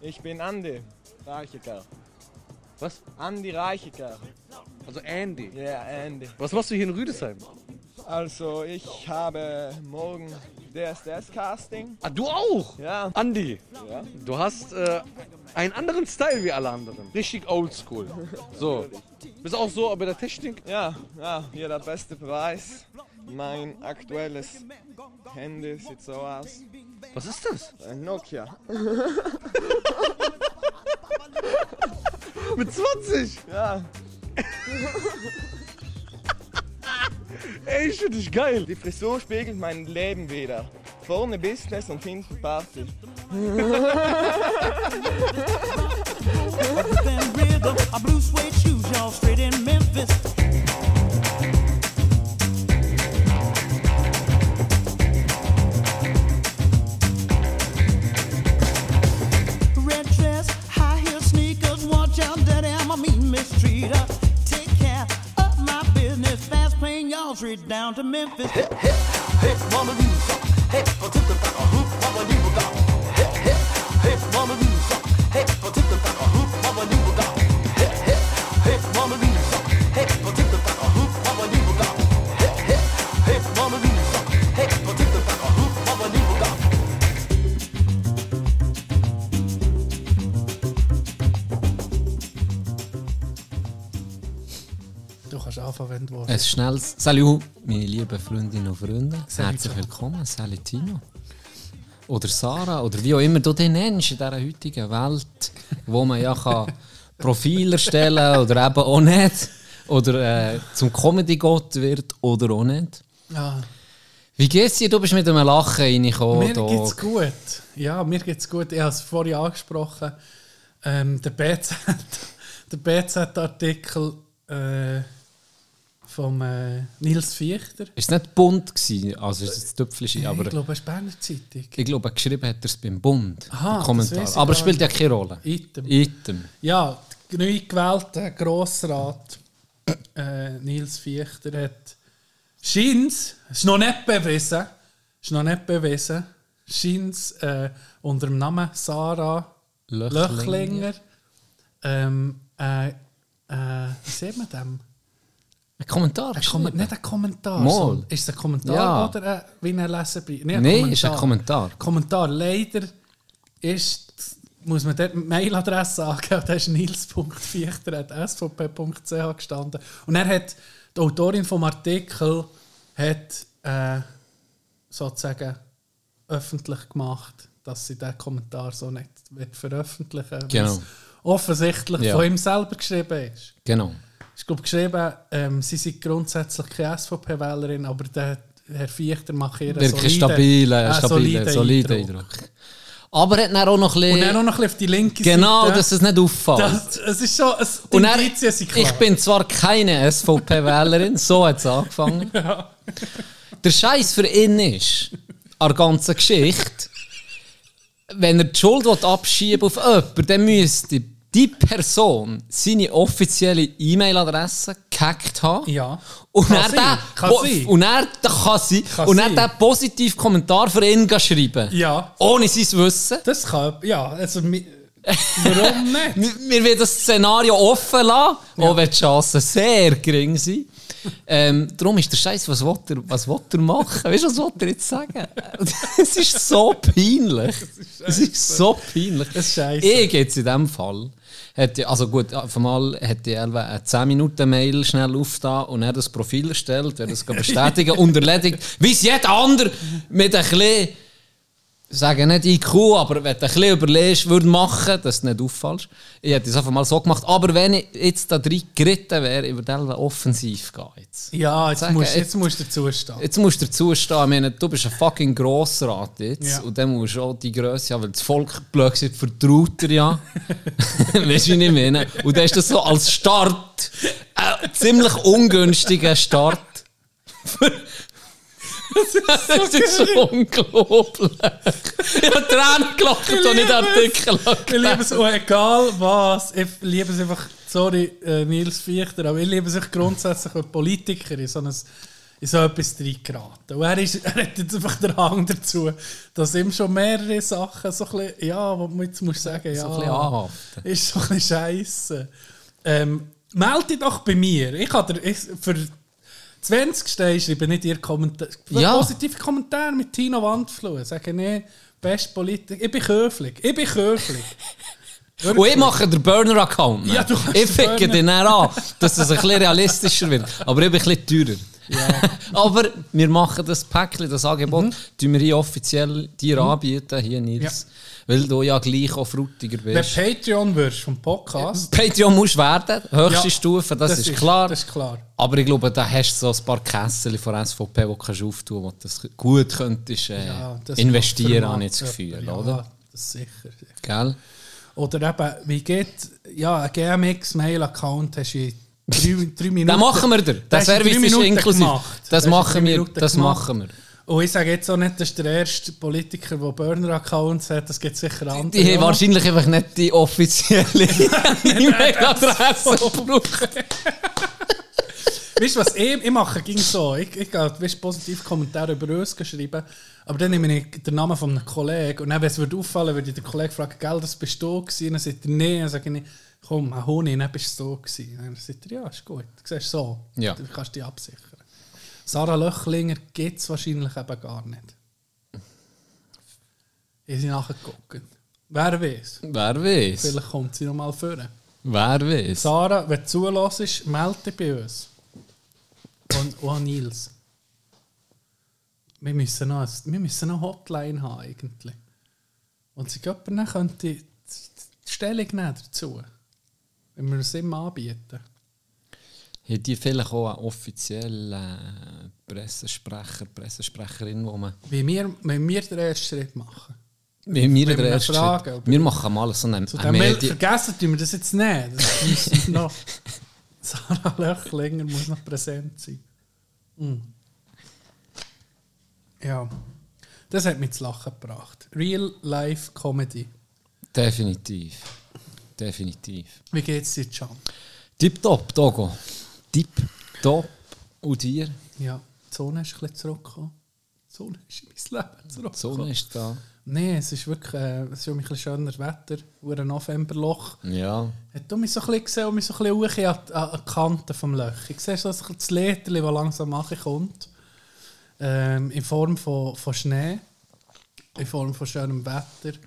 Ich bin Andi Reichecker. Was? Andi Reichecker. Also Andy. Ja, Andy. Was machst du hier in Rüdesheim? Also, ich habe morgen DSDS-Casting. Ah, du auch? Ja. Andi, Ja. du hast äh, einen anderen Style wie alle anderen. Richtig oldschool. So. Bist auch so bei der Technik? Ja, ja, hier der beste Preis. Mein aktuelles Handy sieht so aus. Was ist das? Ein Nokia. Mit 20? Ja, Ey, ich finde dich geil. die Frisur spiegelt mein Leben wieder. Vorne Business und hinten Party. country down to Memphis. Hip, hip, mama. Hip, schnelles Salut, meine lieben Freundinnen und Freunde. Herzlich willkommen, Sally Tino. Oder Sarah, oder wie auch immer du dich nennst in dieser heutigen Welt, wo man ja kann Profil erstellen oder eben auch nicht. Oder äh, zum Comedy-Gott wird oder auch nicht. Ja, Wie geht's dir? Du bist mit einem Lachen reingekommen. mir Doc. geht's gut. Ja, mir geht's gut. Ich habe es vorhin angesprochen. Ähm, der BZ, der BZ-Artikel äh, vom äh, Nils Fichter. Ist es nicht bunt gewesen? Also ist es Tüpfelchen, aber ich glaube, es ist Berner Zeitung. ich glaube, geschrieben hat er es beim Bund. Aha, im das Kommentar. Aber es spielt ja keine Rolle. Item. Item. Ja, der neu gewählte Grossrat äh, Nils Fichter hat Scheins, ist noch nicht bewiesen, ist noch nicht bewiesen, Scheins äh, unter dem Namen Sarah Löchlinger. Löchlinger, ähm, äh, äh, wie sieht man dem? Ein Kommentar. Ein Kom nicht ein Kommentar. Mal. Ist es ein Kommentar Ja. oder ein, wie ein Leserbrief? Nein, Nein, ist ein Kommentar. Kommentar. Leider ist, muss man dort die Mailadresse angeben, da ist nils.fichter.svp.ch gestanden. Und er hat, die Autorin vom Artikel hat äh, sozusagen öffentlich gemacht, dass sie diesen Kommentar so nicht wird veröffentlichen will. Genau. weil es Offensichtlich Ja. von ihm selber geschrieben ist. Genau. Ich glaube geschrieben, ähm, sie sind grundsätzlich keine SVP-Wählerin, aber der Herr Fichter macht eher Wirklich soliden- stabiler, einen stabiler, solider Eindruck. Aber er hat dann auch noch ein Und bisschen... dann auch noch ein bisschen auf die linke Genau, Seite. dass es nicht auffällt. Das, es ist schon, es, Und er, ich bin zwar keine SVP-Wählerin, so hat es angefangen. Der Scheiß für ihn ist, an der ganzen Geschichte, wenn er die Schuld will abschieben auf jemanden, dann müsste die Person seine offizielle E-Mail-Adresse gehackt haben. Ja. Und Kann er den, kann und er, kann sie, Kann und er den positiven Kommentar für ihn schreiben. Ja. Ohne sein Wissen. Das kann, ja, also, warum nicht? Wir, wir wollen das Szenario offen lassen, auch wenn die Chancen sehr gering sind. Ähm, darum ist der Scheiß, was will er, was will er machen? Weißt du, was will er jetzt sagen? Es ist so peinlich. Es ist so peinlich. Das ist scheisse. Ich jetzt in diesem Fall. Hätte, also gut, einmal hätte ich etwa eine 10-Minuten-Mail schnell aufgetan und er das Profil erstellt, wäre das bestätigen und erledigt. Wie es jeder andere mit ein bisschen sage nicht IQ, aber wenn du ein bisschen überlegst, würde machen, dass du nicht auffällst. Ich hätte es einfach mal so gemacht. Aber wenn ich jetzt da drin geritten wäre, ich würde offensiv gehen. Jetzt. Ja, jetzt Sagen, musst, jetzt- jetzt musst du dazustehen. Jetzt musst du dazustehen, ich meine, du bist ein fucking Grossrat jetzt Ja. und dann musst du auch die Größe haben, weil das Volk blöd gesagt vertraut dir ja. weißt du, wie ich meine? Und dann ist das so als Start ein ziemlich ungünstiger Start. das ist so unglaublich. Ich habe Tränen gelacht, ich den Artikel Ich liebe es, auch egal was, ich liebe es einfach, sorry äh, Nils Fichter, aber ich liebe es grundsätzlich, wenn Politiker in so ein in so etwas reingeraten. Und er, ist, er hat jetzt einfach den Hang dazu, dass ihm schon mehrere Sachen so ein bisschen, ja, wo man jetzt muss sagen, ja, So ein bisschen anhaften. ist so ein bisschen scheisse. Ähm, melde dich doch bei mir. Ich habe dir, ich, für 20. schreibe nicht ihr Kommentar, Ja. positive Kommentar mit Tino Wandflur. Sagen, nee, best Politik. Ich bin höflich. Ich bin höflich. Und ich mache den Burner-Account. Ja, ich ficke den dann an, dass es ein bisschen realistischer wird. Aber ich bin ein bisschen teurer. Aber wir machen das Päckchen, das Angebot, Mhm. tun wir hier offiziell dir anbieten, hier Nils. Weil du ja gleich auch frutiger Wenn bist. Patreon wirst vom Podcast, Patreon musst du werden, höchste Ja, Stufe, das, ist, klar. Das ist klar. Aber ich glaube, da hast du so ein paar Kessel von SVP, die du kannst auftun kannst, wo du das gut könntest, äh, Ja, das investieren, habe ich das Gefühl, ja, oder? Das ist sicher. Gell? Oder eben, wie geht, ja, ein GMX-Mail-Account hast du in drei, drei Minuten... Den machen wir dir. Das du Service ist inklusiv. Das du in machen wir, das machen wir. Und ich sage jetzt auch nicht, das ist der erste Politiker, der Burner-Accounts hat. Das gibt sicher andere. Die haben auch. wahrscheinlich einfach nicht die offizielle E-Mail-Adresse gebraucht. Weißt du was, ich, ich mache ging so. Ich, ich gehe weißt, positiv Kommentare über uns schreiben, aber dann nehme ich den Namen von einem Kollegen und dann, wenn es würde auffallen, würde ich den Kollegen fragen, gell, das bist du gewesen? Dann sagt er, nee, dann sage ich, komm, ein Honig, dann bist du gewesen. Dann sagt er, ja, ist gut. Du siehst so, Ja. du kannst dich absichern. Sarah Löchlinger gibt es wahrscheinlich eben gar nicht. Ich sie nachgeguckt. Wer weiß, Wer weiß? vielleicht kommt sie noch mal vor. Wer weiß? Sarah, wenn du zulässt, melde dich bei uns. Und, und Nils. Wir müssen, noch, ein- wir müssen noch eine Hotline haben, eigentlich. Und sie jemand dann könnte die die Stellung nehmen dazu. Wenn wir es immer anbieten. Haben die vielleicht auch einen offiziellen äh, Pressesprecher, Pressesprecherin, wo man... Wie wir, wenn wir den ersten Schritt machen. Wir, wir, den ersten fragen, Schritt. wir machen mal so eine, Zu eine dem Mail Medi vergessen tun wir das jetzt nicht. Das noch. Sarah Löchlinger muss noch präsent sein. Mm. Ja. Das hat mich zu lachen gebracht. Real Life Comedy. Definitiv. Definitiv. Wie geht's dir, Can? Tipptopp, Togo. Tipptopp. Und dir? Ja, die Sonne ist ein bisschen zurückgekommen. Die Sonne ist in mein Leben Die zurückgekommen. Sonne ist da. Nein, es ist wirklich äh, es ist ein bisschen schöner Wetter. Ein Novemberloch. Ja. Hat du mich so ein bisschen gesehen und mich so ein bisschen an, an, an die Kanten vom Loch. Ich sehe so ein das Läderchen, das langsam kommt. Ähm, in Form von, von Schnee. In Form von schönem Wetter.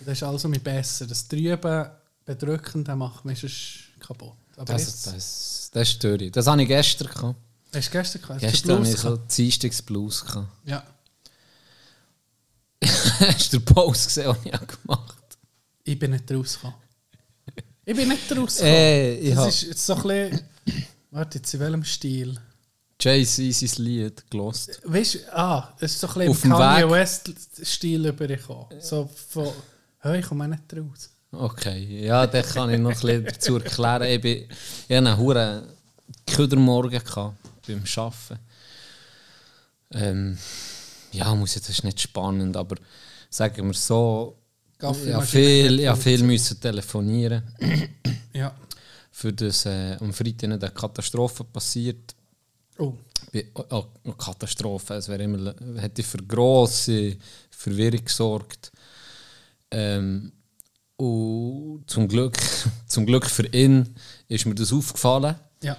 Das ist also mir besser. Das Trüben, bedrückend, das macht mich kaputt. Aber Das, jetzt, das, das ist störend. Das habe ich gestern gehabt. hast du gestern gehabt? Gestern hatte ich so? Dienstagsblues. Ja. Hast du den Post gesehen, den ich gemacht habe? Ich bin nicht rausgekommen. Ich bin nicht rausgekommen. Äh, ich das ist jetzt so ein bisschen... Warte, jetzt in welchem Stil? Jay-Z sein Lied gelost. Weißt du, ah, es ist so ein bisschen Kanye. West-Stil übergekommen. So von, hey, ich komme auch nicht raus. Okay, ja, dann kann ich noch ein bisschen dazu erklären. Ich, bin, ich hatte einen hohen Ködermorgen beim Arbeiten. Ähm, ja, muss jetzt, das ist nicht spannend, aber sagen wir so, Kaffeemaschine ja, viel, ja, viel müssen telefonieren. Ja. Für das äh, am Freitag eine Katastrophe passiert. Oh, Oh, oh, Katastrophe, es wäre immer, hätte für grosse Verwirrung gesorgt. Ähm, und zum Glück, zum Glück für ihn ist mir das aufgefallen. ja.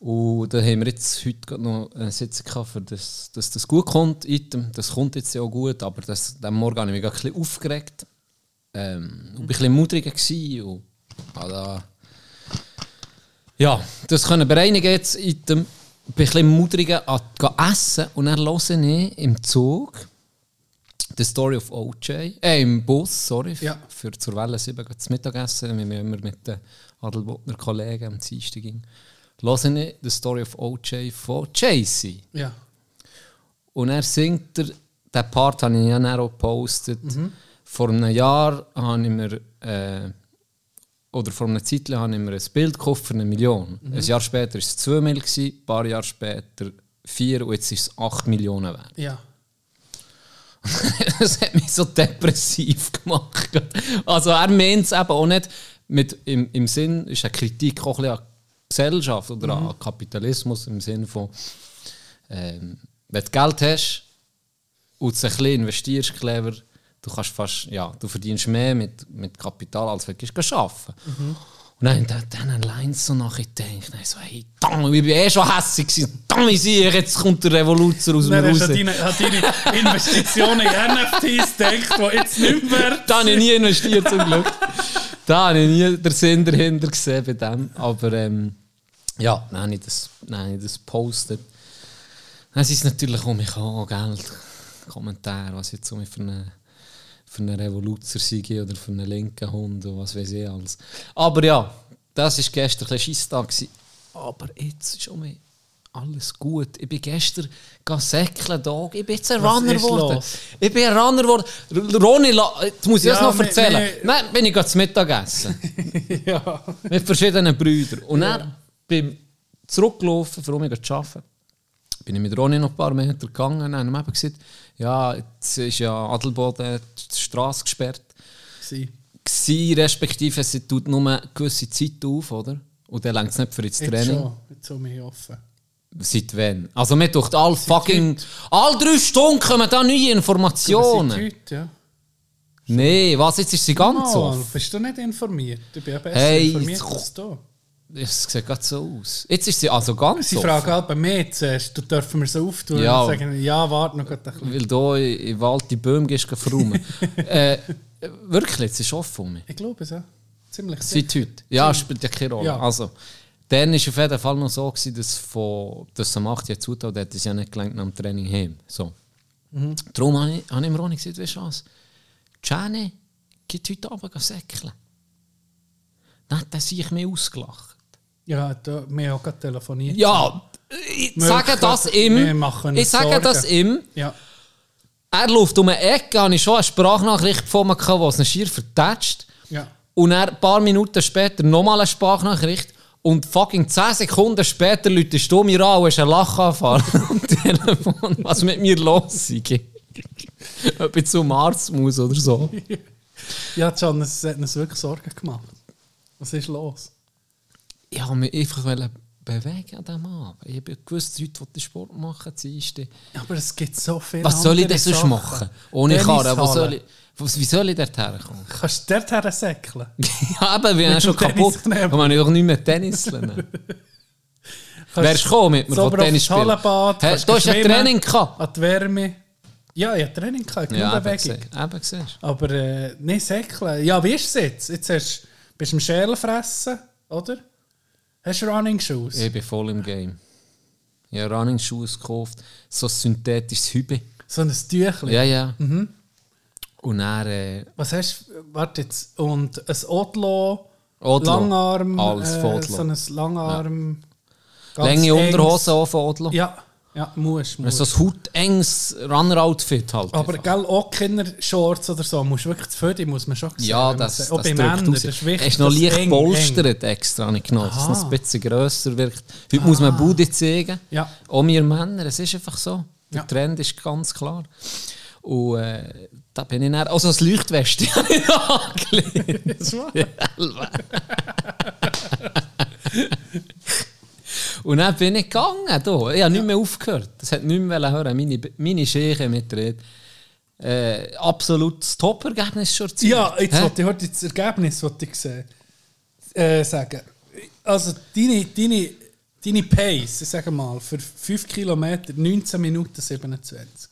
Und da haben wir jetzt heute gerade noch eine Sitzung gehabt, für das, dass das gut kommt. Item. Das kommt jetzt ja auch gut, aber das, den Morgen habe ich mich ein bisschen aufgeregt. Ähm, und bin ein bisschen gewesen. Und, also, ja, das können bereinigen jetzt. Item. Ich bin ein bisschen mudriger an essen und dann höre ich im Zug The Story of OJ, äh, im Bus, sorry, Ja. für zur Welle 7 gehen zum Mittagessen. Wir haben immer mit den Adelbotner Kollegen am Dienstag ging. Höre ich The Story of OJ von Jay-Z. Ja. Und er singt er, den Part habe ich ja dann auch gepostet. Vor einem Jahr habe ich mir, äh, oder vor einer Zeit habe ich mir ein Bild gekauft für eine Million. Ein Jahr später war es 2 Millionen, ein paar Jahre später 4 und jetzt ist es 8 Millionen wert. Ja. das hat mich so depressiv gemacht. Also er meint es eben auch nicht mit, im, im Sinn, ist eine Kritik auch ein bisschen an Gesellschaft oder an Kapitalismus im Sinn von ähm, wenn du Geld hast und es ein bisschen investierst, clever, du kannst fast, ja, du verdienst mehr mit, mit Kapital, als wenn du arbeiten. Und dann ich diesen Lines so nachgedacht. Dann so, hey, Dang, ich war eh schon hässlich. gewesen. Dang, ich sehe, jetzt kommt der Revoluzer aus mir Dann hast raus. du an deine, an deine Investitionen in NFTs gedacht, die jetzt nicht mehr Da habe ich nie investiert, zum Glück. Da habe ich nie den Sinn dahinter gesehen bei dem. Aber ähm, ja, dann habe ich das, dann habe ich das gepostet. Dann sind es natürlich um mich an, Geld, Kommentare, was jetzt um mich für eine, für einen Revoluzer sei oder für einen linken Hund und was weiß ich alles. Aber ja, das war gestern ein gewesen. Aber jetzt ist um mich alles gut. Ich bin gestern gegangen säckeln, Dog. Ich bin jetzt ein Runner geworden. Ich bin ein Runner geworden. Ronny, jetzt muss ich das Ja, noch wir- erzählen. wir- Nein, bin ich gerade zum Mittagessen. ja. mit verschiedenen Brüdern. Und dann bin ich zurückgelaufen, um mich zu arbeiten. Bin ich mit Ronny noch ein paar Meter gegangen und haben ihm gesagt, ja, jetzt ist ja Adelboden die Straße gesperrt. Sie. Gsi, respektive sie tut nur eine gewisse Zeit auf, oder? Und dann längt es nicht für ins Jetzt Training. schon. Jetzt um mich offen. Seit wann? Also mir durch all fucking... All drei Stunden kommen da neue Seit Informationen. heute, ja. Nee, was, jetzt ist sie ganz Oh, offen? bist du nicht informiert? Ich bin ja besser Hey, informiert jetzt- als du. Es sieht gerade so aus. Jetzt ist sie also ganz Sie offen. fragen halt bei mir zuerst, du dürfen wir so auftun Ja. und sagen, ja, warte noch ein bisschen. Weil du in den Wald die Bäume gehst verräumen. äh, wirklich, jetzt ist offen um mich. Ich glaube es, ja. Ziemlich sicher. Seit heute. Ja, spielt ja keine Rolle. Ja. Also, dann war auf jeden Fall noch so, gewesen, dass, von, dass am 8. Jahr zutat hat, es ja nicht gelangt nach dem Training heim. So. Mhm. Darum habe ich, habe ich Ronny gesagt, weißt du was? Gianni geht heute Abend säckeln. Dann hat er sich mir ausgelacht. Ja, da, wir haben auch gerade telefoniert. Ja, ich Wir sage das ihm. Ich sage Sorgen. das ihm. Ja. Er läuft um eine Ecke, habe ich schon eine Sprachnachricht von mir gehabt, die es schier vertätscht. Ja. Und dann, ein paar Minuten später nochmal eine Sprachnachricht. Und fucking 10 Sekunden später läutest du mir an und hast einen Lachanfall am Telefon, was mit mir los ist. Ob ich zum Arzt muss oder so. Ja, Can, es hat uns wirklich Sorgen gemacht. Was ist los? Ich wollte mich einfach bewegen an diesem Abend. Ich habe gewusst, heute wollte Sport machen, Dienstag. Aber es gibt so viele Was soll ich denn sonst Sachen. machen? Ohne Karre, wo soll ich, was, wie soll ich dort herkommen? Kannst du dort säckeln? ja, eben, wir haben schon kaputt. Tennisknebel. Aber ich auch nicht mehr Tennis lernen. Wärst du gekommen mit mir von Tennis spielen? Hallenbad, Hey, kannst du hast ja Training gehabt. An die Wärme. Ja, ich hatte Training gehabt, genug Ja, Bewegung. Eben siehst. Aber äh, nicht säckeln. Ja, wie ist es jetzt? Jetzt hast, bist du im Schälen fressen, oder? Hast du Running Shoes? Ich bin voll im Game. Ich habe Running Shoes gekauft, so ein synthetisches Hübe. So ein Tüchlein. Ja, ja. Mhm. Und dann äh, Was hast du? Warte jetzt. Und ein Odlo, Odlo. Langarm. Alles von Odlo. So ein Langarm. ganz Länge Unterhose auch von Odlo. Ja, ja, musst. musst. So ein hautenges Runner-Outfit halt. Aber einfach. gell, auch Kinder-Shorts oder so, musst du wirklich zu Födi, muss man schon sehen. Ja, das, sie- das Auch bei Männern, das ist wichtig. Er ist noch leicht eng, eng. polstert extra, habe ich genommen, dass es ein bisschen grösser wirkt. Heute muss man Bude zeigen. Ja. Auch wir Männer, es ist einfach so. Der Ja. Trend ist ganz klar. Und äh, da bin ich dann, also das Leuchtweste habe ich angelegt. Das war- Und dann bin ich gegangen. Da. Ich habe nicht mehr aufgehört. Das hat nicht mehr hören. Meine, meine Scheche mitreden. Äh, absolutes Top-Ergebnis schon erzielt. Ja, jetzt wollte ich heute das Ergebnis wollte ich sehen. Äh, sagen. Also, deine, deine, deine Pace, ich sage mal, für 5 Kilometer 19 Minuten 27.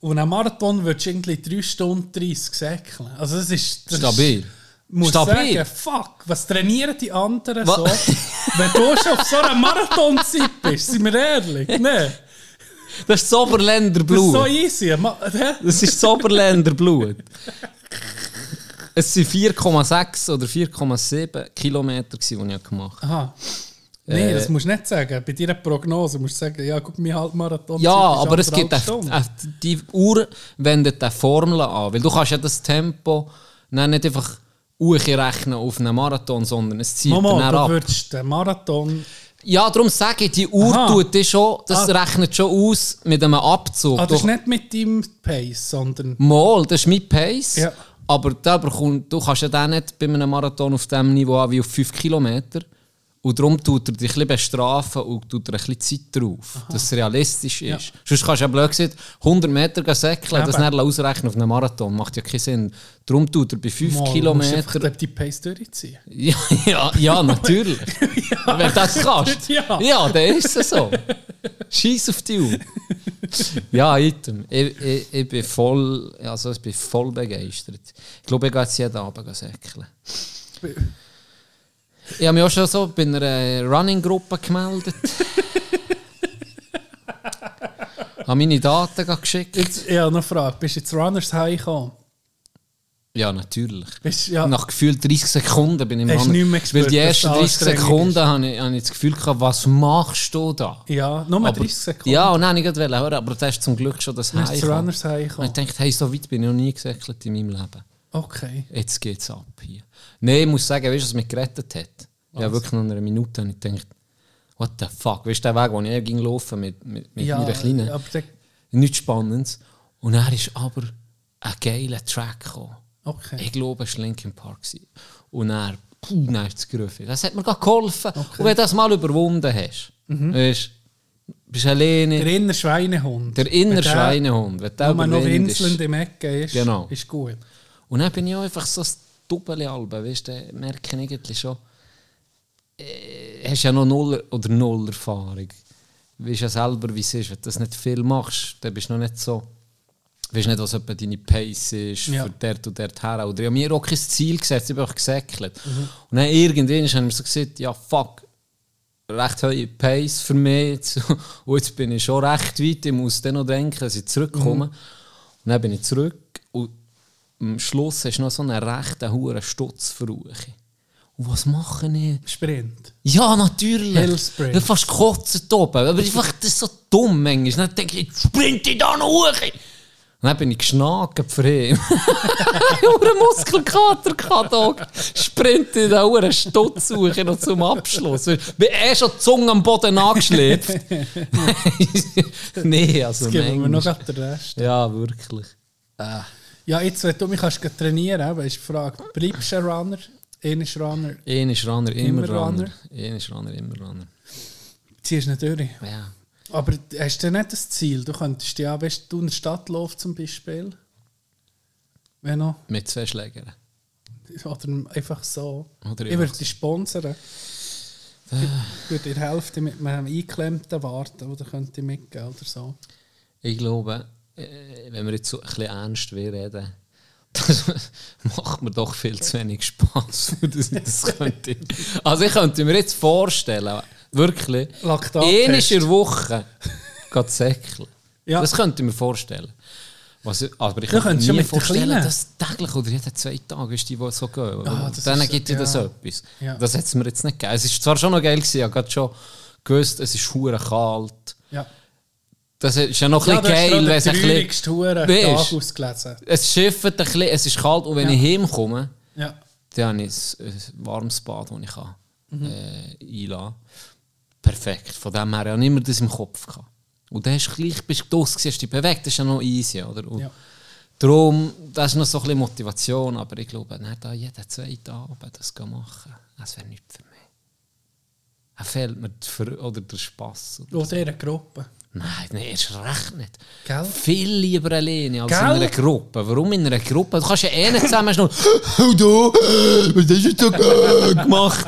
Und ein Marathon würdest du irgendwie 3 Stunden 30 säckeln. Also, das ist. Das Stabil. Ist, muss Stabil. sagen, fuck, was trainieren die anderen Wa- so? Wenn du schon auf so einer Marathonzeit bist, sind wir ehrlich. Nee, Das ist das Oberländer das ist so easy. Ma-? Das ist das Oberländer Blut. Es sind 4,6 oder 4,7 Kilometer, die ich gemacht habe. Aha. Nee, Äh, das musst du nicht sagen. Bei deiner Prognose musst du sagen, ja, guck, mein Halbmarathon. Ja, aber es gibt auch die Uhr wendet eine Formel an. Weil du kannst ja das Tempo nicht einfach rechnen auf einen Marathon, sondern es zieht Mama, dann du ab. würdest den Marathon. Ja, darum sage ich, die Uhr Aha. tut das schon, das Ah. rechnet schon aus mit einem Abzug. Ah, das ist Du- nicht mit deinem Pace, sondern. Mal, das ist mein Pace. Ja. Aber da bekommt, du kannst ja dann nicht bei einem Marathon auf dem Niveau haben wie auf 5 Kilometer. Und darum tut er dich ein bisschen bestrafen und tut er ein bisschen Zeit drauf, dass es realistisch ist. Ja. Sonst kannst du ja blöd gesagt 100 Meter säckeln, das Eben. dann ausrechnen auf einen Marathon. Macht ja keinen Sinn. Darum tut er bei 5 Mal, Kilometern... einfach die Pace durchziehen. Ja, ja, ja natürlich. Wenn du das kannst. Ja. ja, dann ist es so. Scheiß auf die Uhr. Ja, item. Ich, ich, ich bin voll, also ich bin voll begeistert. Ich glaube, ich gehe jetzt jeden Abend säckeln. Ich habe mich auch schon so bei einer Running-Gruppe gemeldet. habe meine Daten geschickt. Jetzt, ich habe noch eine Frage. Bist du jetzt Runners High gekommen? Ja, natürlich. Bist, ja, Nach gefühlt 30 Sekunden bin ich Hast Running- nicht mehr gespürt, Weil die ersten es 30 anstrengend Sekunden habe ich, habe ich das Gefühl gehabt, was machst du da? ja, nur Aber- 30 Sekunden. Ja, und dann habe ich hören, aber das ist zum Glück schon das bist du. Runners High Und ich dachte, hey, so weit bin ich noch nie gesäckelt in meinem Leben. Okay. Jetzt geht's ab hier. Nein, ich muss sagen, weißt du, was mich gerettet hat? Ja, wirklich nach einer Minute habe ich gedacht, what the fuck, weißt du, der Weg, den ich ging laufen mit, mit, mit Ja, meiner Kleinen? aber der, Nichts Spannendes. Und er ist aber ein geiler Track gekommen. okay. Ich glaube, es war Linkin Park. Und er, puh, dann ist es. Das hat mir geholfen. Und wenn du das mal überwunden hast, weißt du, bist alleine, der innere Schweinehund. der innere Wenn der Schweinehund, wenn der Wenn man noch winselnd im Ecke ist, Genau. ist gut. Und dann bin ich einfach so ein Doppel-Alben, weißt du, merke ich eigentlich schon, äh, hast ja noch null oder null Erfahrung. Weißt ja selber, wie es ist. Wenn du das nicht viel machst, dann bist du noch nicht so, weißt nicht, was etwa deine Pace ist, Ja. für dort und dort her. Oder ich habe mir auch kein Ziel gesetzt, ich bin auch gesäckelt. Und dann irgendwann haben wir so gesagt, ja fuck, recht hohe Pace für mich. Jetzt. Und jetzt bin ich schon recht weit. Ich muss dann noch denken, dass ich zurückkomme. Und dann bin ich zurück. Und am Schluss hast du noch so einen rechten hohen Stutz für Ruhe. Und was mache ich? Sprint. Ja, natürlich. Hellsprint. Ich hab fast gekotzt oben. Aber einfach, das ist so dumm manchmal. Dann denke ich, jetzt sprinte ich da noch hoch. Und dann bin ich geschnackt für ihn. Hure Muskelkater gehabt. Sprinte in der Hure Stutz suche noch zum Abschluss. Bin eh schon die Zunge am Boden angeschleppt. nee, also Jetzt geben wir noch den Rest. Ja, wirklich. Ja, jetzt, wenn du mich kannst trainieren eben, ist die Frage, bleibst du ein Runner? Einer ist Runner, ist Runner, immer, Immer Runner. Ist Runner, immer Runner. ziehst du nicht durch. Ja. Aber hast du nicht das Ziel? Du könntest ja, weißt du, in der Stadt laufen zum Beispiel. Wenn noch. Mit zwei Schlägern. Oder einfach so. Oder ich würde dich sponsern. Ich würde dir helfen mit einem eingeklemmten Warten, oder könnte ich mitgeben oder so. Ich glaube, wenn wir jetzt so ein bisschen ernst reden, das macht mir doch viel zu wenig Spass. dass ich das könnte. Also ich könnte mir jetzt vorstellen, wirklich, eine in Woche geht säckeln. Ja. Das könnte ich mir vorstellen. Was, aber ich könnte mir ja der vorstellen, dass täglich oder jeden zwei Tage ist die, die so gehen. Ah, Dann gibt dir das ja. etwas. Ja. Das hat es mir jetzt nicht gegeben. Es ist zwar schon noch geil gewesen, ich habe schon gewusst, es ist hure kalt. Ja. Das ist ja noch ein Ja, bisschen geil, wenn es ein bisschen... Hure Tag ausgelesen. es schifft ein bisschen, es ist kalt und wenn Ja. ich heimkomme, Ja. dann habe ich ein, ein warmes Bad, das ich kann, Mhm. äh, einlassen Perfekt. Von dem her habe ich immer das im Kopf gehabt. Und dann hast du gleich, bist du draussen, hast dich bewegt, das ist ja noch easy, oder? Und Ja. Darum, das ist noch so ein bisschen Motivation, aber ich glaube, nicht da jeden zweiten Abend das machen, das wäre nichts für mich. Da fehlt mir die oder der Spass. Oder Oder in einer Gruppe. Nein, nein, erst recht nicht. Gell? Viel lieber alleine als Gell? in einer Gruppe. Warum in einer Gruppe? Du kannst ja eh nicht zusammen schnell, «Oh, du, was hast du so gut gemacht?»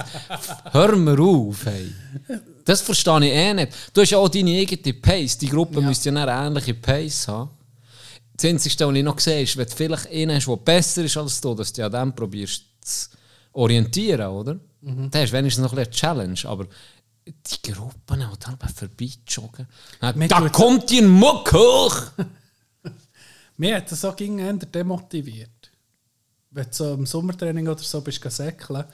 Hör mir auf, hey. Das verstehe ich eh nicht. Du hast ja auch deine eigene Pace. Die Gruppe Ja. müsste ja eine ähnliche Pace haben. Das Einzige, was ich noch sehe, ist, wenn du vielleicht einen hast, der besser ist als du, dass du an dem probierst zu orientieren, oder? Mhm. Das ist wenigstens noch ein bisschen eine Challenge, aber die Gruppen, die da vorbeijoggen, da kommt die Muck hoch! Mir hat das so gegen demotiviert. Wenn du so im Sommertraining oder so bist, säckeln.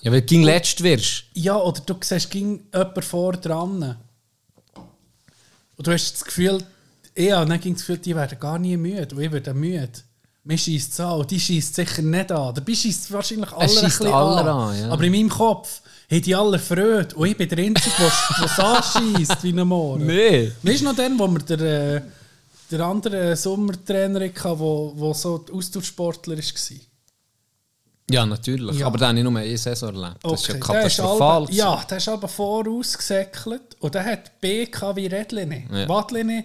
Ja, weil du gegen letzt wirst. Ja, oder du siehst ging jemand vor dran. Und du hast das Gefühl, ja, dann ging das Gefühl, die werden gar nie müde. Und ich werde müde. Mir schießt es an und die schießt sicher nicht an. Dabei schießt wahrscheinlich alle ein bisschen alle an. an, ja. Aber in meinem Kopf haben die alle Freude. Und ich bin der Einzige, der es anschießt wie ein Mohren. Nee. Weißt du noch den, wo wir der, äh, der andere Sommertrainer hatten, wo, wo so Austauschsportler war? Ja, natürlich. Ja. Aber den habe ich nur eine Saison erlebt. Das ist ja der katastrophal. Ist aber, ja, der ist aber vorausgesäckelt und der hat BK wie Redline. Ja. Wadline,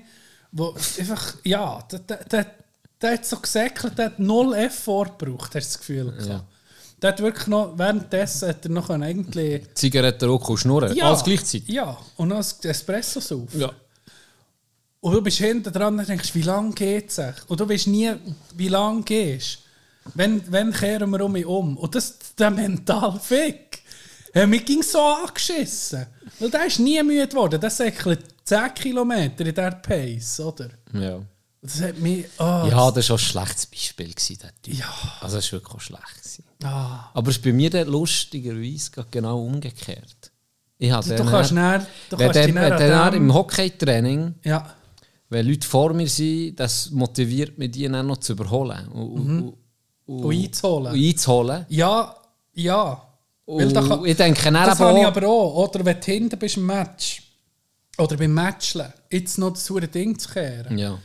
wo einfach, ja, der, der, der, der hat so gesäckelt, der hat null Effort gebraucht, hast du das Gefühl. Ja. Der hat wirklich noch, währenddessen hat er noch eigentlich... Zigaretten und schnurren. Alles gleichzeitig. Ja, und noch ein Espresso saufen. Ja. Und du bist hinten dran und denkst, wie lange geht es? Und du weißt nie, wie lange gehst. Wenn, wenn kehren wir um mich um? Und das der mental Fick. Ja, mir ging so angeschissen. Weil der ist nie müde geworden. Der säckelt 10 Kilometer in dieser Pace, oder? Ja. Das hat mich... Oh, Ja, das war ein schlechtes Beispiel, gewesen, der Typ. Ja. Also, das war wirklich auch schlecht. Gewesen. Ah. Aber es ist bei mir dann lustigerweise genau umgekehrt. Ich habe Du dann- kannst näher... Du wenn kannst dann, näher dann an im. Hockeytraining, Ja. wenn Leute vor mir sind, das motiviert mich, die dann noch zu überholen. Und, und, und, Und einzuholen. und einzuholen. Ja, ja. Weil da kann- ich denke Das habe ich aber auch. Oder wenn du hinten bist im Match. Oder beim Matcheln. Jetzt noch das hure Ding zu kehren. ja.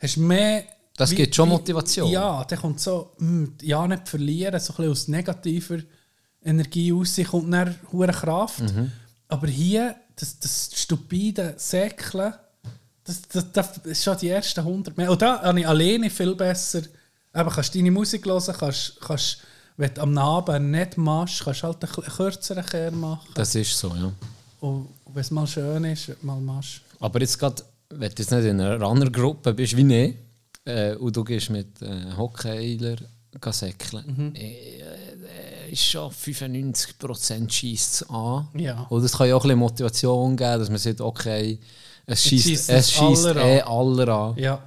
Hast mehr... Das gibt schon Motivation. Ja, dann kommt so... hm, ja, nicht verlieren. So ein bisschen aus negativer Energie raus. kommt dann hure Kraft. Mhm. Aber hier, das, das stupide Säckeln... Das, das, das ist schon die ersten 100 mehr. Und da habe ich alleine viel besser... Eben, kannst deine Musik hören, kannst... kannst wenn du am Abend nicht machst, kannst du halt einen kürzeren Kehr machen. Das ist so, ja. Und wenn es mal schön ist, mal machst. Aber jetzt gerade, wenn du jetzt nicht in einer Runner-Gruppe bist wie ich, äh, und du gehst mit äh, Hockeyler säckeln, Mhm. äh, äh, ist schon 95% schießt an. Ja. Und das kann ja auch ein bisschen Motivation geben, dass man sagt, okay, es schießt es es schießt alle eh an. alle an. Ja.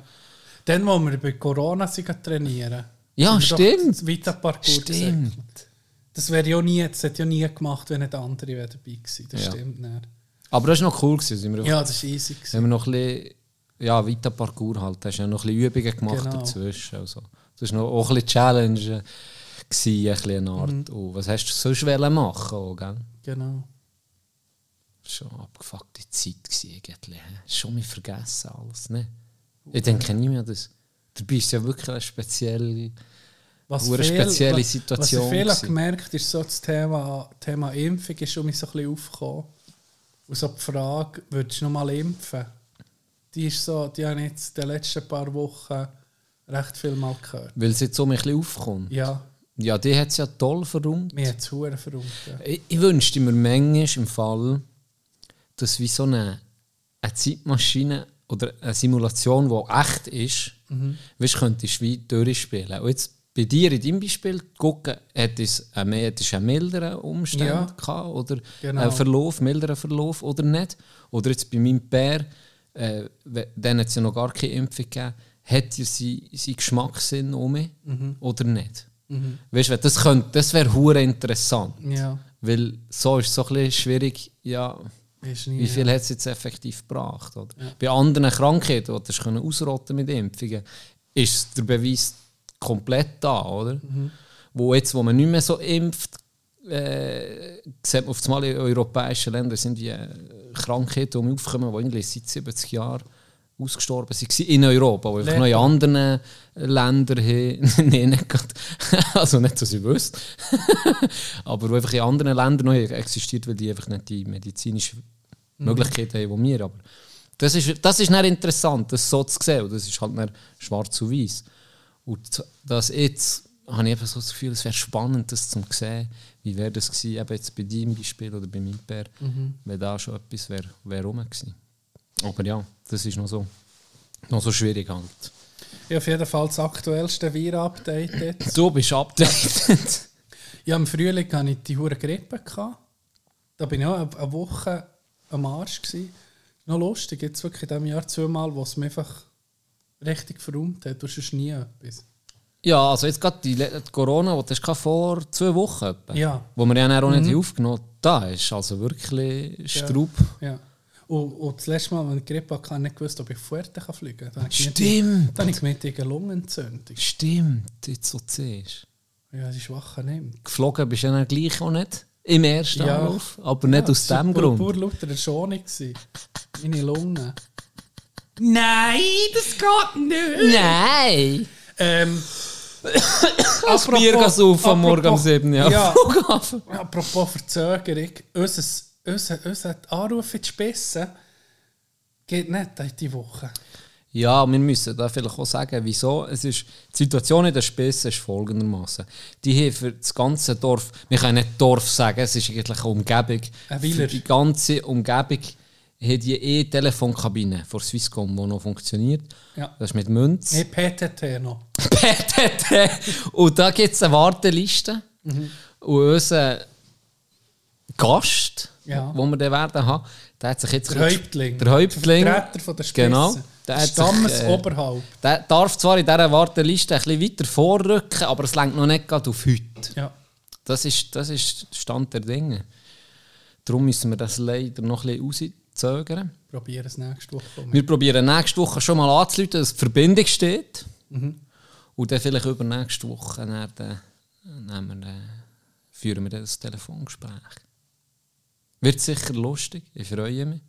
Dann, wo wir bei Corona trainieren. Ja, stimmt. das Vita-Parcours Stimmt. gesäckelt. Das wäre ja nie, das hätte ja nie gemacht, wenn nicht andere wären dabei gewesen. Das Ja. stimmt nicht. Aber das war noch cool. Gewesen. Wir Ja, das war easy. Gewesen. haben wir noch ein bisschen, ja, weiter Parcours halt. Da hast du ja noch ein bisschen Übungen gemacht Genau. dazwischen. Also. Das war noch auch ein bisschen Challenge, gewesen, ein bisschen eine Art. Mhm. Oh, was hast du sonst machen auch, gell? Genau. Schon eine abgefuckte Zeit gewesen, irgendwie. Schon mir vergessen alles, ne? Ich denke nie mehr, dass... Dabei ist ja wirklich eine spezielle... Was Hure viel- spezielle was- Situation Was ich viel gemerkt ist so das Thema, Thema Impfung ist schon mich so ein bisschen aufgekommen. Und so die Frage, würdest du noch mal impfen? Die ist so, die habe ich jetzt in den letzten paar Wochen recht viel mal gehört. Weil es jetzt so ein bisschen aufkommt. Ja, Ja, die hat es ja toll verräumt. mir hat es verrückt. Ja. Ich, ich wünschte mir manchmal im Fall, dass wie so eine, eine Zeitmaschine oder eine Simulation, die echt ist, Mhm. weißt, könntest du wie durchspielen. Und jetzt bei dir in deinem Beispiel gucken, hat es einen, mehr- hat es einen milderen Umstand Ja. gehabt oder Genau. einen Verlauf, milderen Verlauf oder nicht. Oder jetzt bei meinem Pär, äh, dann hat es ja noch gar keine Impfung gegeben, hat er seinen sein Geschmackssinn um Mhm. oder nicht? Weißt du, das, könnte- das wäre hure interessant. Ja, Weil so ist es so ein bisschen schwierig, ja, nie. wie viel hat es jetzt effektiv gebracht. Oder? Bei anderen Krankheiten, die du ausrotten mit Impfungen, ist der Beweis komplett da, oder? Wo jetzt, wo man nicht mehr so impft, äh, sieht man auf einmal in europäischen Ländern sind die äh, Krankheiten, die aufkommen, die eigentlich seit 70 Jahren ausgestorben sind in Europa, wo einfach noch in anderen Ländern haben, nee, nicht gerade, also nicht, dass ich wüsste, aber wo einfach in anderen Ländern noch existiert, weil die einfach nicht die medizinische Möglichkeiten haben, die wir aber das ist, das ist dann interessant, das so zu sehen. Und das ist halt schwarz und weiß. Und das jetzt habe ich einfach so das Gefühl, es wäre spannend, das zu sehen, wie wäre das gewesen, eben jetzt bei deinem Beispiel oder bei meinem Pär, wenn da schon etwas wäre wär rum gewesen. Aber ja, das ist noch so, noch so schwierig halt. Ja, auf jeden Fall das aktuellste Viren-Update jetzt. Du bist updated. Ja, im Frühling hatte ich die hure Grippe. Gehabt. Da bin ich auch eine- Woche am Arsch. Gewesen. Noch lustig, jetzt wirklich in diesem Jahr zweimal, wo es mich einfach richtig verräumt hat. Du hast nie etwas. ja, also jetzt gerade die, die Corona, die hast vor zwei Wochen etwa, Ja. wo wir ja auch nicht aufgenommen haben, da ist also wirklich Straub. Ja. Und, und das letzte Mal, als ich Grippe hatte, habe ich nicht gewusst, ob ich Fuerte kann fliegen kann. Ich Stimmt. Da habe ich gemeint, ich eine Lungenentzündung. Stimmt, jetzt so siehst. Ja, die Schwache nimmt. Geflogen bist du ja dann gleich auch nicht im ersten Ja. Anlauf, aber nicht aus dem Grund. pur lauter gewesen. Meine Lunge. Nein, das geht nicht. Nein! Ähm, Das Bier gehen saufen am Morgen um 7 Uhr ja, apropos Verzögerung, unser, unser, unser Anruf in die Spitze geht nicht in die Woche. Ja, wir müssen da vielleicht auch sagen, wieso. Es ist, die Situation in der Spitze ist folgendermaßen. Die haben für das ganze Dorf, wir können nicht Dorf sagen, es ist eigentlich eine Umgebung. Ein. Für die ganze Umgebung haben die eh Telefonkabine von Swisscom, die noch funktioniert. Ja. Das ist mit Münz. Nee, PTT noch. PTT. Und da gibt es eine Warteliste. Mhm. Und unser Gast, Ja. wo wir dann werden haben, der hat sich jetzt... Der Häuptling. Der Häuptling. Der Vertreter von der Spitze. Genau. Der hat sich, äh, Stammesoberhaupt. Der darf zwar in dieser Warteliste ein bisschen weiter vorrücken, aber es lenkt noch nicht gerade auf heute. Ja. Das ist, das ist der Stand der Dinge. Darum müssen wir das leider noch ein bisschen rauszögern. Probieren es nächste Woche. mal. Wir probieren nächste Woche schon mal anzuleiten, dass die Verbindung steht. Und dann vielleicht übernächste Woche dann, dann, nehmen wir, äh, führen wir das Telefongespräch. Wird sicher lustig, ich freue mich.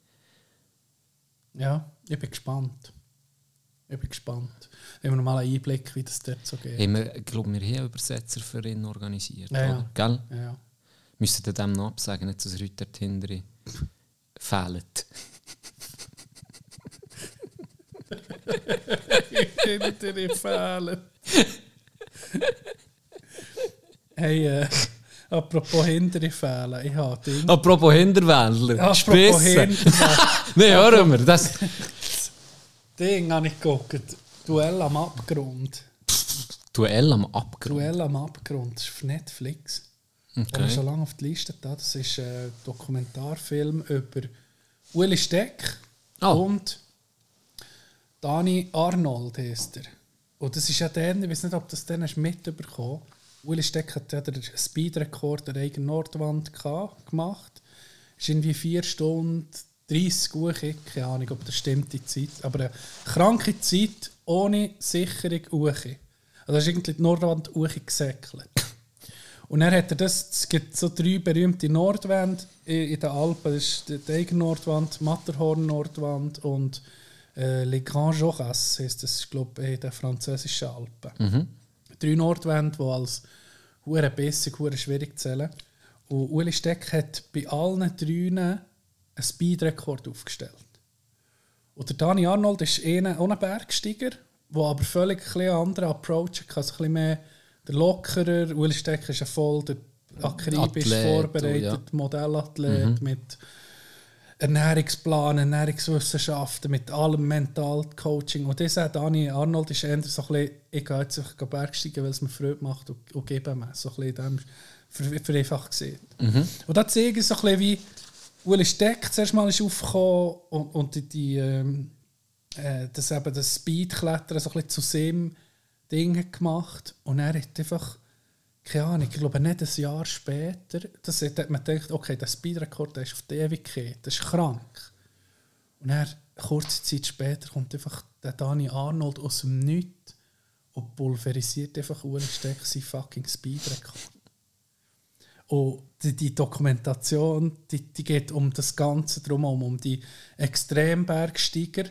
Ja, ich bin gespannt. Ich bin gespannt. Ich habe noch mal einen Einblick, wie das dort so geht. Hey, wir, ich glaube, wir haben Übersetzer für ihn organisiert. Ja, ja. oder? Gell? Ja, ja. Müssten dem noch absagen, nicht, dass er heute dort hinten fehlt. Hinter dir fehlen. hey, äh, apropos hintere fehlen. Ich habe Ding. Apropos Hinterwäldler, Apropos Spisse. hintere Nein, hören wir. Das, Ding habe ich geguckt. Duell am Abgrund. Duell am Abgrund. Duell am Abgrund. Das ist auf Netflix. Okay. Okay. schon lange auf die Liste da. Das ist ein Dokumentarfilm über Uli Steck Ah. und Dani Arnold heißt er. Und das ist ja der, ich weiß nicht, ob das dann hast mitbekommen Uli Steck hat ja den Speedrekord der eigenen Nordwand gemacht. Ist irgendwie 4 Stunden 30 Uhr, keine Ahnung, ob das stimmt, die Zeit. Aber eine kranke Zeit ohne Sicherung Uche. Also ist irgendwie die Nordwand Uche gesäckelt. Und dann hat er das, es gibt so drei berühmte Nordwände in den Alpen. Das ist die Eiger Nordwand, Matterhorn Nordwand und äh, Les Grands Joras heisst das, glaube ich, in den französischen Alpen. Drei Nordwände, die als hure bissig, hure schwierig zählen. Und Uli Steck hat bei allen dreien einen Speedrekord aufgestellt. Und der Dani Arnold ist einer, auch ein Bergsteiger, der aber völlig einen anderen Approach hat. Also ein bisschen mehr der lockerer. Uli Steck ist ja voll der akribisch Athlet, vorbereitet, ja. Modellathlet mit Ernährungsplan, Ernährungswissenschaften, mit allem Mentalcoaching. Und dieser Dani Arnold ist eher so ein bisschen, ich gehe jetzt einfach Bergsteigen, weil es mir Freude macht und, und gebe mir. So ein bisschen dem, ver- vereinfacht gesehen. Und da zeige ich so ein bisschen, wie Uli Steck zuerst mal ist aufgekommen und, und die, die, ähm, äh, das, eben das Speedklettern so ein bisschen zu seinem Ding gemacht. Und er hat einfach, keine Ahnung, ich glaube nicht ein Jahr später, das hat man gedacht, okay, der Speedrekord ist auf die Ewigkeit, das ist krank. Und dann, kurze Zeit später, kommt einfach der Dani Arnold aus dem Nichts und pulverisiert einfach Uli Steck seinen fucking Speedrekord. Und die, die Dokumentation, die, die geht um das Ganze drumherum, um die Extrembergsteiger.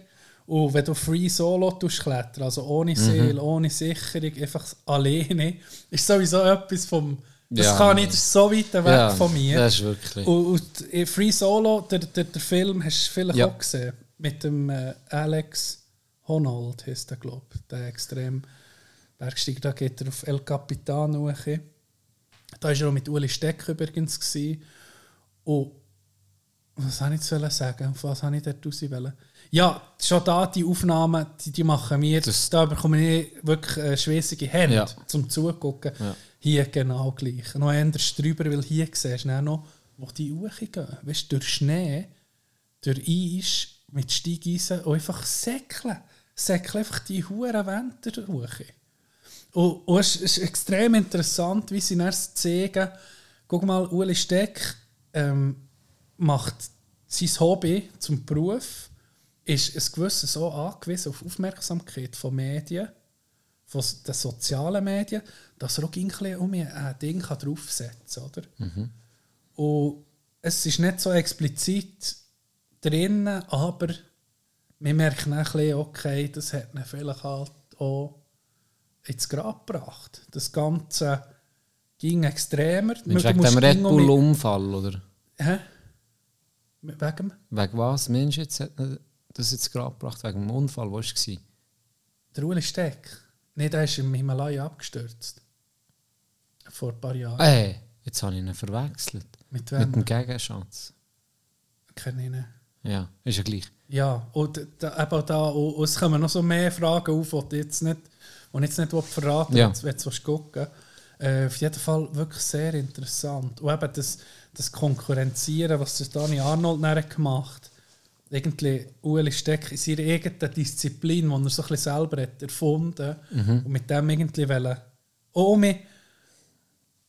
Und wenn du Free Solo klettern, also ohne Seele, ohne Sicherung, einfach alleine, ist sowieso etwas vom... Das Ja. kann ist so weit weg Ja, von mir. das ist wirklich- Und, und Free Solo, der, der, der Film, hast du vielleicht Ja. auch gesehen, mit dem äh, Alex Honnold, heißt der, glaube ich, der extrem Bergsteiger, da geht er auf El Capitan hoch. Da war er auch mit Uli Steck übrigens. Gewesen. Und was soll ich jetzt sagen? Auf was habe ich dort raus wollen? Ja, schon da die Aufnahmen, die, die machen mir, Das- da bekomme ich wirklich äh, schweißige Hände Ja. zum Zugucken. Ja. Hier genau gleich. Noch anders drüber, weil hier siehst du dann noch, wo die hochgehen. Weißt du, durch Schnee, durch Eis, mit Steigeisen und einfach säckeln. Säckeln einfach die hohen Wände hoch. Und, und es ist extrem interessant, wie sie erst zeigen, guck mal, Uli Steck ähm, macht sein Hobby zum Beruf, ist ein gewisses so angewiesen auf Aufmerksamkeit von Medien, von den sozialen Medien, dass er auch ein bisschen um ein Ding kann draufsetzen kann. Oder? Und es ist nicht so explizit drin, aber wir merken auch ein bisschen, okay, das hat ihn vielleicht halt auch ins Grab gebracht. Das Ganze ging extremer. Du wegen dem Red Bull-Unfall, oder? Hä? Wegen? Wegen was? Mensch, jetzt hat er das jetzt gerade gebracht? Wegen dem Unfall, wo war es? Der Uli Steck. Nein, der ist im Himalaya abgestürzt. Vor ein paar Jahren. Äh, jetzt habe ich ihn verwechselt. Mit Mit wem? dem Gegenschatz. Kenne ich nicht. Ja, ist ja gleich. Ja, und da, eben da, und, es kommen noch so mehr Fragen auf, die ich jetzt nicht, die jetzt nicht verraten Ja. wenn du gucken äh, Auf jeden Fall wirklich sehr interessant. Und eben das, das Konkurrenzieren, was der Dani Arnold gemacht irgendwie Ueli Steck in seiner eigenen Disziplin, die er so ein bisschen selber hat erfunden und mit dem irgendwie wollen, ohne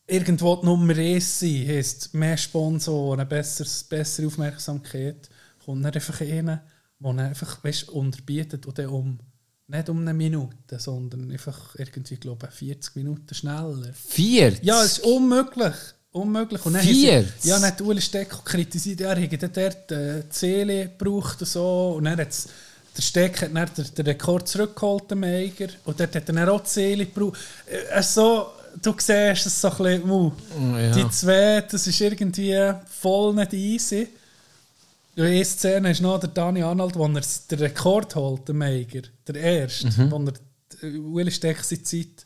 irgendwo die Nummer 1 sein, heisst mehr Sponsoren, besseres, bessere Aufmerksamkeit, kommt dann einfach einer, der einfach weißt, unterbietet und dann um, nicht um eine Minute, sondern einfach irgendwie, glaube ich, 40 Minuten schneller. Vier? Ja, es ist unmöglich. Unmöglich. Und dann Vier? sie- Ja, dann hat Uli Steck kritisiert, er hätte dort äh, Seele gebraucht und so. Und dann hat's, der Steck hat dann den, den Rekord zurückgeholt, der Meiger. Und dort hat er dann auch Seele gebraucht. Äh, so, du siehst es so ein bisschen, uh, Ja. die zwei, das ist irgendwie voll nicht easy. Und eine Szene ist noch der Dani Arnold, wo er den Rekord holt, der Meiger. Der erste, wo er äh, Uli Steck seine Zeit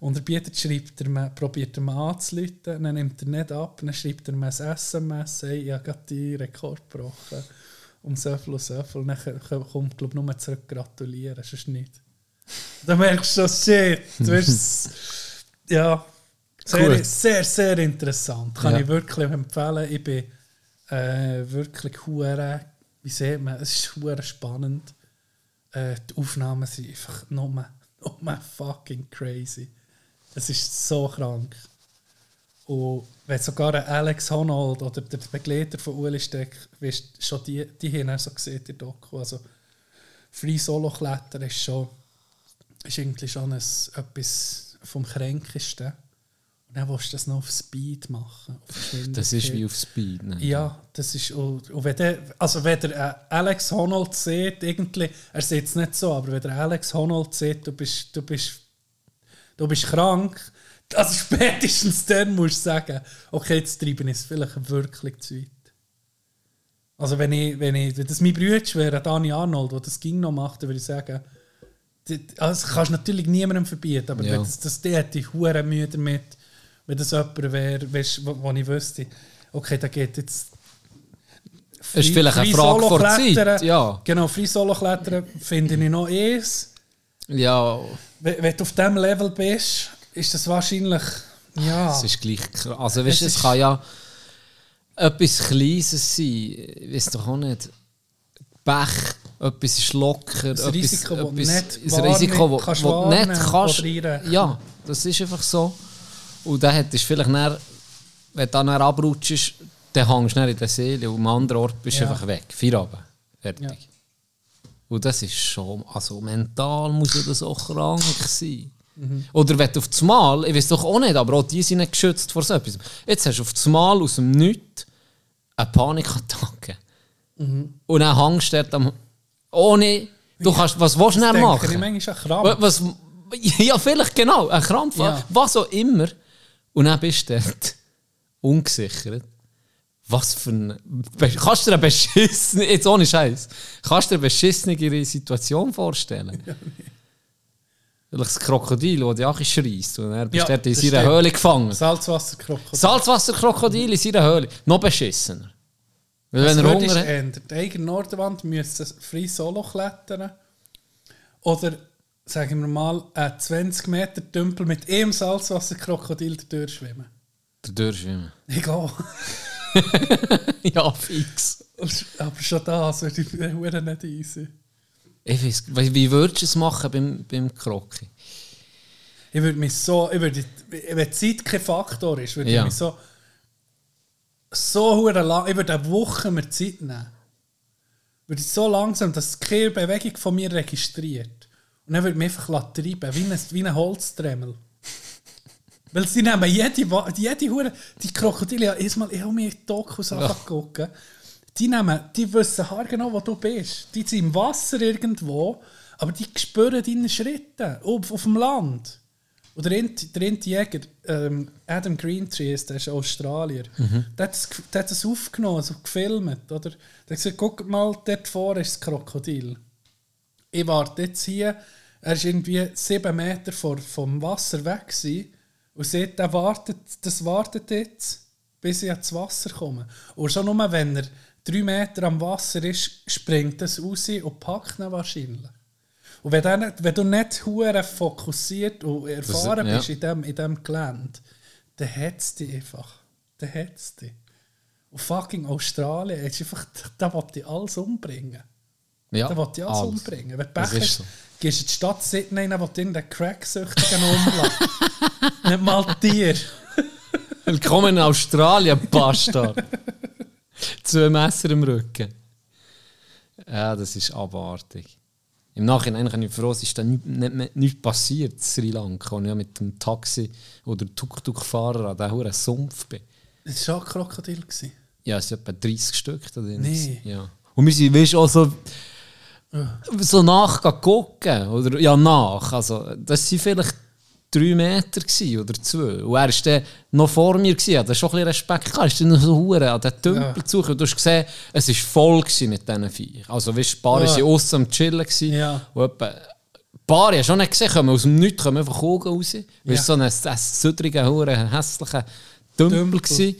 unterbietet, schreibt er, mir- probiert er mal anzuleiten, dann nimmt er nicht ab, dann schreibt er mir ein SMS, hey, ich habe gerade die Rekord gebrochen. Um so viel und so viel. Und dann kommt, glaube ich, nur zurück gratulieren, sonst nicht. Dann merkst du schon, shit, du wirst ja, sehr, sehr, sehr interessant. Kann Ja. ich wirklich empfehlen. Ich bin äh, wirklich hure, wie sieht man, es ist hure spannend. Äh, die Aufnahmen sind einfach nur, nur fucking crazy. Es ist so krank. Und wenn sogar ein Alex Honnold oder der Begleiter von Uli Steck, weißt, schon die, die haben so gesehen, die Doku. Also Free Solo Klettern ist schon ist irgendwie schon ein, etwas vom Kränkesten. Und dann willst du das noch auf Speed machen. Auf Das ist wie auf Speed. Ne? Ja, das ist. Und, und wenn der, also wenn der äh, Alex Honnold sieht, irgendwie, er sieht es nicht so, aber wenn der Alex Honnold sieht, du bist, du bist, du bist krank, also spätestens dann musst du sagen, okay, jetzt treiben ist vielleicht wirklich zu weit. Also wenn ich, wenn ich, wenn das mein Bruder wäre, Dani Arnold, der das ging noch macht, würde ich sagen, die- also das kannst du natürlich niemandem verbieten, aber Ja. wenn das, das, der hätte ich hure Mühe damit, wenn das jemand wäre, weißt, wo, wo ich wüsste, okay, da geht jetzt... Ist vielleicht eine Frage vor Zeit, ja. Genau, Free Solo Klettern finde ich noch eins. Ja, Wenn, wenn du auf diesem Level bist, ist das wahrscheinlich, ja... es ist gleich krass. Also, weißt, Es es, kann ja etwas Kleines sein. Ich weiß doch auch nicht. Pech, etwas ist locker. Ein Risiko, das etwas, nicht ein Risiko, wo, kannst wo du wahrnehmen nicht kannst. Ja, das ist einfach so. Und dann hättest du vielleicht dann, wenn du dann abrutschst, dann hängst du in der Seele und am anderen Ort bist du Ja. einfach weg. Feierabend. Fertig. Ja. Und das ist schon, also mental muss ja das auch krank sein. Mhm. Oder wenn du auf das Mal, ich weiß doch auch nicht, aber auch die sind nicht geschützt vor so etwas. Jetzt hast du auf das Mal aus dem Nichts eine Panikattacke. Mhm. Und dann hängst du dort am, ohne, du kannst, was willst du denke machen? ich manchmal Krampf. Was, ja, vielleicht genau, ein Krampf, Ja. was auch immer. Und dann bist du dort ungesichert. Was für ein. Kannst du dir eine beschissene, jetzt ohne Scheiß, kannst du dir eine beschissenere Situation vorstellen? Vielleicht das Krokodil, das auch schreist und dann bist Ja, in das seiner stimmt. Höhle gefangen. Salzwasserkrokodil. Salzwasserkrokodil in seiner Höhle. Noch beschissener. Weil wenn Was er Hunger hat. ändern? Die eigene Nordwand müsste frei solo klettern. Oder, sagen wir mal, ein 20 Meter Tümpel mit einem Salzwasserkrokodil durchschwimmen. Durchschwimmen. Egal. ja, fix. Aber schon das würde ich mir nicht easy. Ich weiss, wie würdest du es machen beim, beim Kroki? Ich würde mich so, ich würde, wenn die Zeit kein Faktor ist, würde Ja. ich mich so, so hure lang, ich würde eine Woche mir Zeit nehmen. Würde ich so langsam, dass keine Bewegung von mir registriert. Und dann würde ich mich einfach treiben, wie ein, wie ein Holztremmel. Weil sie nehmen jede, jede Hure, die Krokodile, erstmal, ich habe mir die Dokus Ja. angeguckt, die nehmen, die wissen haargenau, wo du bist. Die sind im Wasser irgendwo, aber die spüren deine Schritte auf, auf dem Land. Und der Jäger, ähm, Adam Greentree, ist, der ist Australier, der, hat das, der hat das aufgenommen, also gefilmt. Oder? Der hat gesagt, guck mal, dort vorne ist das Krokodil. Ich warte jetzt hier, er ist irgendwie sieben Meter vor, vom Wasser weg gewesen, und sieht, der wartet, das wartet jetzt, bis ich ans Wasser komme. Und schon nur, wenn er drei Meter am Wasser ist, springt das raus und packt ihn wahrscheinlich. Und wenn, der nicht, wenn du nicht hure fokussiert und erfahren ja. bist in dem, in dem Gelände, dann hat es dich einfach. Dann hat es dich. Und fucking Australien, ist einfach, da will ich alles umbringen. Ja, Da will ich alles, alles. umbringen. Wenn du Das Pech ist hast, so. Gehst du in die Stadt Sydney, dann will irgendeinen Cracksüchtigen umlassen. nicht mal dir. Willkommen in Australien, Bastard. Zwei Messer im Rücken. Ja, das ist abartig. Im Nachhinein kann ich froh, es ist dann nicht, nicht, nichts passiert in Sri Lanka, wo ich ja mit dem Taxi oder Tuk-Tuk-Fahrer an diesem Sumpf bin. Das war schon ein Krokodil. gewesen. Ja, es sind etwa 30 Stück da drin. Nee. Ja. Und wir sind, weißt du, auch so, so nach gucken. Oder, ja, nach. Also, das waren vielleicht drei Meter gewesen, oder zwei. Und er war dann noch vor mir. Gewesen. Ich hatte schon ein bisschen Respekt. gehabt. Ich noch so hure an den Tümpel Ja. zu suchen. Und Du hast gesehen, es war voll mit diesen Viechern. Also, weißt ein paar Ja. waren außen am Chillen. Gewesen. Ja. Und etwa, ein paar ich schon nicht gesehen, kommen aus dem Nichts, kommen einfach Augen raus. Ja. Du, so ein, ein südriger, hure hässlicher Tümpel. Tümpel. gewesen.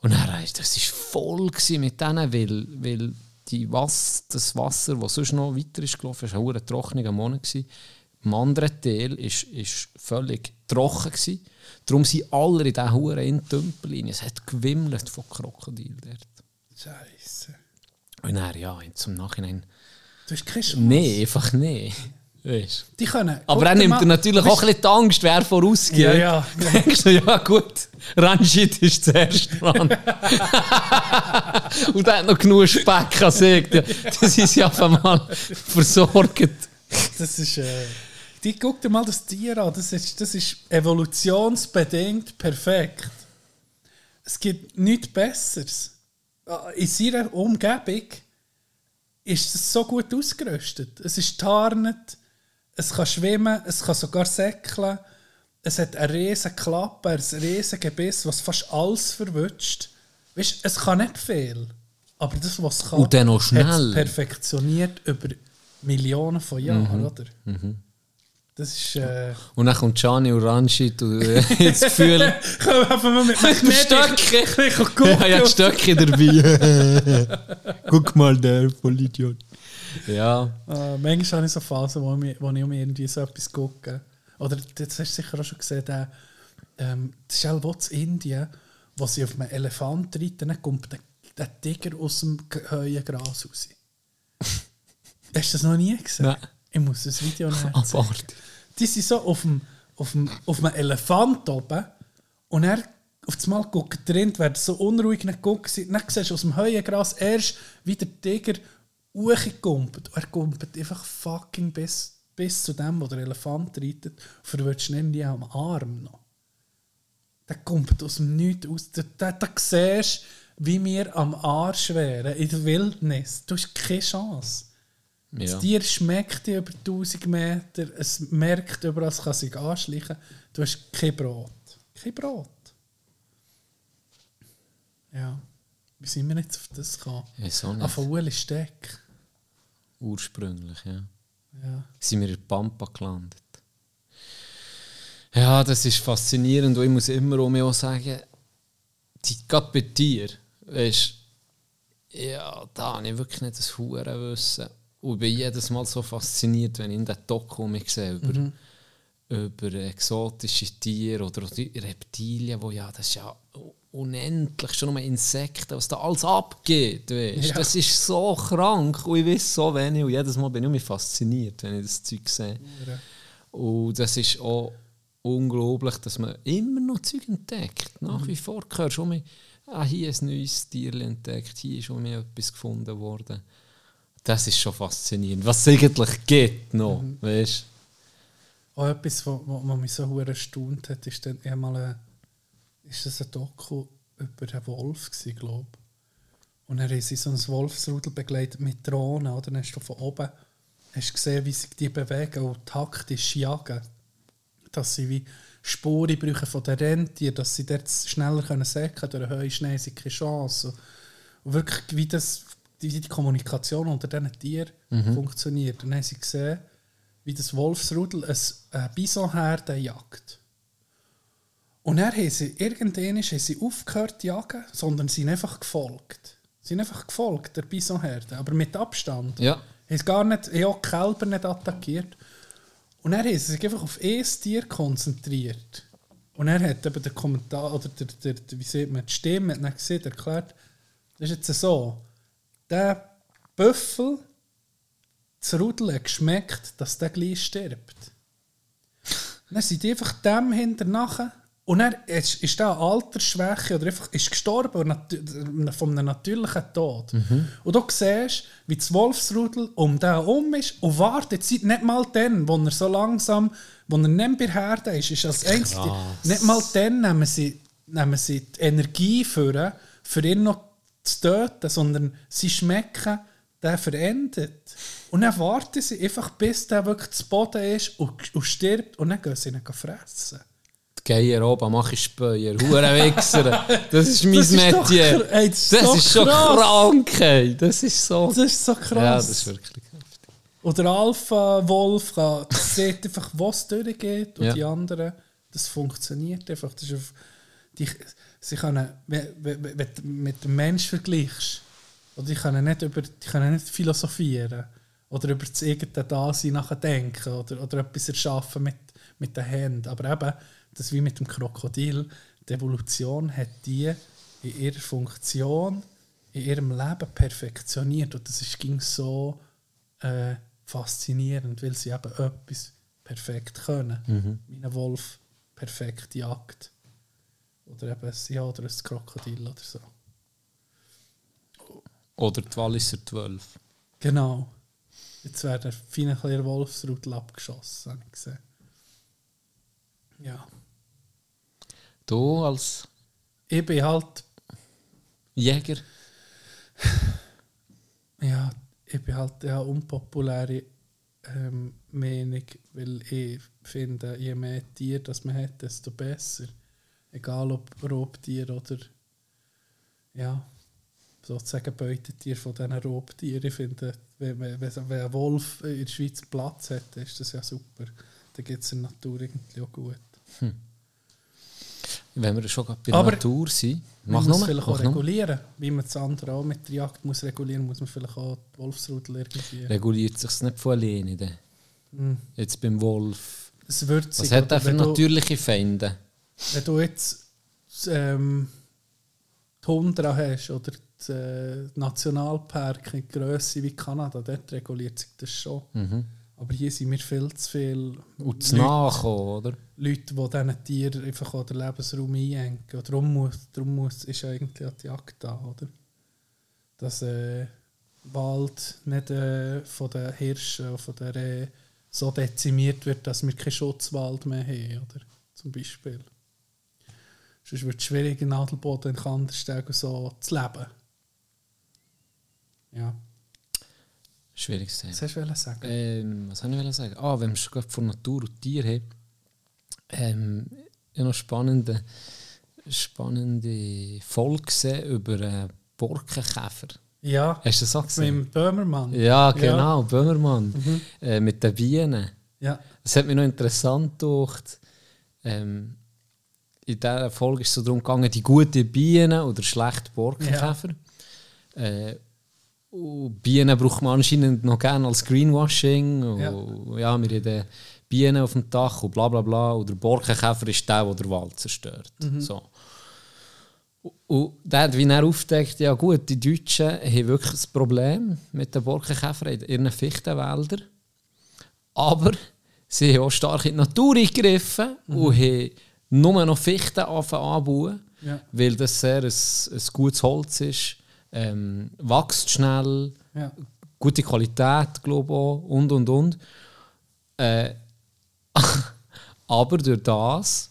Und dann, ey, das war voll mit denen, weil, weil die Was das Wasser, das sonst noch weiter ist gelaufen, ist, war ein trockener Monat. Gewesen. Im anderen Teil war ist, ist völlig trocken. Gewesen. Darum sind alle in diesen Huren in den Tümpel rein. Es hat gewimmelt von Krokodilen dort. Scheiße. Und dann, ja, zum Nachhinein, Du hast keine Chance. nee, einfach nee. Weißt. Die können. Aber er nimmt mal- dir natürlich auch ein bisschen die Angst, wer vorausgeht. Ja, ja. Denkst du, ja gut, Ranjit ist zuerst dran. Und er hat noch genug Speck an sich. Das ist ja auf einmal versorgt. Das ist. Äh, die, guck dir mal das Tier an. Das ist, das ist evolutionsbedingt perfekt. Es gibt nichts Besseres. Ah, In seiner Umgebung ist es so gut ausgerüstet. Es ist tarnet, es kann schwimmen, es kann sogar säckeln. Es hat eine riesige Klappe, ein riesiges Gebiss, was fast alles verwünscht. Weißt, es kann nicht viel. Aber das, was es kann, Und dann noch schnell. perfektioniert über Millionen von Jahren, Mhm. oder? Das ist. Äh, Und dann kommt Gianni Ranjit und äh, jetzt das Gefühl, Komm, einfach mal mit meinem Stöcke. Ich kann ja, ja, Stöcke dabei. Guck mal, der Vollidiot. Ja, Äh, manchmal habe ich so Phasen, wo, ich, wo ich um irgendwie so etwas gucke. Oder das hast du sicher auch schon gesehen, der, ähm, auch in Indien, wo sie auf einem Elefant reiten, dann kommt der, der Tiger aus dem G- Höhengras raus. hast du das noch nie gesehen? Nein. Ich muss das Video nehmen. abartig. Die sind so auf dem, auf dem, auf einem Elefant oben und er auf das Mal guckt drin, werden so unruhig nicht guckt, dann siehst du aus dem Höhengras erst, wie der Tiger hochkommt. Er kommt einfach fucking bis, bis zu dem, wo der Elefant reitet, und verwirrt ihn am Arm noch. Der kommt aus dem Nichts aus. Da, da, da siehst wie wir am Arsch wären, in der Wildnis. Du hast keine Chance. Ja. Das Tier schmeckt über 1000 Meter, es merkt überall, es kann sich anschleichen. Du hast kein Brot. Kein Brot. Ja. Wie sind wir jetzt auf das gekommen? Ah, nicht. von Ueli Steck. Ursprünglich, ja. Ja. sind wir in Pampa gelandet. Ja, das ist faszinierend und ich muss immer auch mir auch sagen, die, gerade bei dir, weißt, ja, da habe ich wirklich nicht das Huren wissen. Und ich bin jedes Mal so fasziniert, wenn ich in den Doku mich sehe über, über exotische Tiere oder Reptilien, wo ja, das ist ja unendlich, schon nur Insekten, was da alles abgeht, weißt. Ja. Das ist so krank und ich weiß so wenig und jedes Mal bin ich fasziniert, wenn ich das Zeug sehe. Und das ist auch unglaublich, dass man immer noch Zeug entdeckt. Nach wie vor hörst du schon mal, ah, hier ist ein neues Tier entdeckt, hier ist schon mal etwas gefunden worden. Das ist schon faszinierend. Was es eigentlich gibt noch, weißt Auch etwas, was wo mich so hure erstaunt hat, ist dann einmal ein, ist das ein Doku über einen Wolf glaube Und dann haben sie so ein Wolfsrudel begleitet mit Drohnen, oder? Dann hast du von oben hast gesehen, wie sich die bewegen und taktisch jagen. dass sie wie Spuren brauchen von den Rentieren, dass sie dort schneller können säcken durch den Heuschnee, sie keine Chance. Und wirklich, wie, das, wie die Kommunikation unter diesen Tieren funktioniert. Und dann haben sie gesehen, wie das Wolfsrudel ein, ein Bisonherde jagt. Und dann haben sie, irgendwann haben sie aufgehört zu jagen, sondern sind einfach gefolgt. Sie sind einfach gefolgt, der Bisonherde, aber mit Abstand. Ja. Haben sie gar nicht, auch die Kälber nicht attackiert. Und haben sie sich einfach auf ein Tier konzentriert. Und er hat eben der Kommentar, oder der, der, der, wie sieht man, die Stimme hat gesehen, erklärt, das ist jetzt so, der Büffel, das Rudel hat geschmeckt, dass der gleich stirbt. Dann sind die einfach dem hinterher und er ist, ist da eine Altersschwäche oder einfach ist gestorben von einem natürlichen Tod. Und du siehst, wie das Wolfsrudel um den um ist und wartet seit nicht mal dann, wo er so langsam, wo er nicht bei Herde ist, ist als einzige, nicht mal dann nehmen sie, nehmen sie die Energie für, für ihn noch zu töten, sondern sie schmecken, der verendet. Und dann warten sie einfach, bis der wirklich zu Boden ist und, und stirbt und dann gehen sie ihn fressen. Die Geier oben mache ich Spöier, Hurenwichser. Das ist mein Das Metier. ey, das ist das so ist schon krank, ey. Das ist so... Das ist so krass. Ja, das ist wirklich heftig. Oder Alpha-Wolf kann- sieht einfach, was durchgeht und Ja. die anderen, das funktioniert einfach. Das ist auf, die, sie können, wenn, wenn, wenn du mit dem Mensch vergleichst, oder die können nicht, über, die können nicht philosophieren oder über das eigene Dasein nachdenken oder, oder etwas erschaffen mit, mit den Händen. Aber eben, das ist wie mit dem Krokodil, die Evolution hat die in ihrer Funktion, in ihrem Leben perfektioniert und das ist, ging so äh, faszinierend, weil sie eben etwas perfekt können. Wie ein Wolf perfekt jagt. Oder eben ein, ja, oder ein Krokodil oder so. Oder die Walliser 12. Genau. Jetzt wäre der feine kleine Wolfsrudel abgeschossen, habe ich gesehen. Ja. Du als Ich bin halt, Jäger? ja, ich bin halt ja unpopuläre ähm, Meinung, weil ich finde, je mehr Tiere das man hat, desto besser. Egal ob Raubtier oder ja, sozusagen Beutetier von diesen Raubtieren. Ich finde, wenn, wenn, wenn wenn ein Wolf in der Schweiz Platz hat, ist das ja super. Dann geht es in der Natur irgendwie auch gut. Wenn wir schon gerade bei Aber- der Natur sind. Mach man muss nur. vielleicht Mach auch regulieren. Wie man das andere auch mit der Jagd muss regulieren muss, man vielleicht auch die Wolfsrudel irgendwie. Reguliert sich nicht von alleine. dann? Mhm. Jetzt beim Wolf. Es wird Was sich, hat er für wenn du- natürliche Feinde? Wenn du jetzt ähm, die Tundra hast oder die äh, Nationalpark in Grösse wie Kanada, dort reguliert sich das schon. Aber hier sind wir viel zu viele Mhm. Und zu nachkommen, oder? Leute, die diesen Tieren einfach auch den Lebensraum einengen. Und darum, muss, darum muss, ist eigentlich auch die Jagd da, oder? Dass äh, Wald nicht äh, von den Hirschen und von den Rehen so dezimiert wird, dass wir keinen Schutzwald mehr haben, oder? Zum Beispiel. Sonst wird es schwierig, in Nadelboden in Kanderstegen so zu leben. Ja. Schwieriges Thema. Was hast du sagen? Ähm, was soll ich sagen? Ah, wenn wir schon von Natur und Tier haben. Ähm, ich habe noch spannende, spannende Folge gesehen über einen Borkenkäfer. Ja, Hast du das auch gesehen? mit dem Böhmermann. Ja, genau, Böhmermann. Äh, mit den Bienen. Ja. Es hat mich noch interessant gedacht. Ähm, in dieser Folge ist es so darum gegangen, die guten Bienen oder schlechte Borkenkäfer. Äh, und Bienen braucht man anscheinend noch gerne als Greenwashing. Und, ja. wir haben Bienen auf dem Dach und bla bla bla. Und der Borkenkäfer ist der, der den Wald zerstört. So. Und- der hat wie er aufdeckt, ja gut, die Deutschen haben wirklich ein Problem mit den Borkenkäfern in ihren Fichtenwäldern. Aber sie haben auch stark in die Natur eingegriffen und haben nur noch Fichten anbauen, Ja. weil das sehr ein, ein gutes Holz ist, ähm, wächst schnell, Ja. gute Qualität, glaube ich auch, und und und. Äh, aber durch das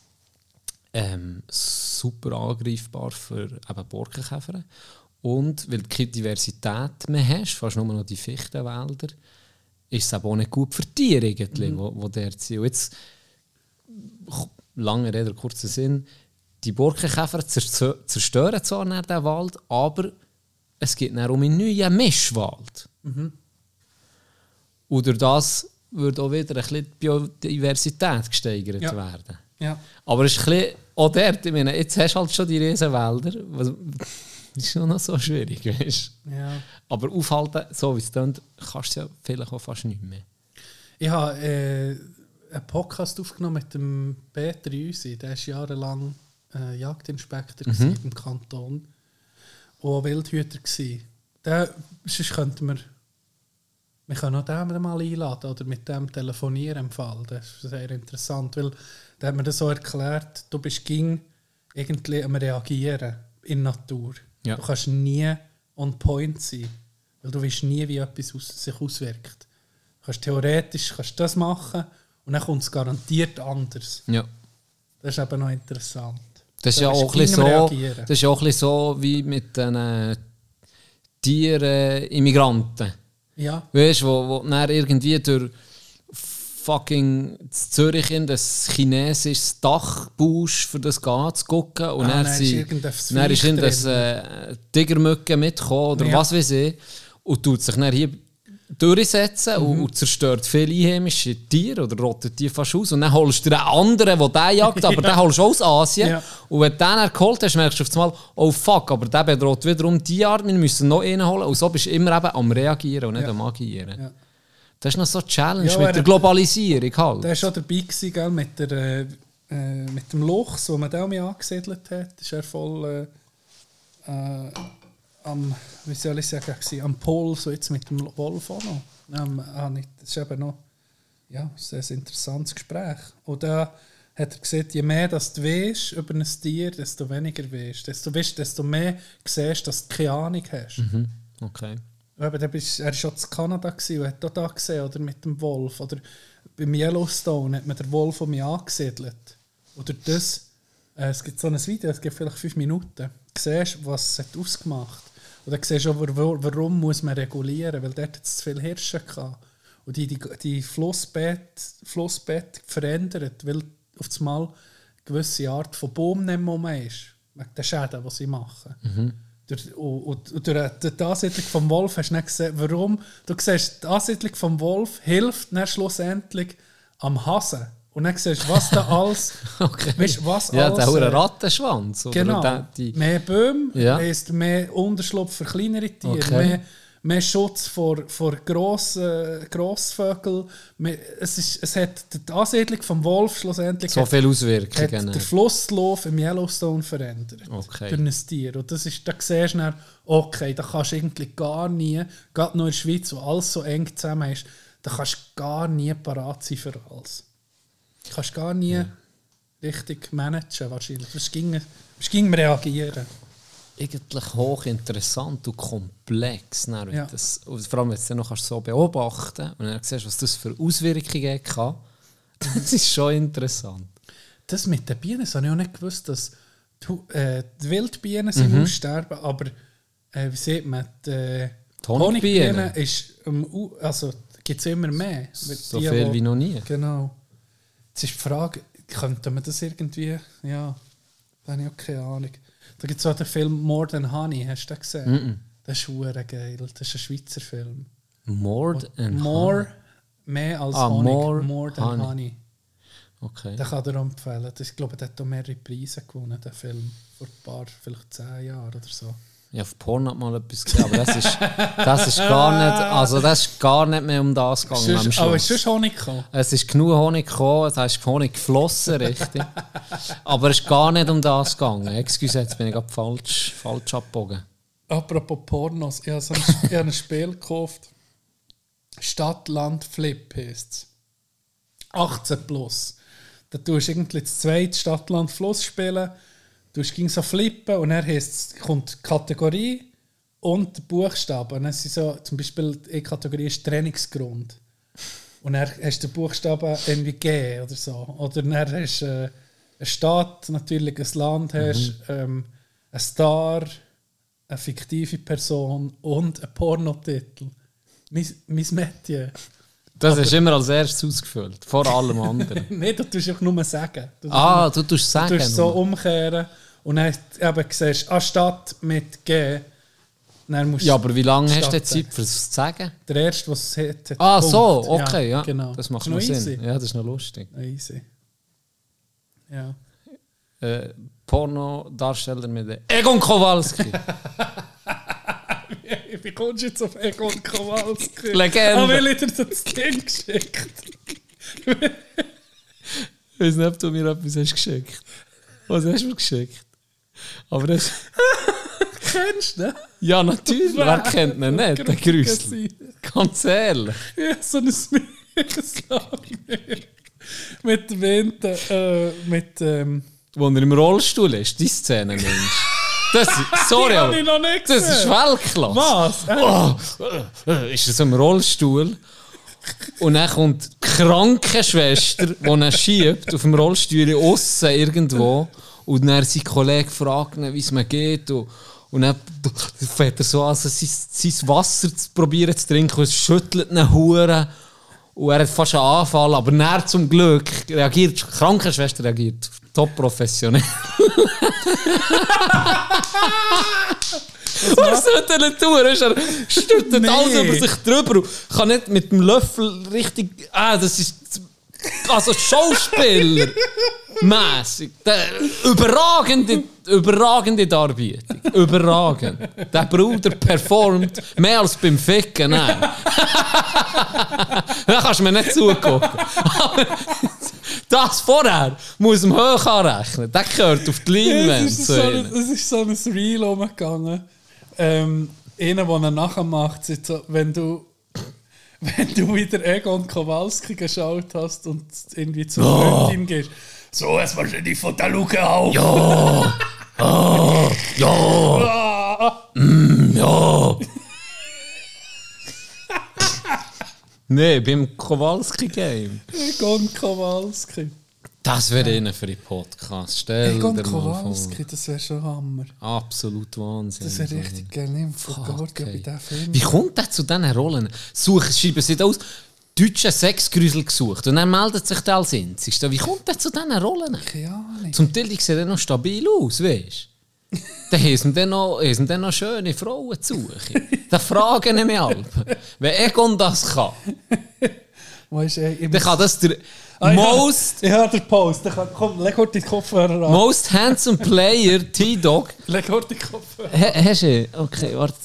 ähm, super angreifbar für eben Borkenkäfer. Und weil du keine Diversität mehr hast, fast nur noch die Fichtenwälder, ist es aber auch nicht gut für Tiere, irgendwie, wo, wo dort sind. Und jetzt lange Rede, kurzer Sinn, die Borkenkäfer zerstö- zerstören zwar dann den Wald, aber es geht dann um einen neuen Mischwald. Und durch das würde auch wieder ein bisschen die Biodiversität gesteigert Ja. werden. Ja. Aber es ist ein bisschen, auch dort, ich meine, jetzt hast du halt schon die Riesenwälder. Was, das ist schon noch so schwierig, weißt du? ja. Aber aufhalten, so wie es klingt, kannst du ja vielleicht auch fast nicht mehr. Ich habe äh, einen Podcast aufgenommen mit dem Peter Üsi. Der war jahrelang äh, Jagdinspektor mhm. im Kanton. Und Wildhüter. Der, sonst könnten wir... Wir können auch den mal einladen oder mit dem telefonieren im Fall. Das ist sehr interessant, weil der hat mir das so erklärt, du bist ging irgendwie am Reagieren in der Natur. Ja. Du kannst nie on point sein, weil du weißt nie, wie etwas aus, sich auswirkt. Du kannst theoretisch kannst das machen und dann kommt es garantiert anders. Ja. Das ist eben noch interessant. Das ist, ja auch ein so, Reagieren. das ist ja auch ein so wie mit den äh, Tieren-Immigranten. Ja, Weißt du, wo, wo dann irgendwie durch fucking Zürich in das chinesisches Dach baust, für das zu gucken. Und Ah, dann, dann sie- dann ist Viech in das äh, Tigermücke mitgekommen oder Ja. was weiß ich. Und tut sich dann hier durchsetzen Mhm. und, zerstört viele einheimische Tiere oder rottet die fast aus. Und dann holst du den anderen, der den jagt, aber den holst du aus Asien. Ja. Und wenn du den geholt hast, merkst du auf einmal, oh fuck, aber der bedroht wiederum die Art, wir müssen noch einen holen. Und so bist du immer eben am Reagieren und nicht Ja. am Agieren. Ja. Das ist noch so eine Challenge Ja, mit er der Globalisierung halt. der war schon dabei gewesen, gell, mit, der, äh, äh, mit dem Luchs, wo man den auch angesiedelt hat. Ist er voll äh, äh, am, wie soll ich sagen, am Pol, so jetzt mit dem Wolf auch noch. Ähm, nicht, das ist eben noch ja, ein interessantes Gespräch. Und da hat er gesagt, je mehr dass du weißt über ein Tier, desto weniger weißt. Desto, weißt, desto mehr siehst, dass du keine Ahnung hast. Mhm. Okay. Eben, da bist, er war schon in Kanada gewesen und hat auch da gesehen, oder mit dem Wolf. Oder beim Yellowstone hat man den Wolf um mich angesiedelt. Oder das, äh, es gibt so ein Video, es gibt vielleicht fünf Minuten. Du siehst, was es hat ausgemacht Und dann siehst du auch, warum, muss man regulieren, weil dort zu viele Hirsche gehabt. Und die, die, die Flussbett, Flussbett verändert, weil auf einmal eine gewisse Art von Baum nicht mehr ist. Wegen den Schäden, die sie machen. Durch, und, und, und durch die Ansiedlung vom Wolf hast du nicht gesehen, warum. Du siehst, die Ansiedlung vom Wolf hilft dann schlussendlich am Hasen. Und dann siehst du, was da alles. Okay. Weißt, was ja, alles, der äh, Rattenschwanz. Oder Genau. der, die, mehr Bäume Ja. heisst mehr Unterschlupf für kleinere Tiere, Okay. mehr, mehr Schutz vor, vor grossen, Grossvögeln. Mehr, es, ist, es hat die Ansiedlung vom Wolf schlussendlich so hat, viele hat Auswirkungen. der Flusslauf im Yellowstone verändert. Okay. Durch ein Tier. Und das ist, da siehst du dann, okay, da kannst du irgendwie gar nie, gerade nur in der Schweiz, wo alles so eng zusammen ist, da kannst du gar nie parat sein für alles. Du kannst gar nie richtig managen wahrscheinlich. Das ging, das ging reagieren. eigentlich hochinteressant und komplex. Dann, Ja. das, und vor allem, wenn du es noch so beobachten und dann siehst, was das für Auswirkungen kann. Das ist schon interessant. Das mit den Bienen, das habe ich auch nicht gewusst, dass die, äh, die Wildbienen sind Mhm. aussterben, aber äh, wie sieht man, die, äh, Die Honigbienen. ist, ähm, also gibt es immer mehr. So Die, viel wo- wie noch nie. Genau. Jetzt ist die Frage, könnte man das irgendwie, ja, da habe ich auch keine Ahnung. Da gibt es auch den Film More Than Honey, hast du den gesehen? Mhm. Das ist hure geil, das ist ein Schweizer Film. More and More, mehr als Ah, Honig. More than Honey. Honey. Okay. Den kann dir auch empfehlen. Das, ich glaube, der hat auch mehrere Preise gewonnen, der Film. Vor ein paar, vielleicht zehn Jahren oder so. Ich habe auf Pornhub mal etwas gesehen, aber das ist, das ist gar nicht, also das ist gar nicht mehr um das gegangen Sonst, aber ist Schluss. schon Honig gekommen? Es ist genug Honig gekommen, es ist Honig geflossen, richtig. aber es ist gar nicht um das gegangen. Excuse, jetzt bin ich gerade falsch, falsch abgebogen. Apropos Pornos, ich habe, ein, ich habe ein Spiel gekauft. Stadt, Land, Flip heisst es. 18 plus. Da tust du irgendwie das zweite Stadt, Land, Fluss spielen. Du ging so flippen und dann heisst, kommt Kategorie und der Buchstabe. Und dann sind so, zum Beispiel die Kategorie ist Trainingsgrund. Und dann hast du den Buchstaben irgendwie G oder so. Oder dann hast du äh, eine Stadt, natürlich ein Land, hast ähm, ein Star, eine fiktive Person und ein Pornotitel. Mein, mein Metier. Das hast du immer als erstes ausgefüllt, vor allem anderen. Nein, du tust einfach nur sagen. Du ah, du tust sagen. Du tust so umkehren und dann eben siehst, anstatt mit G, dann musst Ja, aber wie lange hast du denn Zeit, für das zu sagen? der Erste, was es hat, hat Ah, Punkt. so, okay, ja. Genau. Das macht noch Sinn. easy. Ja, das ist noch lustig. Easy. Ja. Äh, Pornodarsteller mit Egon Kowalski. Wie kommst du jetzt auf Egon Kowalski? Legende. Ah, weil ich dir das Ding geschickt Ich weiß nicht, ob du mir etwas hast geschickt. Was hast du mir geschickt? Aber das. Kennst du den? Ja, natürlich. Wer kennt ihn nicht? Der. Grüßel. Ganz ehrlich. Ja, so ein Song. mit dem Wind, äh, mit, ähm, Wo er im Rollstuhl ist, die Szene, Mensch. Das, sorry, Die hab aber ich noch nicht das ist. Weltklasse. was? Äh, Oh, äh, ist er so im Rollstuhl? Und dann kommt die Krankenschwester, die ihn schiebt, auf dem Rollstuhl aussen irgendwo. Und dann sein Kollege fragt ihn, wie es mir geht. Und, und dann fährt er so an, also sein, sein Wasser zu probieren zu trinken. Und es schüttelt ihn Huren. Und er hat fast einen Anfall. Aber dann zum Glück reagiert, die Krankenschwester reagiert top professionell. Was sollte er denn tun? Ist Er stürzt Nee. alles über sich drüber und kann nicht mit dem Löffel richtig. Ah, das ist. Also Schauspieler. Der- Überragende, überragende Darbietung. Überragend. Der Bruder performt mehr als beim Ficken. Nein. da kannst du mir nicht zugucken. Das vorher muss man hoch anrechnen. Der gehört auf die Leinwand. es, ist zu so ist so ein Reel umgegangen. Ähm, einer, der ihn nachher macht, so, wenn du, wenn du wieder Egon Kowalski geschaut hast und irgendwie zur Freundin gehst, so, es war schon die von der Luke auf. Ja! Ah, ja! Mm, ja! nee, beim Kowalski-Game. Egon Kowalski. Das wäre einer für die Podcast. Stell Egon dir. Kowalski, das wäre schon Hammer. Absolut Wahnsinn. Das wäre richtig geil. Nimm von Gorgia bei ey. diesem Film. Wie kommt der zu diesen Rollen? Suchen, schreiben sie aus. Deutsche Sexgrüsel gesucht. Und dann meldet sich der als einzigster. Wie kommt der zu diesen Rollen? Keine Ahnung. Zum Teil sieht er noch stabil aus, weißt du? Dann haben dann noch, haben dann noch schöne Frauen zu suchen. Da fragen ich mich alle. Wenn Egon das kann, Weißt ich dann kann das der Ah, ich most, hab- Ich habe den Post. Ich Komm, leg heute die Kopfhörer an. most handsome player, T-Dog. Leg heute die Kopfhörer Ha- Hast du? Okay, warte.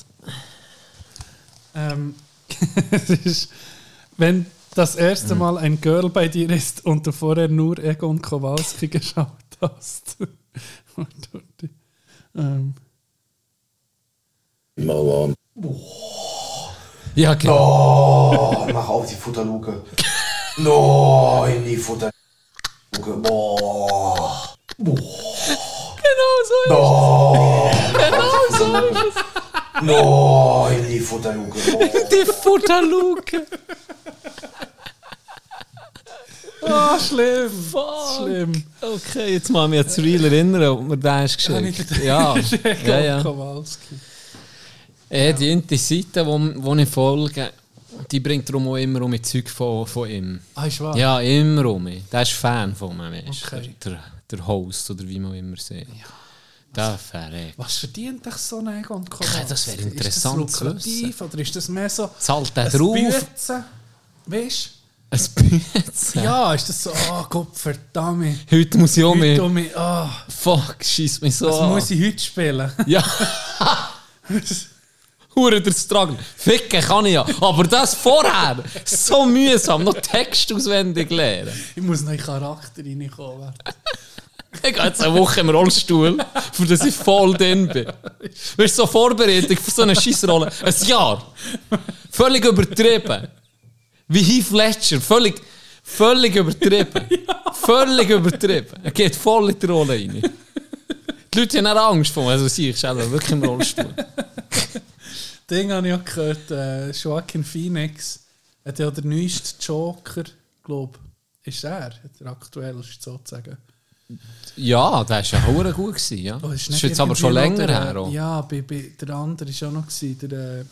Ähm, es ist, wenn das erste Mal ein Girl bei dir ist und du vorher nur Egon Kowalski geschaut hast. Warte, warte. ähm, Ja, genau. Oh, mach auf die Futterluke. No, in die Futterluke. Boah. Genau so ist No, in die Futterluke. Boah. die Futterluke. Ah, schlimm. Fuck. Schlimm. Okay, jetzt mal an das Reel erinnern, ob mir der ist geschickt. Ja, ja, ja. Kowalski. Äh, die Seite, wo, wo ich folge, die bringt darum auch immer um mit Zeug von, von ihm. Ah, ist wahr? Ja, immer um. Der ist Fan von mir? Okay. Der, der Host oder wie man immer sieht. Der verreckt. Was verdient dich so ein Egon Kowalski? das wäre interessant Ist das lukrativ oder ist das mehr so Zahlt der drauf? Weißt Ein? Ja, ist das so, oh Gott, verdammt. Heute muss ich auch Heute mit. mich, Fuck, schießt mich so was an. muss ich heute spielen? Ja. Hure der Struggle. Ficken kann ich ja. Aber das vorher, so mühsam, noch Text auswendig lernen. Ich muss noch in Charakter reinkommen. Ich gehe jetzt eine Woche im Rollstuhl, für das ich voll drin bin. Weißt du, so Vorbereitung für so eine Scheissrolle. Ein Jahr. Völlig übertrieben. Wie Heath Ledger. Völlig, völlig übertrieben. Völlig übertrieben. Er geht voll in die Rolle rein. Die Leute haben auch Angst vor mir. Also ich selber wirklich im Rollstuhl. Ding habe ich auch gehört, äh, Joaquin Phoenix hat ja der neueste Joker, glaube ich, ist er, der aktuellste sozusagen. Ja, der war ja hure gut. Gewesen, ja. Oh, das ist jetzt aber schon länger der, her. Auch. Ja, bei, bei, der andere war auch noch, gewesen, der, äh,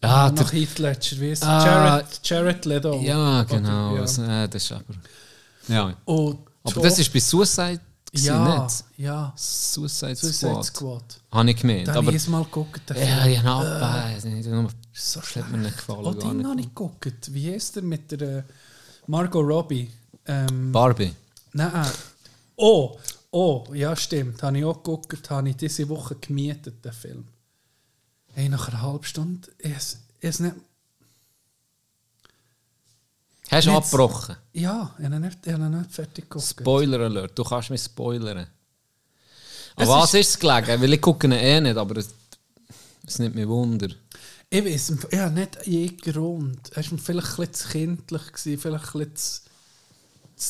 Ah, nach der, Heath Ledger, wie ist Ah, Jared, Jared Leto. ja, Oder- genau. ja. Also, äh, das ist aber. Ja. Und Aber das ist bei Suicide gewesen, ja, nicht? ja. Suicide, Suicide Squad. Squad. Habe ich gemeint. Da habe Aber ich jedes Mal geguckt. ja, Film. genau. Äh, so so hat mir nicht gefallen. Oh, den nicht. habe ich geguckt. Wie ist der mit der äh, Margot Robbie? Ähm, Barbie. Nein. Oh, oh, ja, stimmt. Habe ich auch geguckt, habe ich diese Woche gemietet, den Film. Hey, nach einer halben Stunde, ich es, es nicht. Hast du abgebrochen? Ja, ich habe nicht, ich habe nicht fertig geguckt. Spoiler Alert. Du kannst mich spoilern. Aber was ist- es gelegen? Weil ich gucke ihn eh nicht, aber es es nimmt mich Wunder. Ich weiß, ja, nicht jeden Grund. Es war vielleicht ein bisschen zu kindlich, vielleicht ein bisschen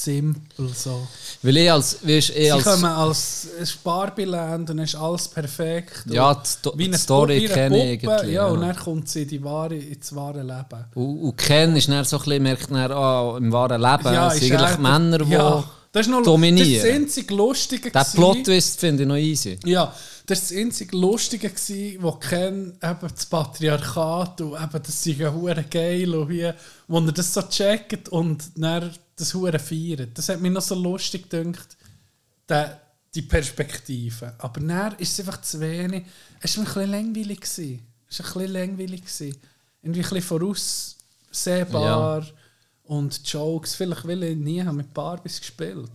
simpel. So. Weil ich als, weißt, ich Sie als kommen als Barbie-Land und dann ist alles perfekt. Ja, die wie die Story kenne ich irgendwie, Ja, und dann kommt sie in die wahre, ins wahre Leben. Und, und Ken ist dann so ein bisschen, merkt dann, ah, im wahren Leben Ja, sind eigentlich er- Männer, die ja, das ist noch, dominieren. Das einzige Lustige. Der. Plot-Twist finde ich noch easy. Ja, das ist das einzige Lustige, gewesen, wo Ken eben das Patriarchat und eben das sei ja geil und wie, wo er das so checkt und dann das hure feiert. Das hat mich noch so lustig gedacht, der, die Perspektive. Aber dann ist es einfach zu wenig. Es war mir ein bisschen langweilig. Gewesen. Es war ein bisschen langweilig. Gewesen. Irgendwie ein bisschen voraussehbar und Jokes. Vielleicht will ich nie haben mit Barbies gespielt.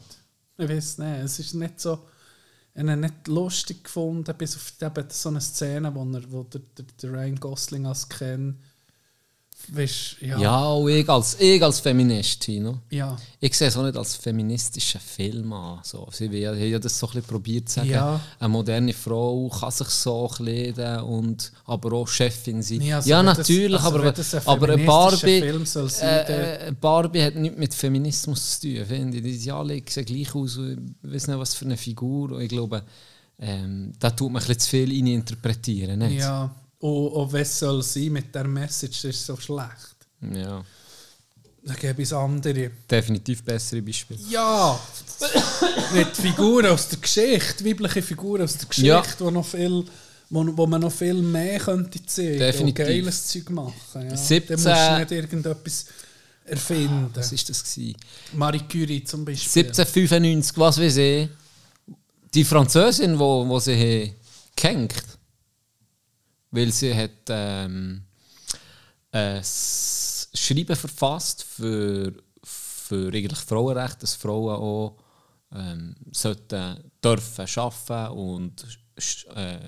Ich weiß nicht. Es ist nicht so ich habe nicht lustig gefunden, bis auf eben so eine Szene, wo, er, wo der, der, der Ryan Gosling als Ken weißt, ja, Ja, und ich als, ich als Feminist, Tino. ja, Ich sehe es auch nicht als feministischen Film an. So, sie haben ja das so ein bisschen probiert zu sagen. Ja. Eine moderne Frau kann sich so kleiden und aber auch Chefin sein. Nee, also ja, wenn das- natürlich, also aber, ein aber eine Barbie, Film soll sein, äh, äh, Barbie hat nichts mit Feminismus zu tun, finde ich. Die alle sehen gleich aus, ich weiß nicht, was für eine Figur. Und ich glaube, ähm, da tut man ein bisschen zu viel interpretieren. Nicht? ja. Und, und was soll sein mit der Message, das ist so schlecht. ja. Da ich es andere. Definitiv bessere Beispiele. Ja! mit Figuren aus der Geschichte, weibliche Figuren aus der Geschichte, Ja. wo, noch viel, wo, wo man noch viel mehr könnte zeigen Definitiv. und geiles Zeug machen. Ja. 17 Dann musst du nicht irgendetwas erfinden. Was war das? Gewesen? Marie Curie zum Beispiel. 1795, was weiß ich. Die Französin, wo, wo sie gehängt weil sie hat ähm, ein Schreiben verfasst für, für eigentlich Frauenrecht, dass Frauen auch ähm, sollten dürfen arbeiten und äh,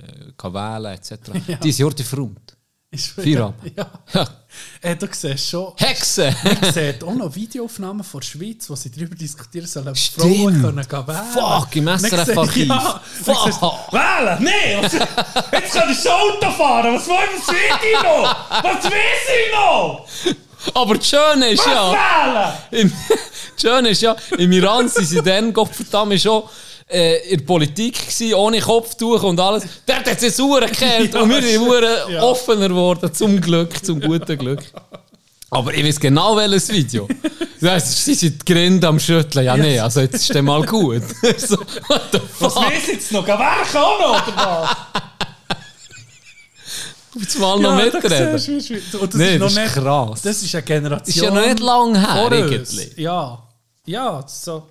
wählen etc. Ja. Die sind heute verräumt. Ist Feierabend. Ja. Ja. Äh, du siehst schon, Hexen! man sieht auch noch Videoaufnahmen von der Schweiz, wo sie darüber diskutieren sollen, Stimmt. Frauen können gehen wählen. Fuck, im SRF-Archiv. Ja, Fuck. siehst Wählen? Nein! Was, jetzt kann ich schon Auto fahren! Was wollen wir ich noch? Was weiß ich noch? Aber das Schöne ist ja... Wählen! Im, das Schöne ist ja, im Iran sind sie dann, Gottverdammt, schon äh, in der Politik gewesen, ohne Kopftuch und alles. Der hat jetzt Uhren gekannt Ja, und wir sind Ja. offener geworden, zum Glück, zum guten Glück. Aber ich weiß genau welches Video. Das, sie sind die Grinde am Schütteln. Ja, nee, also jetzt ist der mal gut. so, what the Was fuck? weiß ich jetzt noch? Werken auch noch, oder was? Jetzt mal noch da mitreden. siehst wie- wie- und das Nee, ist noch das ist nicht, krass. Das ist eine Generation. Ist ja noch nicht lang her, eigentlich. Ja. Ja, so.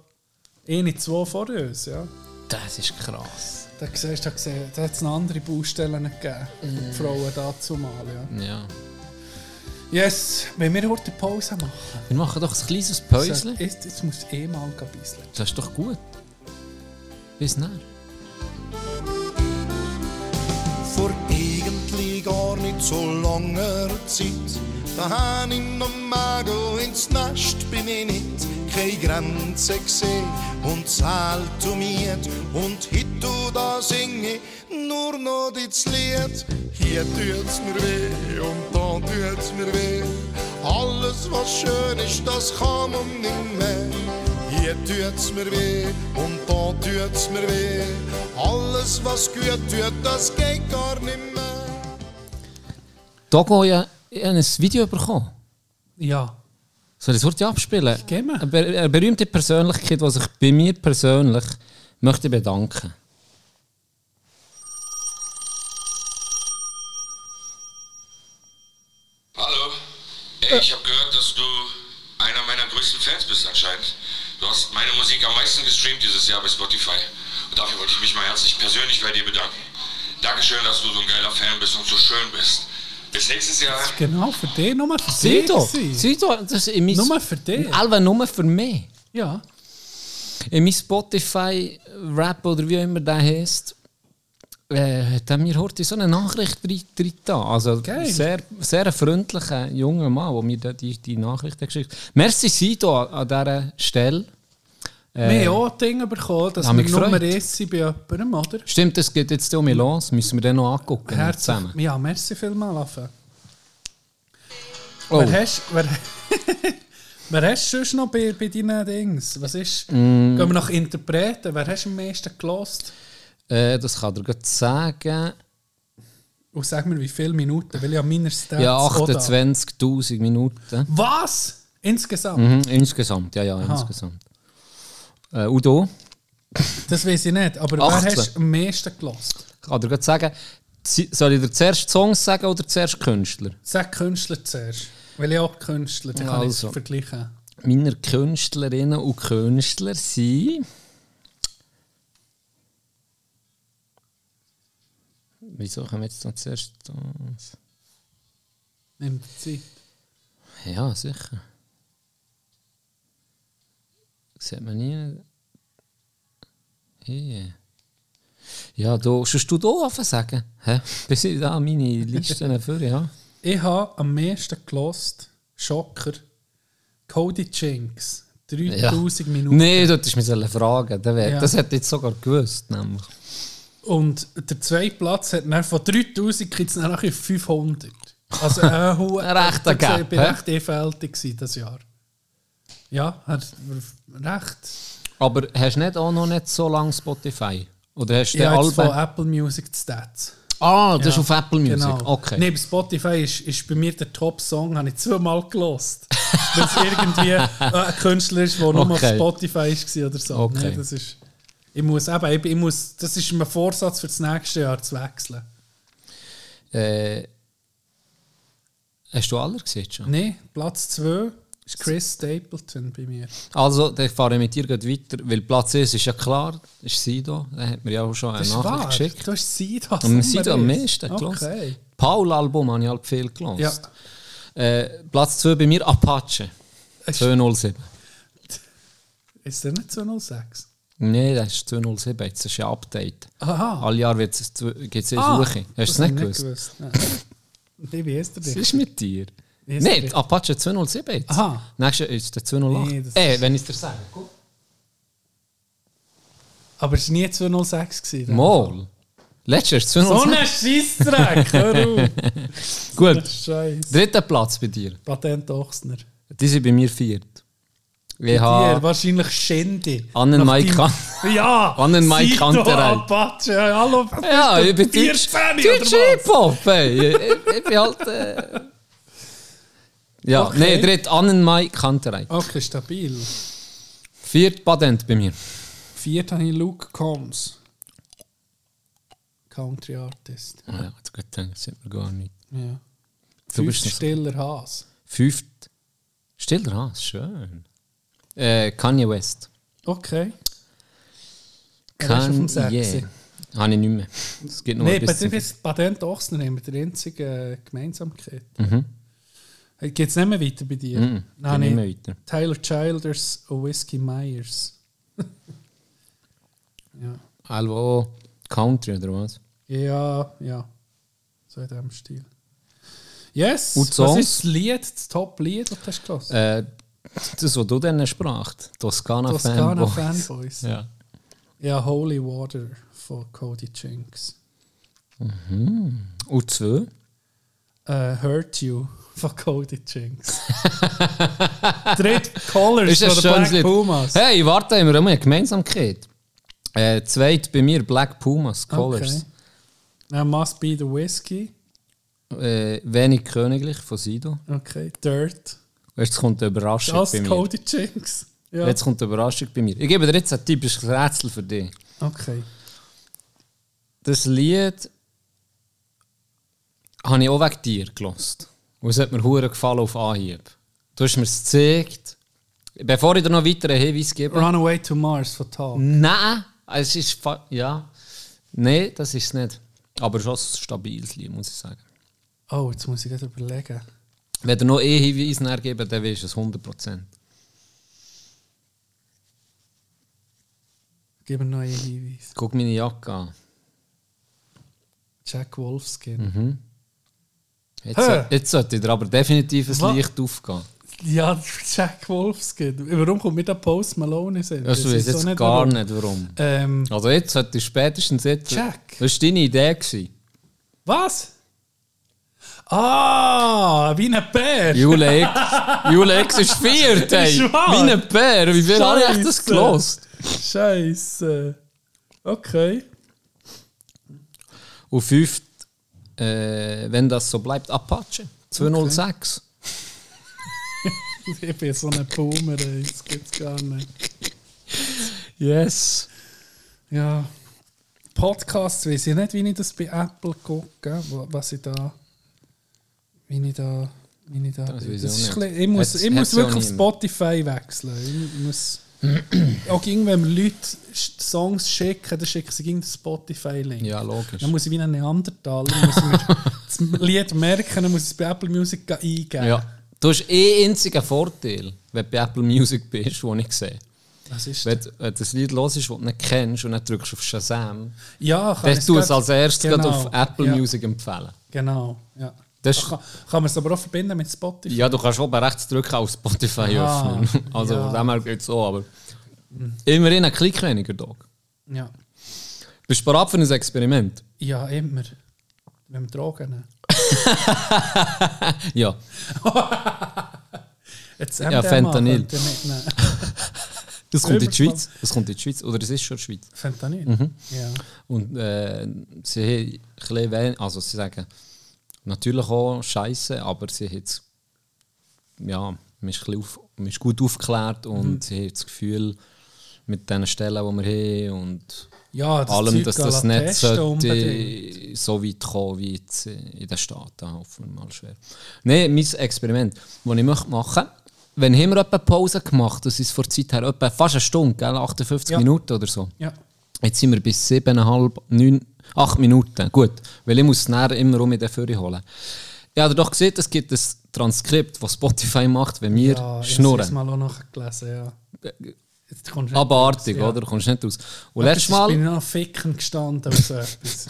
Eine, zwei vor uns, ja. Das ist krass. Da siehst du, da hat es noch andere Baustellen gegeben. Die Frauen dazu mal, ja. Ja. Yes, wenn wir heute Pause machen. Wir machen doch ein kleines Päuschen. Jetzt, jetzt musst du eh mal ein bisschen. Das ist doch gut. Bis dann. vor eigentlich gar nicht so langer Zeit. Da han in dem Mago ins Nest bin ich nicht keine Grenze gesehen und um miet und hit du da singe nur noch das Lied. Hier tut's mir weh und da tut's mir weh. Alles was schön ist, das kann man nicht mehr. Hier tut's mir weh und da tut's mir weh. Alles was gut tut, das geht gar nicht mehr. Ja ich habe ein Video bekommen. Ja. Soll ich das Wort abspielen? Gerne. Eine, ber eine berühmte Persönlichkeit, die sich bei mir persönlich möchte bedanken. Ey, ich habe gehört, dass du einer meiner größten Fans bist anscheinend. Du hast meine Musik am meisten gestreamt dieses Jahr bei Spotify. Und dafür wollte ich mich mal herzlich persönlich bei dir bedanken. Dankeschön, dass du so ein geiler Fan bist und so schön bist. Bis nächstes Jahr. Genau, für dich, nur für dich. Sido, gewesen. Sido, das ist in mein, Nur für dich. Alva nur für mich. Ja. In mein Spotify-Rap oder wie immer der heißt, äh, hat er mir heute so eine Nachricht da. Also Geil. sehr, sehr ein freundlicher junger Mann, der mir die, die Nachricht geschickt hat. Merci Sido an, an dieser Stelle. Wir haben auch Dinge bekommen, dass wir Nummer gefreut. 1 sind bei jemandem, oder? Stimmt, das geht jetzt um mich los. Müssen wir den noch angucken Herzlich. zusammen. Ja, merci vielmals, Affe. Oh. Wer hast wer, wer hast du sonst noch bei, bei deinen Dings? Was ist? Mm. Gehen wir nach Interpreten. Wer hast du am meisten gelost? Äh, das kann er gerade sagen. Und sag mir, wie viele Minuten? Weil ich an meiner Stats Ja, auch da- 28.000 Minuten. Was? Insgesamt? Mhm, insgesamt, ja, ja, insgesamt. Äh, Udo, Das weiß ich nicht. Aber wer 18. hast du am meisten gelost? kann dir gerade sagen, soll ich dir zuerst Songs sagen oder zuerst Künstler? Sag Künstler zuerst. Weil ich auch Künstler, dann kann Also. ich es vergleichen. Meine Künstlerinnen und Künstler sind. Wieso kommen wir jetzt noch zuerst das? Nimm die Zeit. Ja, sicher. Sieht man nie. Hier. Ja, du, sollst du da anfangen sagen? Hä? Bis ich da meine Listen für, ja. Ich habe am meisten gelost. Schocker. Cody Jinks. 3000 Minuten. Nein, du hättest mich fragen. Ja. Das hätte ich jetzt sogar gewusst. Nämlich. Und der zweite Platz hat dann von 3000 gibt es nachher 500. Also rechter Gap, Ich war recht einfältig das Jahr. Ja, hat recht. Aber hast du nicht auch noch nicht so lange Spotify? Oder hast du habe jetzt von. Apple Music die Stats. Ah, das Ja, ist auf Apple Music. Genau. Okay. Neben Spotify ist, ist bei mir der Top-Song, habe ich zweimal gelost. Weil es irgendwie ein Künstler ist, der nur auf Okay. Spotify war oder so. Okay. Nee, das ist, ich muss eben, ich, ich muss, das ist mein Vorsatz für das nächste Jahr zu wechseln. Äh, hast du alle gesehen schon? Nein, Platz 2 ist Chris Stapleton bei mir. Also, dann fahre ich mit dir weiter, weil Platz 1 ist ja klar, ist Sido. Da hat mir ja auch schon eine Das ist Nachricht wahr. geschickt. Du hast Sido Und Sido am meisten Okay. Paul-Album habe ich halt viel Ja. gehört. Äh, Platz 2 bei mir Apache. 207. Ist der nicht 206? Nein, das ist 207, jetzt ist ein Update. Aha. Alle Jahre gibt es eine Ah, Suche. Hast du das es nicht gewusst? Nein. Nee, wie heißt der Was dich? ist mit dir? Nein, der? Apache 207 jetzt. Aha. Nächstes ist der 208. Nee, äh, wenn ich es dir sage. Guck. Aber es war nie 206 gewesen. Mal. Letztes ist So 207. ein Scheissdreck, hör auf. Gut. Dritter Platz bei dir. Patent Ochsner. Die sind bei mir viert. Ich Dir habe wahrscheinlich Shindy. Annenmai Nach deinem- Ja! Sido, Kanterei. Apache, ja, hallo. Ja, ich bin Deutsch. 14 oder Deutsch was? Hip-Hop, ey. Ich, ich, ich bin halt... Äh... Ja, Okay. nee, dritt Annenmai Kanterei. Okay, stabil. Viert Patent bei mir. Viert habe ich Luke Combs. Country Artist. Ah ja, jetzt gut, das sieht gar nicht. Ja. Du Fünft stiller Has. Fünft. Stiller Haas, schön. Äh, Kanye West. Okay. Kanye. Habe ich nicht mehr. Es gibt noch Nein, ein bei dir ist Patent Ochsner wir die einzige äh, Gemeinsamkeit. Mhm. Geht es nicht mehr weiter bei dir? Mhm, Nein, nicht mehr weiter. Tyler Childers und Whiskey Myers. ja. Also Country oder was? ja, ja. So in diesem Stil. Yes, Und was ist das Lied, das Top-Lied, das du hast gehört? Äh, das, was du dann sprachst. Toskana, Toskana Fanboys. Fanboys. Ja. Ja, Holy Water von Cody Jinks. Und zwei? Äh, Hurt You von Cody Jinks. Dritt Colors von den Black Lied. Pumas. Hey, warte, haben wir immer eine Gemeinsamkeit. Äh, zweit bei mir Black Pumas, Colors. Okay. Now must be the Whiskey. Äh, wenig königlich von Sido. Okay. Dirt. Jetzt kommt eine Überraschung Das bei mir. Cody Jinks. Ja. Jetzt kommt eine Überraschung bei mir. Ich gebe dir jetzt ein typisches Rätsel für dich. Okay. Das Lied habe ich auch wegen dir gelost. Und es hat mir hure gefallen auf Anhieb. Du hast mir es gezeigt. Bevor ich dir noch weiteren Hinweis gebe. Runaway to Mars von Talk. Nein, es ist ja. Nein, das ist es nicht. Aber schon ein stabiles Lied, muss ich sagen. Oh, jetzt muss ich gerade überlegen. Wenn du noch eh Hinweise näher geben, dann weißt du es 100%. Gib mir noch einen Hinweis. Guck meine Jacke an. Jack Wolfskin. Mhm. Jetzt, jetzt sollte dir aber definitiv ein Was? Licht aufgehen. Ja, Jack Wolfskin. Warum kommt mir der Post Malone in den Sinn? Das weiß ist so jetzt nicht gar warum. nicht, warum. Ähm, Also jetzt sollte ich spätestens jetzt... Jack. Das war deine Idee. Gewesen. was? Ah, wie ein Bär. Jule X, Jule X ist viert, ey. Wie ein Bär. Wie viel habe ich das gelost? Scheiße. Okay. Und fünft, äh, wenn das so bleibt, Apache. 206. Ich bin so ein Boomer, das gibt's gar nicht. Yes. Ja. Podcasts weiß ich nicht, wie ich das bei Apple gucke, wa- was ich da. Wie ich da. Wie ich da. Das das ist ich muss, ich muss wirklich. Spotify wechseln. Ich muss. Auch mir Leute Songs schicken, dann schicken sie gegen den Spotify-Link. Ja, logisch. Dann muss ich wie ein Neandertaler das Lied merken, dann muss ich es bei Apple Music eingeben. Ja. Du hast eh einzigen Vorteil, wenn du bei Apple Music bist, den ich sehe. Was ist Wenn, du- wenn du das Lied hörst, das du nicht kennst und dann drückst auf Shazam, Ja, dann du es als erstes Genau, auf Apple ja. Music empfehlen. Genau, ja. Das- kann, kann man es aber auch verbinden mit Spotify? Ja, du kannst oben rechts drücken auf Spotify Ah, öffnen. Also ja. von dem her geht es so, aber immerhin ein Klick weniger, Dog. Ja. Bist du bereit für ein Experiment? Ja, immer. Wenn wir Drogen nehmen. Ja. Jetzt Ja, Fentanyl. Das kommt in die. Schweiz. Das kommt in die Schweiz. Oder es ist schon die Schweiz. Fentanyl? Mhm. Ja. Und äh, sie haben ein bisschen wenig, also sie sagen natürlich auch Scheiße, aber sie haben jetzt, ja, man ist, auf, man ist gut aufgeklärt und Mhm. sie haben das Gefühl, mit den Stellen, die wir haben und Ja, das allem, Zeug dass das nicht sollte so weit kommen wie jetzt in den Staaten, hoffen wir mal schwer. Nein, mein Experiment, das ich möchte machen wenn haben wir etwa Pause gemacht, das ist vor Zeit her etwa fast eine Stunde, gell? 58 Ja. Minuten oder so. Ja. Jetzt sind wir bis 7,5, 9, 8 Minuten. Gut, weil ich muss es nachher immer um in den Führer holen. Ich habe doch gesehen, es gibt ein Transkript, das Spotify macht, wenn wir ja, ich habe es schnurren. mal auch nachgelesen, ja. Jetzt kommst du nicht Abartig, raus, ja. oder? Du kommst nicht raus. Und Ja, letztes ist- bin ich Mal, noch ficken gestanden oder so etwas.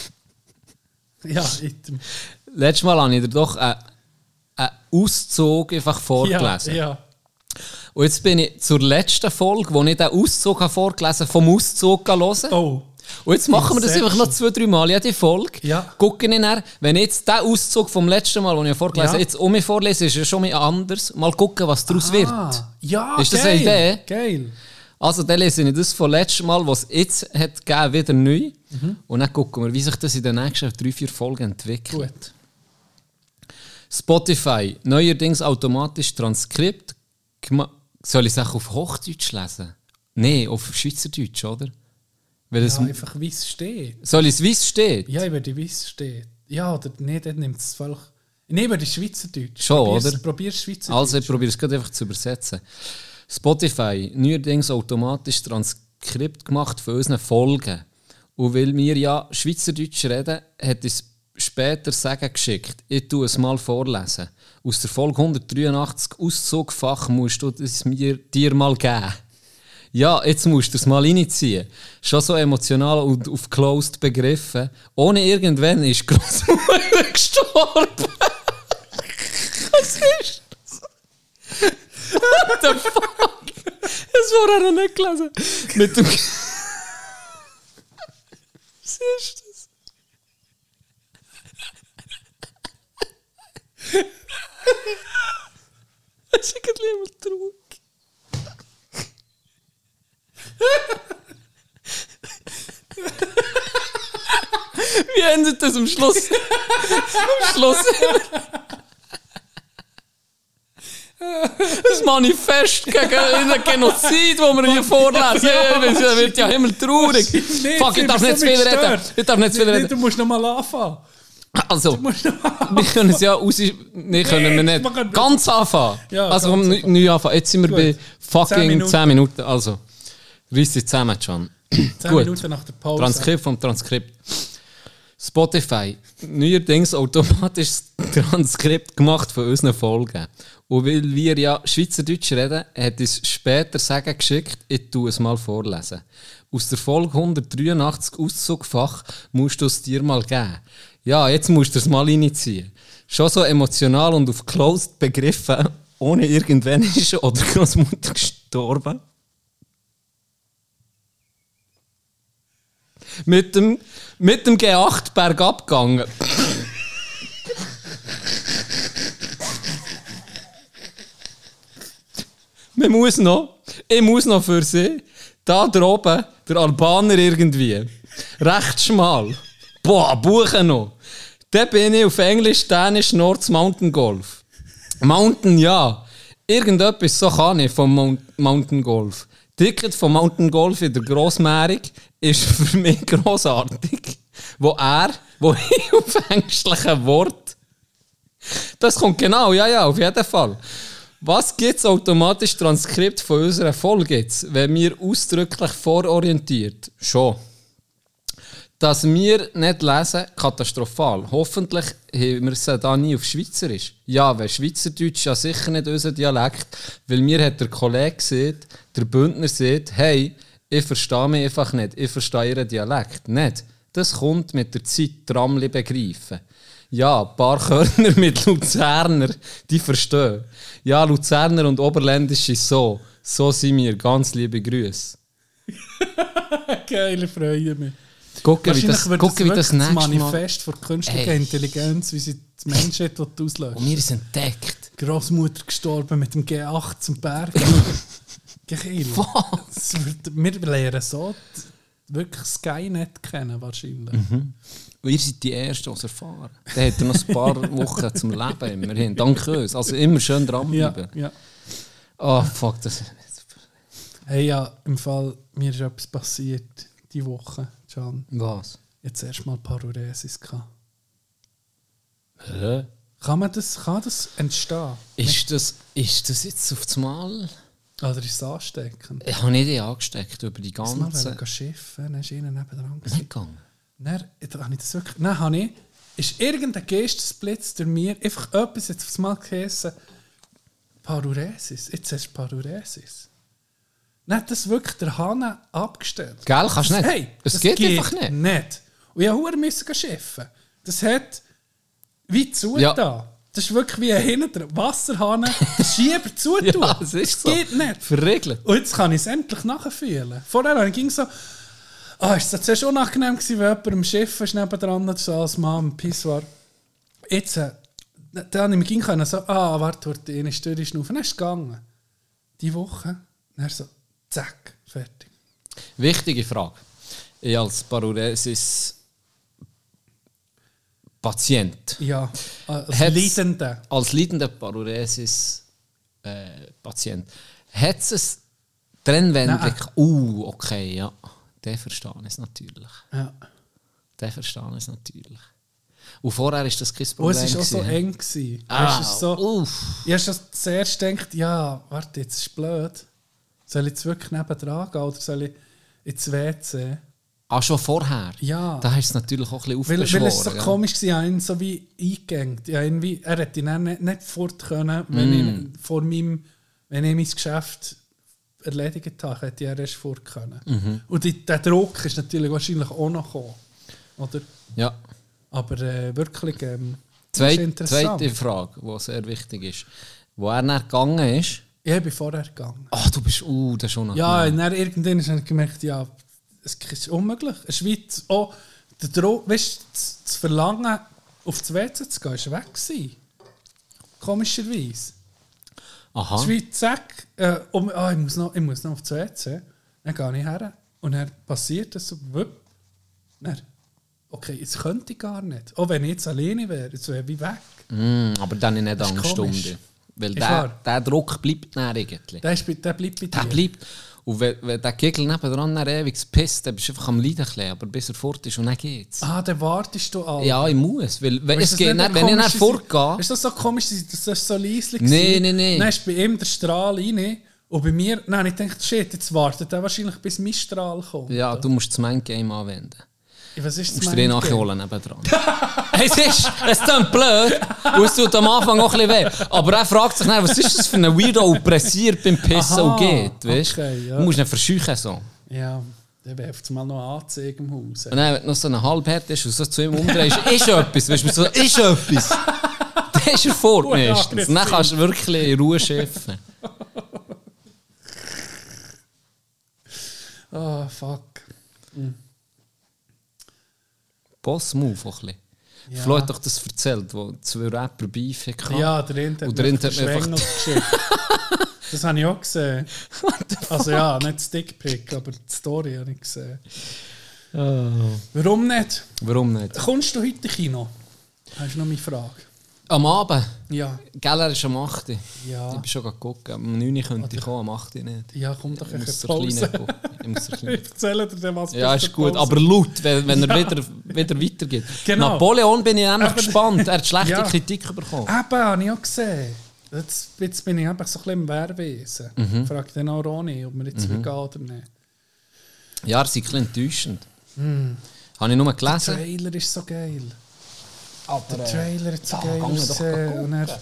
ja, item. letztes Mal habe ich dir doch einen, einen Auszug einfach Ja, vorgelesen. ja. Und jetzt bin ich zur letzten Folge, wo ich den Auszug habe vorgelesen habe, vom Auszug hören. Oh. Und jetzt machen wir das einfach noch zwei, drei Mal jede Folge. Ja. Gucken ich dann, wenn ich jetzt den Auszug vom letzten Mal, den ich vorgelesen habe, Ja. jetzt um mich vorlese, ist er schon mal anders. Mal gucken, was daraus wird. Ah, ja, Ist das geil. eine Idee? Geil. Also dann lese ich das vom letzten Mal, was es jetzt hat gegeben, wieder neu. Mhm. Und dann gucken wir, wie sich das in den nächsten drei, vier Folgen entwickelt. Gut. Spotify, neuerdings automatisch Transkript. Soll ich es auch auf Hochdeutsch lesen? Nein, auf Schweizerdeutsch, oder? Weil es, Ja, einfach wie es steht. soll ich es, wie es steht? Ja, über die wie es steht. Ja, oder nee, dann nimmt es voll. Nee, über die Schweizerdeutsch. Schon, Probier's- oder? Probier's Schweizerdeutsch. Also ich probiere es gerade einfach zu übersetzen. Spotify, neuerdings automatisch Transkript gemacht für unsere Folgen. Und weil wir ja Schweizerdeutsch reden, hat es später Sagen geschickt. Ich tue es mal vorlesen. Aus der Folge 183 Auszugfach musst du es mir, dir mal geben. Ja, jetzt musst du es mal reinziehen. Schon so emotional und auf closed begriffen. Ohne irgendwann ist Großmutter gestorben. Was ist das? What the fuck? Das war er nicht gelesen. Mit dem. Was ist das? Es ist irgendwie jemand traurig. Wie endet das am Schluss? am Schluss. Das Manifest gegen den Genozid, das wir hier vorlesen. Ja, das wird ja immer traurig. Nee, Fuck, ich darf nicht zu viel reden. Ich darf nicht zu viel reden. Du musst noch mal anfangen. Also, wir können es ja aus. Nee, können wir nicht. Ganz anfangen. Ja, also, ganz neu anfangen. Jetzt sind wir Gut. bei fucking 10 Zehn Minuten. Minuten. Also, reiss dich zusammen, Can. Zehn Gut. Minuten nach der Pause. Transkript vom Transkript. Spotify. Neuerdings automatisch Transkript gemacht von unseren Folgen. Und weil wir ja Schweizerdeutsch reden, hat uns später Sagen geschickt, ich tue es mal vorlesen. Aus der Folge 183 Auszugfach musst du es dir mal geben. Ja, jetzt musst du es mal reinziehen. Schon so emotional und auf closed begriffen, ohne irgendwann oder Großmutter gestorben. Mit dem, mit dem G8 bergab gegangen. Man muss noch, ich muss noch für sie, da droben, der Albaner irgendwie. Recht schmal. Boah, buchen noch. Dann bin ich auf Englisch, Dänisch, Nords Mountain Golf. Mountain, ja. Irgendetwas so kann ich vom Mount Mountain Golf. Ticket vom Mountain Golf in der Grossmärung ist für mich grossartig. Wo er, wo ich auf ängstlichen Wort. Das kommt genau, ja, ja, auf jeden Fall. Was gibt es automatisch Transkript von unserer Folge wenn wir ausdrücklich vororientiert? Schon. Dass wir nicht lesen, katastrophal. Hoffentlich haben wir es da nie auf Schweizerisch. Ja, weil Schweizerdeutsch ja sicher nicht unser Dialekt, weil mir hat der Kollege gesagt, der Bündner sagt, hey, ich verstehe mich einfach nicht, ich verstehe ihren Dialekt nicht. Das kommt mit der Zeit, Tramli begreifen. Ja, ein paar Körner mit Luzerner, die verstehen. Ja, Luzerner und Oberländisch ist so. So sind wir. Ganz liebe Grüße. Geil, freue mich. Gucken, wie das, gucken, wie das nächste Mal... Manifest von künstlicher Ey. Intelligenz, wie sie die Menschheit will auslösen Und wir sind entdeckt. Großmutter gestorben mit dem G8 zum Berg. Geil. Wird- Wir lernen so wirklich Skynet kennen, wahrscheinlich. Und ihr seid die Ersten, die es erfahren. Dann hat er noch ein paar Wochen zum Leben immerhin. Danke uns. Also immer schön Ja, dranbleiben. ja. Oh, fuck, das... Hey, ja, im Fall, mir ist etwas passiert diese Woche, Can. Was? Jetzt erst mal Paruresis gehabt. Hä? Kann man das, kann das entstehen? Ist das, ist das jetzt auf das Oder ist es ansteckend? Ich habe nicht die angesteckt über die Das Mal ganze... wollen schiffen, dann ist ihnen nebenan. Nicht gegangen. Dann habe ich das wirklich. Nein, habe ich. Ist irgendein Geistesblitz durch mir einfach etwas jetzt aufs Mal geheißen. Paruresis. Jetzt hast du Paruresis. Dann hat das wirklich der Hanne abgestellt. Gell, kannst du nicht. Hey, es das geht, einfach nicht. nicht. Und ich musste schiffen. Das hat wie zu Ja. da. Das ist wirklich wie ein hinter Wasserhahn. Der Schieber zu Ja, es ist so. Geht nicht. Verregelt. Und jetzt kann ich es endlich nachfühlen. Vorher ging so, ah, ist das zuerst unangenehm gewesen, wenn jemand im Schiff ist nebendran, das so als Mann im Pissoir. Jetzt, äh, dann habe ich mir ging können so, ah, warte, warte, eine Stunde schnaufen. Dann ist es gegangen. Die Woche, dann so, zack, fertig. Wichtige Frage. Ich als Paruresis Patient, Ja, als Hat's- Leidende. als leidender Paruresis äh, hat es Trennwendung? Uh, okay, ja. Der verstehe ich es natürlich. Ja. Der verstehe ich es natürlich. Und vorher ist das kein Und Problem. es war auch so eng. Gewesen. Ah, es so, uff. ich habe zuerst gedacht, ja, warte, jetzt ist es blöd. Soll ich jetzt wirklich nebendran gehen oder soll ich ins WC? Ah, schon vorher? Ja. Da hast du es natürlich auch ein bisschen Weil, aufbeschworen. weil es so komisch war, ich ihn so wie eingegangen. Ja, irgendwie, er hätte dann nicht, nicht fort können, wenn, Mm. ich, vor meinem, wenn ich mein Geschäft erledigt habe, hätte er erst fort können. Mhm. Und die, der Druck ist natürlich wahrscheinlich auch noch gekommen. Oder? Ja. Aber äh, wirklich, ähm, Zweit, zweite Frage, die sehr wichtig ist. Wo er dann gegangen ist, Ich bin vorher gegangen. ach, du bist, uh, das ist schon noch. Ja, und dann irgendwann habe ich gemerkt, ja, es ist unmöglich. Es ist wie das- auch der Druck, weißt das, das Verlangen, auf das WC zu gehen, ist weg gewesen. Komischerweise. Aha. Ist wie zack, äh, um, ah, ich, muss noch, ich muss noch auf das WC. Dann gehe ich her und dann passiert das so, wupp. Dann, okay, jetzt könnte ich gar nicht. Auch wenn ich jetzt alleine wäre, jetzt wäre ich weg. Mm, aber dann in Angststunde. komisch. Weil der, der Druck bleibt dann irgendwie. Der, ist, der bleibt bei dir. Der bleibt. Und wenn, wenn der Gegel nebendran dann ewig pisst, dann bist du einfach am Leiden, ein bisschen, aber bis er fort ist und dann geht's. Ah, dann wartest du an. Ja, ich muss, weil wenn, es geht nicht wenn ich dann fortgehe... Ist das so komisch, dass das so Nee, war? nee, nee. Dann ist bei ihm der Strahl rein und bei mir, nein, ich dachte, shit, jetzt wartet er wahrscheinlich, bis mein Strahl kommt. Ja, du musst das Mindgame anwenden. Was ist Du das musst dir den Mindgame? nachholen nebendran. es ist, es klingt blöd und es tut am Anfang auch ein bisschen weh. Aber er fragt sich dann, was ist das für ein Weirdo, der pressiert beim Pissen Aha, und geht, weißt okay, ja. Du musst ihn verscheuchen so. Ja, der werft mal noch Anzeige im Haus. Und dann, wenn du noch so eine Halbhärte ist und so zu ihm umdrehst, ist etwas, weißt du, so, ist etwas. Dann ist er fort Oh meistens. Dann kannst du wirklich in Ruhe schiffen. Ah, fuck. Boss-Move ein bisschen. Ja. Flo hat doch das erzählt, wo zwei Rapper Beef hatten. Ja, der Int hat Und der mir Int hat mir einfach- geschickt. Das habe ich auch gesehen. Also ja, nicht das Dickpick, aber die Story habe ich gesehen. Warum nicht? Warum nicht? Kommst du heute Kino? Das ist noch meine Frage. Am Abend. Ja, Gell, er ist am 8. Ja. Ich bin schon gucken. Am 9 könnte ich kommen, am 8 nicht. ja komm doch Ich muss so Pause. Ich. Ich erzähle dir dann was Ja, ist gut. Pause. Aber laut, wenn, wenn er wieder, wieder weitergeht. Genau. Napoleon bin ich nämlich Aber- gespannt. Er hat schlechte Ja. Kritik bekommen. Eben, habe ich auch gesehen. Jetzt, jetzt bin ich einfach so ein bisschen im Wehrwesen. Mhm. Frage den auch Ronny, ob wir jetzt mhm. gehen oder nicht. Ja, er ist ein bisschen enttäuschend. Habe ich nur Der gelesen. Trailer ist so geil. Aber, Der Trailer hat so geil wir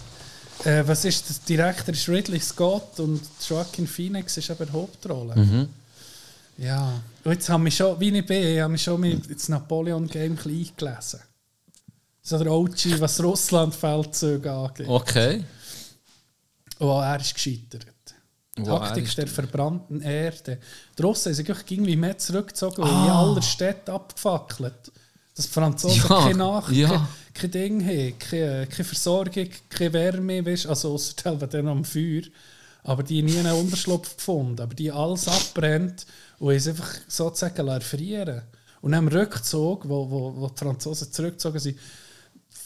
er, äh, was ist das? Direktor ist Ridley Scott und Joaquin Phoenix ist eben die Hauptrolle. Mhm. Ja. Und jetzt habe ich schon, wie ich bin, ich habe mich schon mit das Napoleon-Game eingelesen. So der OG, was Russland-Feldzüge angeht. Okay. Und auch er ist gescheitert. Wo er Taktik ist- der verbrannten Erde. Die Russen haben sich irgendwie mehr zurückgezogen und Ah. in aller Städte abgefackelt. Dass die Franzosen Ja, keine Nach ja. Kein, Ding haben, keine, keine Versorgung, keine Wärme, weißt, also außer dann am Feuer. Aber die nie einen Unterschlupf gefunden. Aber die alles abbrennt und es einfach sozusagen erfrieren Und im Rückzug, wo, wo, wo die Franzosen zurückgezogen sind,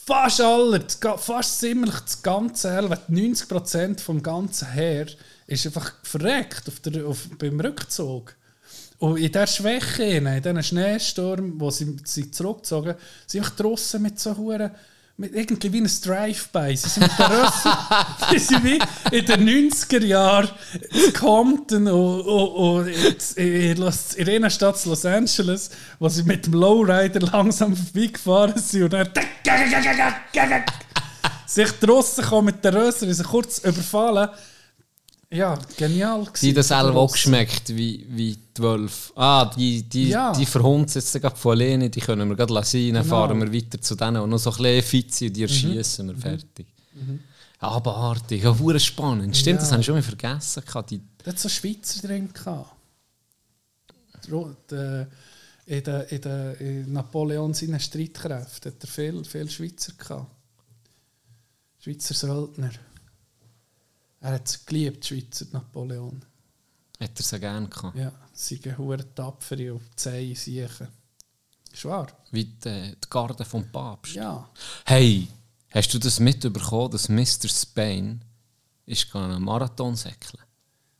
fast alle, fast ziemlich das ganze Heer, 90% vom ganzen Heer ist einfach verreckt auf der, auf, beim Rückzug. Und in dieser Schwäche, in diesen Schneesturm, wo sie sich zurückgezogen sind einfach draussen mit so Huren mit irgendwie wie ein Drive-By. Sie sind mit der Rössel, sie sind wie in den 90er Jahren in Compton und, und, und in, Los, in einer Stadt Los Angeles, wo sie mit dem Lowrider langsam vorbeigefahren sind und dann sich draussen kommen mit der Rössel, und sie kurz überfallen. Ja, genial. Die das selber auch geschmeckt, wie, wie die Wölfe. Ah, die, die, Ja. die verhunzen jetzt gerade von alleine, die können wir gerade lassen, dann Genau. fahren wir weiter zu denen und noch so ein bisschen und die erschießen Mhm. wir fertig. Abartig, ja, hure spannend. Stimmt, das Ja. habe ich schon mal vergessen. Die, Da hat so Schweizer drin In, der, in, der, in Napoleon seinen Streitkräften hat er viel, viel Schweizer gehabt. Schweizer Söldner. Er hat es geliebt, die Schweizer Napoleon. hat er so gerne gehabt. Ja, sie sind hure tapfere und zähe Siechen. Ist wahr? Wie die, die Garde vom Papst. Ja. Hey, hast du das mitbekommen, dass Mr. Spain ist einen Marathon säckeln?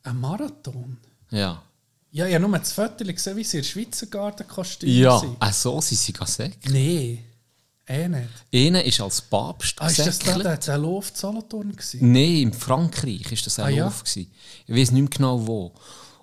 Ein Marathon? Ja. Ja, ich habe nur das Foto gesehen, wie sie in der Schweizer Gardenkostüm Ja, sind. ach so, sie sind säckeln. Nee, eh nicht. Einer ist als Papst Ah, ist das da der, der Luft Solothurn gewesen? Nein, in Frankreich war das ein Ah, ja? Gewesen. Ich weiß nicht mehr genau wo.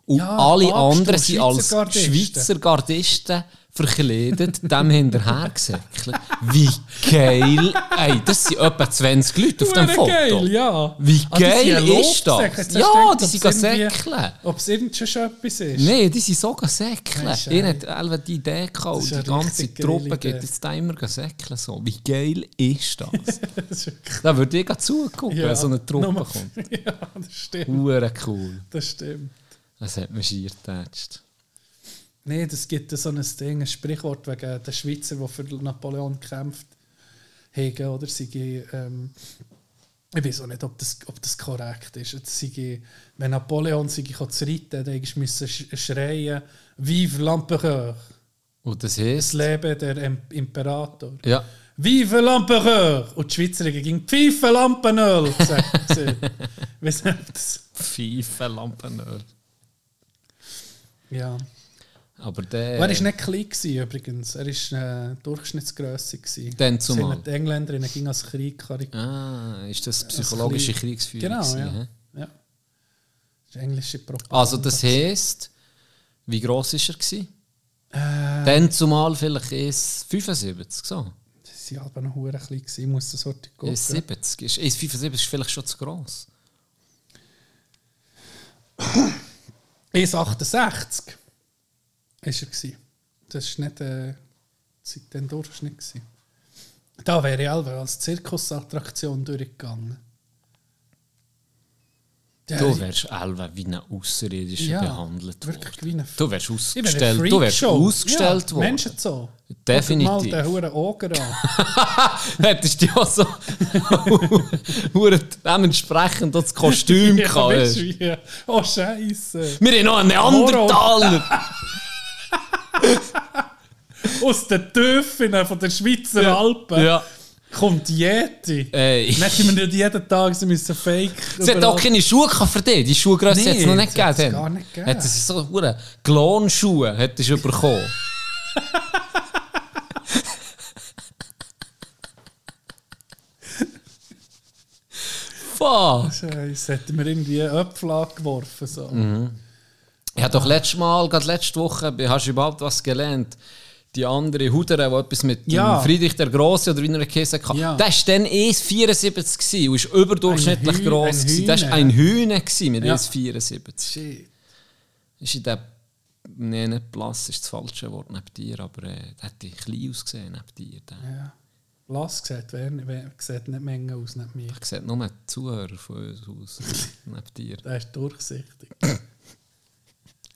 Und Ja, alle Papst anderen und sind als. Schweizer Gardisten verkleidet, dem hinterher gesäckelt. Wie geil! Ey, das sind etwa 20 Leute auf dem Foto. geil, ja. Wie Ah, geil ja ist das? Jetzt Ja, die sind säckeln. Ob es irgend schon etwas ist? Nein, die sind sogar säckeln. Ich hatte einfach die Idee gehabt, die ganze Truppe geht jetzt da immer säckeln. So. Wie geil ist das? Das da würde ich zugucken, Ja, wenn so eine Truppe kommt. ja, das stimmt. Hure cool. Das stimmt. Das hat mich schier getatscht. Nein, das gibt so ein Ding, ein Sprichwort wegen der Schweizer, die für Napoleon gekämpft haben, oder sie ähm, ich weiß auch nicht, ob das, ob das korrekt ist. Sei, wenn Napoleon sei, zu reiten, dann musste sch schreien, Vive l'Empereur! Und das Das heisst... Leben der Im Imperator. Ja. Vive l'Empereur! Und die Schweizer ging Pfeife Lampenöl! sagt sie. Das Pfeife Lampenöl. Ja. Aber der. Er war nicht klein gewesen, übrigens. Er war äh, Durchschnittsgröße. Dann Das zumal. sind Die Engländerinnen gingen als Krieg. Ah, ist das psychologische Kriegsführung? Genau, gewesen, ja. ja. Das ist englische Propaganda. Also, das heisst, wie gross war er? Gewesen? Äh, Dann zumal vielleicht ist 75, so. sie waren aber noch hure klein. gewesen. Ich muss das heute gucken. Ist 70. Ist, ist 75 ist vielleicht schon zu gross. 1,68 ist er gewesen. Das war nicht äh, seitdem Durchschnitt. Gewesen. Da wäre ich also als Zirkusattraktion durchgegangen. Ja, Du wärst Elva wie ein Außerirdischer Ja, behandelt wirklich worden. Du wärst ausgestellt, du wärst ausgestellt ja, worden. Menschen so. Definitiv. Mal den huren Oger an. Hättest du ja so dementsprechend das Kostüm Ja, gehabt. wie? Oh, Scheiße. Wir haben noch einen Neandertaler. Aus den Töpfen von den Schweizer Alpen ja. kommt Yeti. Ey. Dann hätten wir nicht jeden Tag sie müssen fake. Es hat auch keine Schuhe für dich. Die Schuhgröße Nee, hat es noch nicht gegeben. gar dann. nicht gegeben. Hätten sie so hure Glonschuhe hättest du bekommen. Fuck. Scheiße, hätten wir irgendwie Äpfel angeworfen. So. Mhm. Ich habe doch letztes Mal, gerade letzte Woche, hast du überhaupt was gelernt? Die andere Hudere, die etwas mit Ja. Friedrich der Große oder wie er Käse hatte, Ja. der war dann 1,74 gewesen und ist überdurchschnittlich Hü- gross. gewesen. Das war ein Hühne gewesen mit Ja. 1,74. Shit. Ist in der Nee, nicht blass ist das falsche Wort neben dir, aber äh, der hat klein ausgesehen neben dir. Der. Ja. Lass sieht, wer, wer, sieht nicht Menge aus neben mir. Ich sehe nur die Zuhörer von uns aus neben dir. Der ist durchsichtig.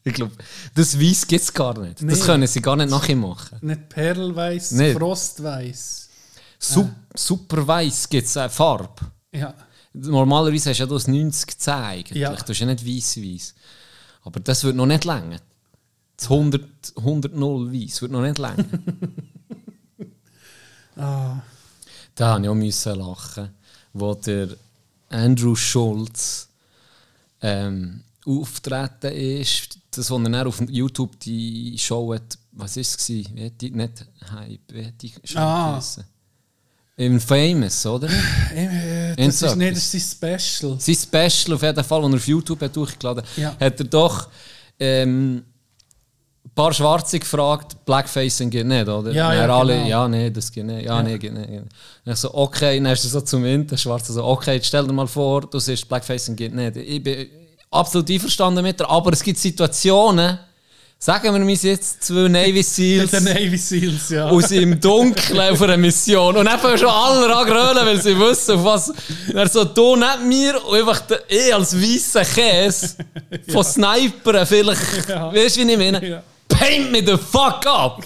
Ich glaube, das Weiss gibt es gar nicht. Das Nee. können sie gar nicht nachher machen. Nicht Perlweiß, Nicht. Frostweiß. Su super weiss gibt es eine Farbe. Ja. Normalerweise hast du ja das 90-10 eigentlich. Ja. Du hast ja nicht weiss-weiss. Aber das wird noch nicht länger. Das 100 100-0 weiss wird noch nicht länger. Ah, da musste ich auch lachen, wo der Andrew Schulz ähm, auftreten ist. Das, wo er dann auf YouTube die Show hat, was war es? Wie hat die, nicht Hype, wie hat die Show Ah. Im Famous, oder? äh, Irgend das ist nicht das ist sein Special. Sein Special auf jeden Fall, das er auf YouTube hat durchgeladen Ja. hat er doch ähm, ein paar Schwarze gefragt, Blackfacing geht nicht, oder? Ja, ja, alle, genau. ja, nee, das geht nicht, ja, nee, geht nicht. geht nicht. Ich so, okay, dann ist er so zum Int, der Schwarze so, okay, jetzt stell dir mal vor, du siehst, Blackfacing geht nicht. Ich bin absolut einverstanden mit dir, aber es gibt Situationen, sagen wir mir jetzt zwei Navy Seals Navy Seals, ja. aus im Dunkeln auf einer Mission. Und dann fangen schon alle an grölen, weil sie wissen, auf was. Er so, du nicht mir und einfach der, ich als weißer Käse von Snipern vielleicht. Weißt du, wie ich meine? Ja. Paint me the fuck up!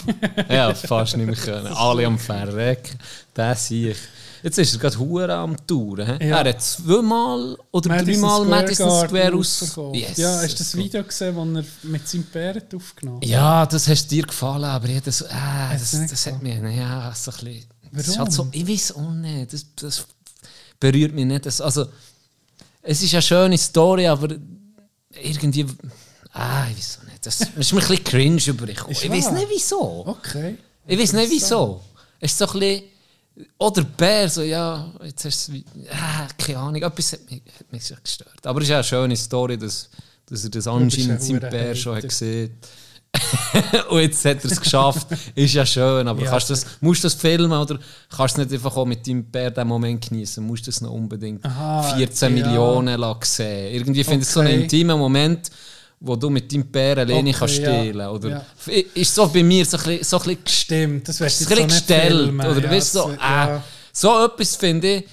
ja, fast nicht mehr können. Alle am Verrecken. Das sehe ich. Jetzt ist er gerade Hure am Touren. Ja. Er hat zweimal oder dreimal Madison Garden Square aus. Yes, ja, hast du das. Video gesehen, das er mit seinem Pferd aufgenommen hat? Ja, das hast dir gefallen, aber ich das, ah, das, dir nicht das hat mir ja, so ein bisschen. Das Warum? halt so, ich weiß auch nicht, das, das berührt mich nicht. Das, also, es ist eine schöne Story, aber irgendwie. Ah, ich weiß auch nicht. Das, das ist mir ein bisschen cringe. Ist Ich weiß nicht wieso. Okay. Ich weiß nicht wieso. Es ist so ein bisschen. Oder Bär, so, ja, jetzt hast du es. wie- Ah, keine Ahnung, etwas hat mich, hat mich gestört. Aber es ist ja eine schöne Story, dass, dass er das anscheinend seinem verdammter Bär schon hat gesehen Und jetzt hat er es geschafft. ist ja schön, aber Ja. kannst du das, musst du das filmen oder kannst du nicht einfach auch mit deinem Bär den Moment genießen? Musst du das noch unbedingt Aha, 14 ja. Millionen sehen? Irgendwie finde ich es so einen Okay. intimen Moment, wo du mit deinem Bär alleine Okay, kannst ja. stehlen Oder Ja. ist so bei mir so ein bisschen, so ein bisschen Stimmt, das ein bisschen gestellt. Oder ja, weißt so, äh, ja. so etwas finde ich,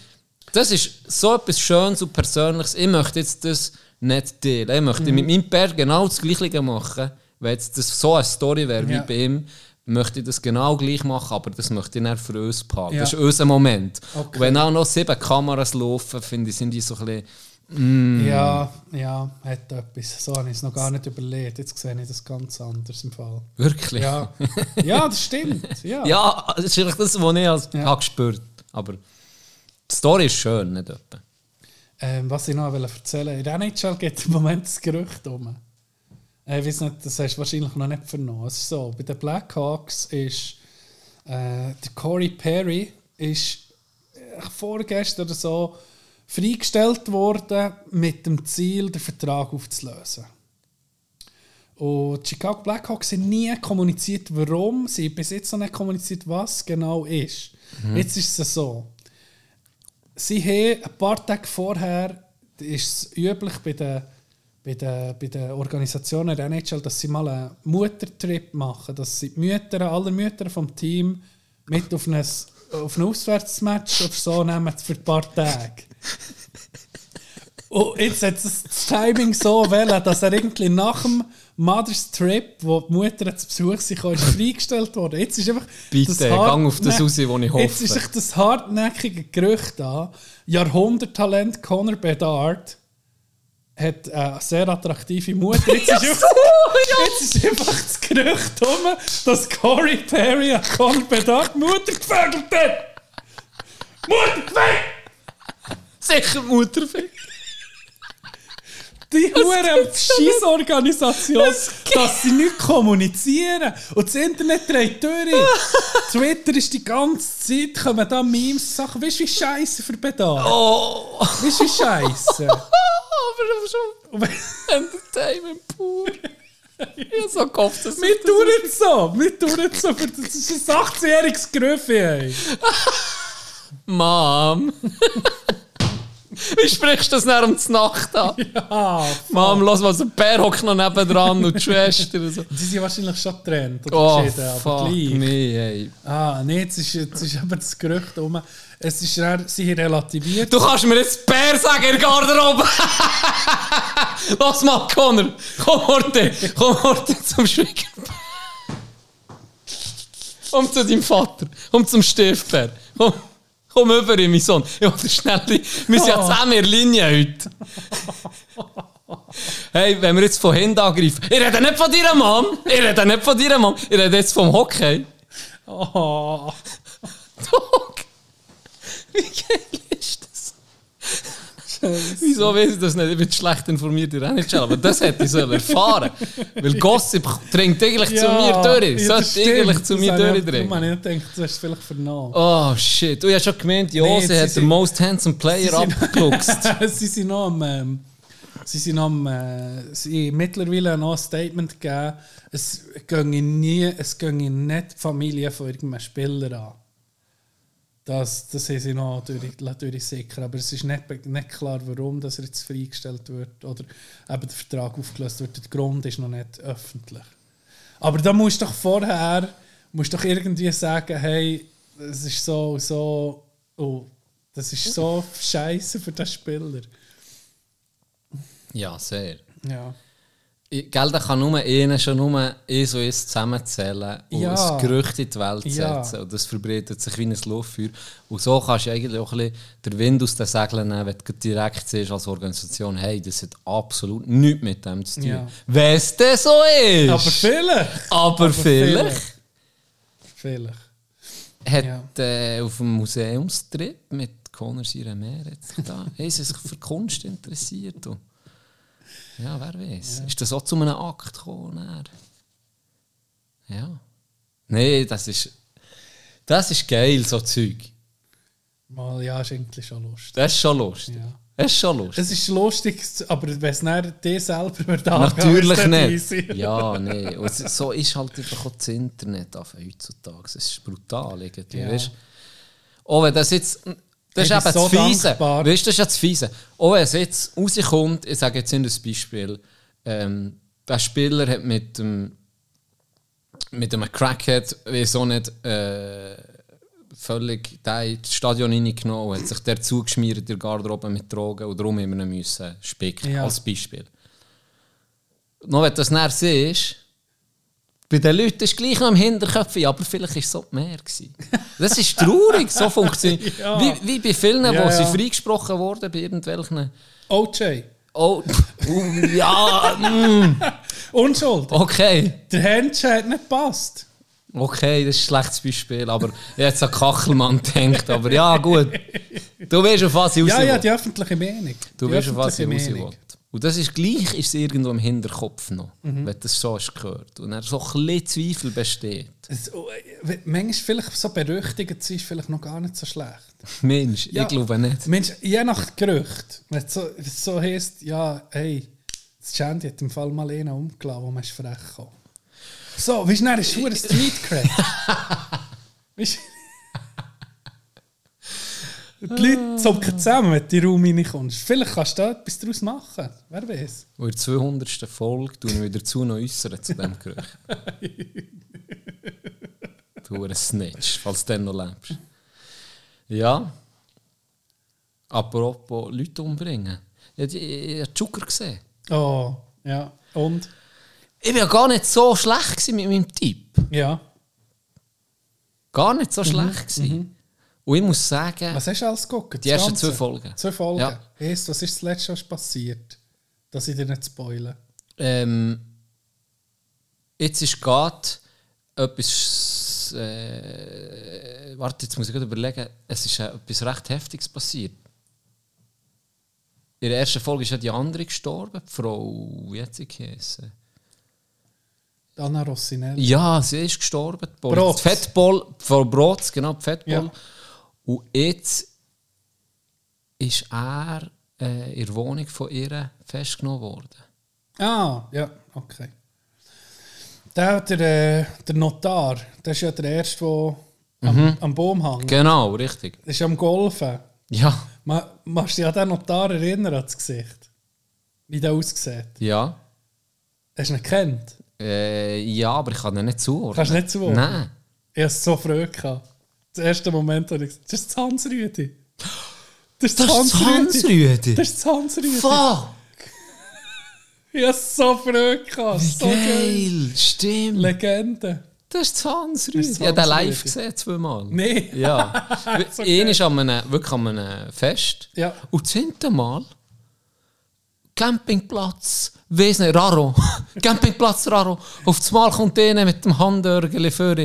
das ist so etwas Schönes und Persönliches. Ich möchte jetzt das nicht teilen. Ich möchte Mhm. mit meinem Pär genau das Gleiche machen. Wenn jetzt das so eine Story wäre wie Ja. bei ihm, möchte ich das genau gleich machen, aber das möchte ich dann für uns behalten. Ja. Das ist unser Moment. Okay. Und wenn auch noch sieben Kameras laufen, finde ich, sind die so ein bisschen. Ja, ja, hat etwas. So habe ich es noch gar nicht überlegt. Jetzt sehe ich das ganz anders im Fall. Wirklich. Ja, ja das stimmt. Ja. Ja, das ist eigentlich das, was ich als Ja. habe gespürt Aber die Story ist schön, nicht etwa. Ähm, was ich noch erzählen wollte, in der NHL geht im Moment das Gerücht um. Äh, Ich weiß nicht, das hast du wahrscheinlich noch nicht vernommen. Es ist so, bei den Blackhawks ist äh, der Corey Perry ist äh, vorgestern oder so freigestellt worden mit dem Ziel, den Vertrag aufzulösen. Und die Chicago Blackhawks haben nie kommuniziert, warum. Sie haben bis jetzt noch nicht kommuniziert, was genau ist. Jetzt ist es so. Sie haben ein paar Tage vorher, ist es üblich bei den, bei den, bei den Organisationen der NHL, dass sie mal einen Muttertrip machen, dass sie die Mütter, alle Mütter vom Team mit auf ein, auf ein Auswärtsmatch oder so nehmen für ein paar Tage. Und jetzt hat das Timing so wählen, dass er irgendwie nach dem Mother's Trip, wo die Mutter zu Besuch sich ist freigestellt worden. Jetzt ist einfach Bitte, gang auf das raus, wo ich hoffe. Jetzt ist sich das hartnäckige Gerücht an. Jahrhunderttalent Conor Bedard hat eine sehr attraktive Mutter. Jetzt, ist, einfach, jetzt ist einfach das Gerücht um, dass Corey Perry an Conor Bedard Mutter gefögelt hat. Mutter gefögelt! Sicher Mutterfick. Die hure Scheissorganisation, dass sie nicht kommunizieren. Und das Internet dreht durch. Twitter ist die ganze Zeit, kommen da Memes, Sachen. Weißt du, wie scheiße für Bedarf? Oh, Weißt du, wie scheiße? aber schon Entertainment pur. Ich hab so gehofft, dass Wir tun es so. Wir tun es so. Das ist ein 18-jähriges Grüffi, ey. Mom. Wie sprichst du das nach um Nacht an? Ja. Mom, lass mal, so ein Bär hockt noch nebendran und die Schwester und so. Die sind wahrscheinlich schon getrennt oder Oh, geschieden, aber fuck gleich. me, ey. Ah, nee, jetzt ist, jetzt ist aber das Gerücht um. Es ist eher, sie relativiert. Du kannst mir jetzt Bär sagen in der Garderobe. Lass mal, Connor. Komm heute. Komm heute zum Schwiegerbär. Komm zu deinem Vater. Komm zum Stiefbär. Komm, komm über, mein Sohn. Ich will schnell. Wir sind ja zusammen in der Linie heute. Hey, wenn wir jetzt von Händen angreifen. Ich rede nicht von deiner Mom. Ich rede nicht von deiner Mom. Ich rede jetzt vom Hockey. Oh. Dog. Wie geil ist? Wieso weiß ich das nicht? Ich bin schlecht informiert in der NHL, aber das hätte ich sollen erfahren Weil Gossip dringt eigentlich zu mir durch. ja, Sollte eigentlich zu Das mir ich- durchdringen. Habe ich nicht gedacht, du hast vielleicht vernommen. Oh shit. Du hast schon gemeint, Nee, Jose sie hat den Most Handsome Player abgeluchst. sie sind noch am. Ähm, sie sind am. Äh, sie mittlerweile noch ein Statement gegeben, es ginge nie, es ginge nicht die Familie von irgendeinem Spieler an. Das, das haben sie noch durch, durch sicher, aber es ist nicht, nicht klar, warum dass er jetzt freigestellt wird oder eben der Vertrag aufgelöst wird. Der Grund ist noch nicht öffentlich. Aber da musst du doch vorher musst doch irgendwie sagen, hey, das ist so, so, oh, das ist so scheiße für den Spieler. ja, sehr. Ja. Gell, da kann nur einer schon nur eins und eins zusammenzählen und Ja. ein Gerücht in die Welt Ja. setzen. Und das verbreitet sich wie ein Lauffeuer. Und so kannst du eigentlich auch ein bisschen den Wind aus den Segeln nehmen, wenn du direkt siehst als Organisation, hey, das hat absolut nichts mit dem zu tun. Ja. Wenn es denn so ist. Aber vielleicht. Aber vielleicht. Vielleicht. Hat Ja. äh, auf dem Museumstrip mit Conor Siremere jetzt da, haben sie sich für Kunst interessiert. Und ja, wer weiß. Ist das auch zu einem Akt gekommen? Ja. Nee, das ist. Das ist geil, so Zeug. Mal, ja, ist eigentlich schon lustig. Das ist schon lustig. Ja. Das ist schon lustig. Es ist lustig, aber wenn es dann dir selber wird Natürlich nicht. es. Ja. Und es- so ist halt einfach auch das Internet heutzutage. Es ist brutal irgendwie. Ja. Weißt? Auch wenn das jetzt. Das ist eben so das Fiese. dankbar. Weißt das ist ja das Fiese. Auch wenn es jetzt rauskommt, ich sage jetzt in das Beispiel, ähm, der Spieler hat mit dem mit einem Crackhead, wieso nicht, äh, völlig da ins Stadion reingenommen und hat sich der zugeschmiert in der Garderobe mit Drogen und darum immer müssen spicken, Ja. als Beispiel. Noch wenn das näher siehst, bei den Leuten ist es gleich noch im Hinterkopf, aber vielleicht war es so mehr. Gewesen. Das ist traurig, so funktioniert Ja. wie, wie bei vielen, Ja, wo sie ja. freigesprochen wurden, bei irgendwelchen... OJ. Oh, ja, mm, Unschuld. okay. Der Händchen hat nicht gepasst. Okay, das ist ein schlechtes Beispiel, aber jetzt an Kachelmann gedacht. Aber ja, gut. Du weißt, auf was ich raus Ja, ja, die öffentliche Meinung. Du die weißt, auf was ich raus. Und das ist gleich, ist es irgendwo im Hinterkopf noch, Mhm. wenn du das so hast gehört. Und dann so ein bisschen Zweifel besteht. Es, äh, manchmal vielleicht so berüchtigt sie ist vielleicht noch gar nicht so schlecht. Mensch, Ja. ich glaube nicht. Mensch, je nach Gerücht, wenn es so, es so heisst, ja, hey, das Shandy hat im Fall mal einen umgeladen, wo man ist frech kam. So, wie schnell ist schon ein Street Cred? Die Leute zocken zusammen, wenn du in den Raum reinkommst. Vielleicht kannst du da etwas daraus machen. Wer weiß. Und in der 200. Folge tun wir dazu noch äußern zu diesem Gerücht. du ein Snitch, falls du dann noch lebst. Ja. Apropos Leute umbringen. Ich habe die- ich habe Joker gesehen. Oh, ja. Und? Ich war ja gar nicht so schlecht mit meinem Tipp. Ja. Gar nicht so schlecht. gewesen. Und ich muss sagen, Was hast du alles geguckt? Die ersten zwei Folgen. Zwei Folgen? Ja. Heisst, was ist das letzte, was passiert? Dass ich dir nicht spoile. ähm, jetzt ist gerade etwas. Äh, warte, jetzt muss ich gerade überlegen. Es ist etwas recht Heftiges passiert. In der ersten Folge ist ja die andere gestorben, die Frau, wie hat sie geheißen? Anna Rossinelli. Ja, sie ist gestorben. Die. Die Fettball, Frau Brotz, genau, die Fettball. Ja. Und jetzt ist er äh, in der Wohnung von ihr festgenommen worden. Ah, ja, okay. Der, der, äh, der Notar, der ist ja der Erste, der am, am Baum hängt. Genau, richtig. Der ist am Golfen. Ja, Ma, machst du dich an den Notar erinnern, an das Gesicht? Wie der aussieht? ja. Hast du ihn gekannt? Äh, ja, aber ich kann ihn nicht zuordnen. Kannst du nicht zuordnen? Nein. Ich hatte so Freude. gehabt. Der erste Moment, wo ich gesagt das ist das Hans-Rüdi. Das ist das Hans-Rüdi. Das ist das Hans-Rüdi. Fuck! Ich hatte so Freude. gehabt. Wie So geil. geil! Stimmt! Legende. Das ist Hans Rüdi. Ich habe den live gesehen, zweimal. Nee. Ja. So ist an einem, wirklich an einem Fest. Ja. Und das zehnte Mal Campingplatz, weiss nicht, Raro. Campingplatz Raro. Auf das Mal kommt einer mit dem Handörgeli vor.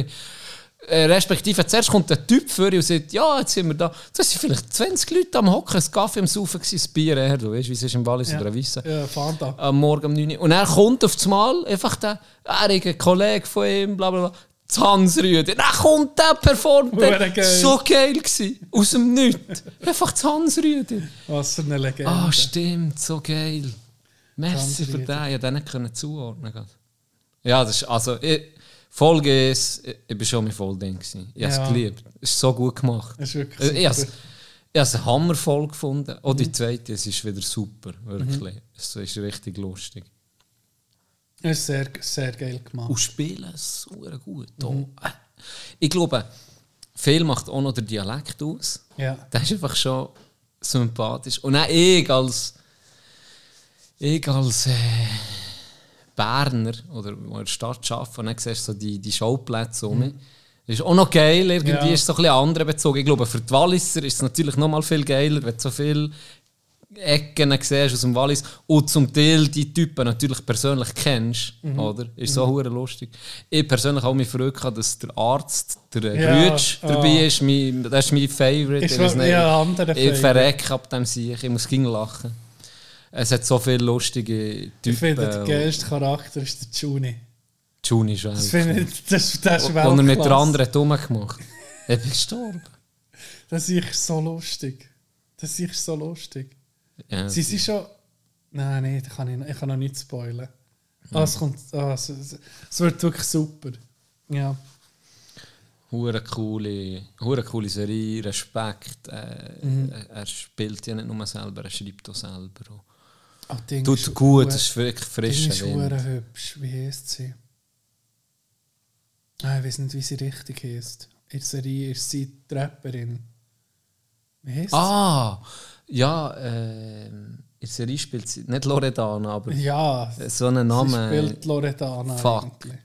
Äh, respektive, zuerst kommt der Typ vor und sagt, ja, jetzt sind wir da. Das sind vielleicht 20 Leute am Hocken, ein Kaffee am Saufen, ein Bier her, du weißt, wie es ist im Wallis Ja. oder Wissen. Ja, Fanta. Am Morgen um 9 Uhr. Und er kommt auf das Mal, einfach der, er ist ein Kollege von ihm, bla bla bla. Hans Rüdi. Dann kommt der, performt der. Geil. So geil gewesen. Aus dem Nichts. Einfach Hans Rüdi. Was für eine Legende. Ah, stimmt, so geil. Merci für den, ich konnte den nicht zuordnen. Ja, das ist, also, ich, Folge ist, ich, bin schon mit voll drin gewesen. Ich habe Ja. es geliebt. Es ist so gut gemacht. Das ist wirklich Äh, Ich habe es- super. ich habe es eine Hammerfolge gefunden. Auch Mhm. die zweite, es ist wieder super, wirklich. Es ist richtig lustig. Das ist sehr, sehr geil gemacht. Und spielen so gut. Oh, Mhm. äh. Ich glaube, viel macht auch noch der Dialekt aus. Ja. Der ist einfach schon sympathisch. Und auch ich als, ich als äh, Berner oder wo in der Stadt arbeite, und dann siehst du so die, die Schauplätze um mich. Das ist auch noch geil, irgendwie Mhm. Ja. ist es so ein bisschen andere bezogen. Ich glaube, für die Walliser ist es natürlich noch mal viel geiler, wenn du so viele Ecken siehst aus dem Wallis und zum Teil die Typen natürlich persönlich kennst, Mhm. oder? Ist so hure lustig. Ich persönlich habe mich gehabt, dass der Arzt, der Ja, Rütsch, ah. dabei ist. Mein, das ist mein Favorite. Ist Ich Ich Favorite. verrecke ab dem Sieg. Ich muss ging lachen. Es hat so viele lustige Typen. Ich finde, der und- geilste Charakter ist der Juni. Juni ist Das finde ich, das, das ist Wo er mit der anderen hat rumgemacht. Er ist gestorben. Das ist so lustig. Das ist so lustig. Ja, Sie sind schon... Nein, nein, das kann ich, ich kann noch nicht spoilen. Ah, es, kommt, ah, es, es, wird wirklich super. Ja. Hure coole, hure coole Serie, Respekt. Äh, Mhm. Er spielt ja nicht nur selber, er schreibt auch selber. Ah, Ding Tut ist gut, es ist wirklich Ding frischer ist Wind. hübsch. Wie heisst sie? Ah, ich weiß nicht, wie sie richtig heisst. In der Serie ist sie die Rapperin. Wie heisst Ah, ja, ähm, in der Serie spielt sie nicht Loredana, aber sie? Ja, so einen sie Namen. spielt Loredana Fuck. eigentlich.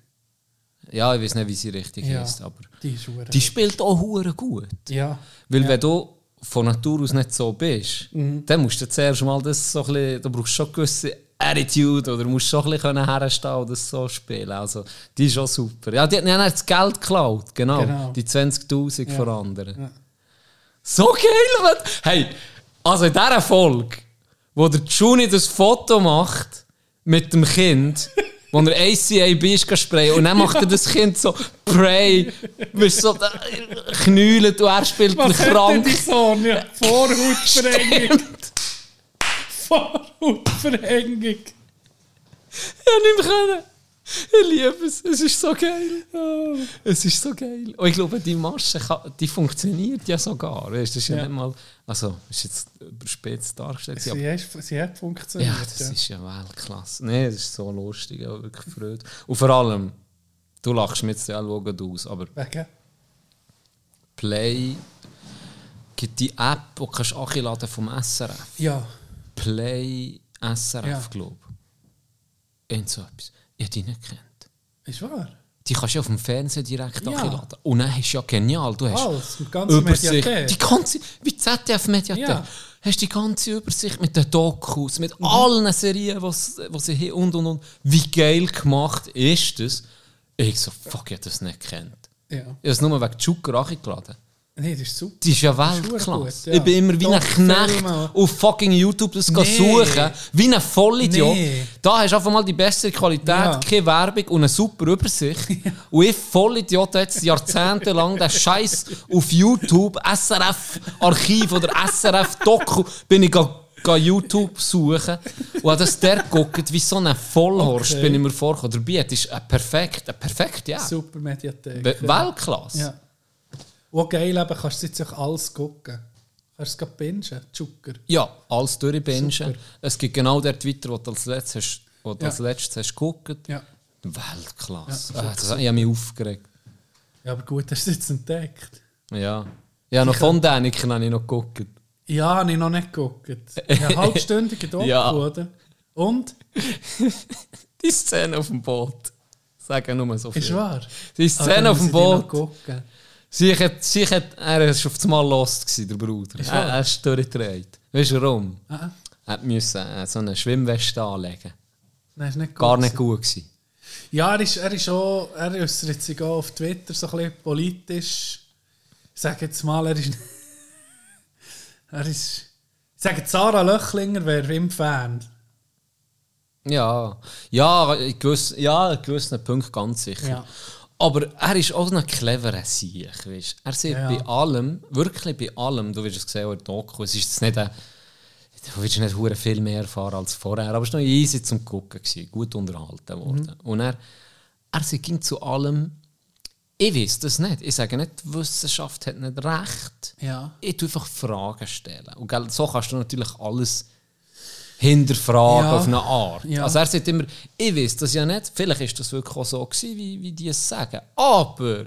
Ja, ich weiß nicht, wie sie richtig Ja, heißt, aber die die spielt auch hure gut. Ja. Weil ja. wenn du von Natur aus nicht so bist, Mhm. dann musst du zuerst mal das so ein bisschen, du brauchst schon eine gewisse Attitude oder musst schon ein bisschen herstehen und das so spielen. Also, die ist schon super. Ja, die hat ja das Geld geklaut, genau. Genau. Die 20'000 Ja. von anderen. Ja. So geil, Mann! Hey, also in dieser Folge, wo der Juni das Foto macht mit dem Kind, wo er ACAB ist sprayen und dann macht er das Kind so Pray, du, so knüllt und er spielt einen Was denn krank. die Sohn? Ja, Vorhautverengung. Vorhautverengung. Hab nicht mehr können. Ich liebe es. Es ist so geil. Es ist so geil. Und ich glaube, die Masche kann, die funktioniert ja sogar. Weißt, du, Das ist ja, Ja. nicht mal. Also, ist jetzt überspitzt dargestellt. Sie, aber- hat, sie hat funktioniert. ja, das ist ja Weltklasse. Nein, das ist so lustig. Ja, wirklich Freude. Und vor allem, du lachst mir jetzt ja auch aus, aber Wegen? Play gibt die App, die du kannst anladen vom SRF. Ja. Play SRF, Ja. glaube ich. Irgend so etwas. Ich habe die nicht gekannt. Ist wahr. Die kannst du ja auf dem Fernsehen direkt Ja. anladen. Und dann hast du ja genial, du hast Alles, die ganze Übersicht. Mediathek. Die ganze, wie ZDF-Mediathek. Ja. Hast die ganze Übersicht mit den Dokus, mit allen Serien, was was sie haben und und und. Wie geil gemacht ist das? Ich so, fuck, ich hab das nicht gekannt. Ja. Ich habe es nur wegen Joker angeladen. Nee, das ist super. Die ist ja Das Weltklasse. ja. Ich bin immer wie ein Knecht auf fucking YouTube das nee. Suchen. Wie ein Vollidiot. Nee. Da hast du einfach mal die bessere Qualität, Ja. keine Werbung und eine super Übersicht. Und ich Vollidiot jetzt jahrzehntelang den Scheiß auf YouTube, SRF-Archiv oder SRF-Doku, bin ich YouTube suchen und habe das der geguckt, wie so ein Vollhorst Okay. bin ich mir vorgekommen. Dabei das ist ein perfekt, ein perfekt, ja. Super Mediathek. We- ja. Weltklasse. Ja. Wo geil eben, kannst du jetzt auch alles gucken. Kannst du es gerade bingen, Zucker. Ja, alles durchbingen. Es gibt genau der Twitter, wo du als letztes hast, wo du Ja. als letztes hast geguckt. Ja. Weltklasse. Ja, ah, das ich habe mich aufgeregt. Ja, aber gut, hast du es jetzt entdeckt. Ja. Ja, noch von Däniken habe ich noch geguckt. Ja, habe ich noch nicht geguckt. Ja, halbstündige Doku, Ja. oder? Und? Die Szene auf dem Boot. Sagen nur so viel. Ist wahr? Die Ah, Szene dann auf dem ich die noch Boot. Sie hat, er war auf einmal lost, gewesen, der Bruder. Ist Er, er ist durchgedreht. Weißt du warum? Ah, Er müssen, äh, so eine Schwimmweste anlegen. nein, ist nicht. Gar nicht gut gewesen. Ja, er ist, er ist auch, er äußert sich auch auf Twitter so ein bisschen politisch. Ich sage jetzt mal, er ist. er ist. Ich sage, Sarah Löchlinger wäre ihm Fan. Ja, ja, in gewissen, ja, in gewissen Punkten ganz sicher. Ja. Aber er ist auch ein cleverer Sieg, weißt Er sieht Ja. bei allem, wirklich bei allem, du wirst es sehen, in Doku, es ist nicht ein, du wirst nicht hure viel mehr erfahren als vorher, aber es war noch easy zum Gucken, gewesen, gut unterhalten worden. Mhm. Und er, er ging zu allem, ich weiß das nicht, ich sage nicht, die Wissenschaft hat nicht recht. Ja. Ich tue einfach Fragen stellen. Und so kannst du natürlich alles hinterfragen Ja. auf eine Art. Ja. Also er sagt immer, ich weiß das ja nicht, vielleicht ist das wirklich auch so gewesen, wie, wie die es sagen. Aber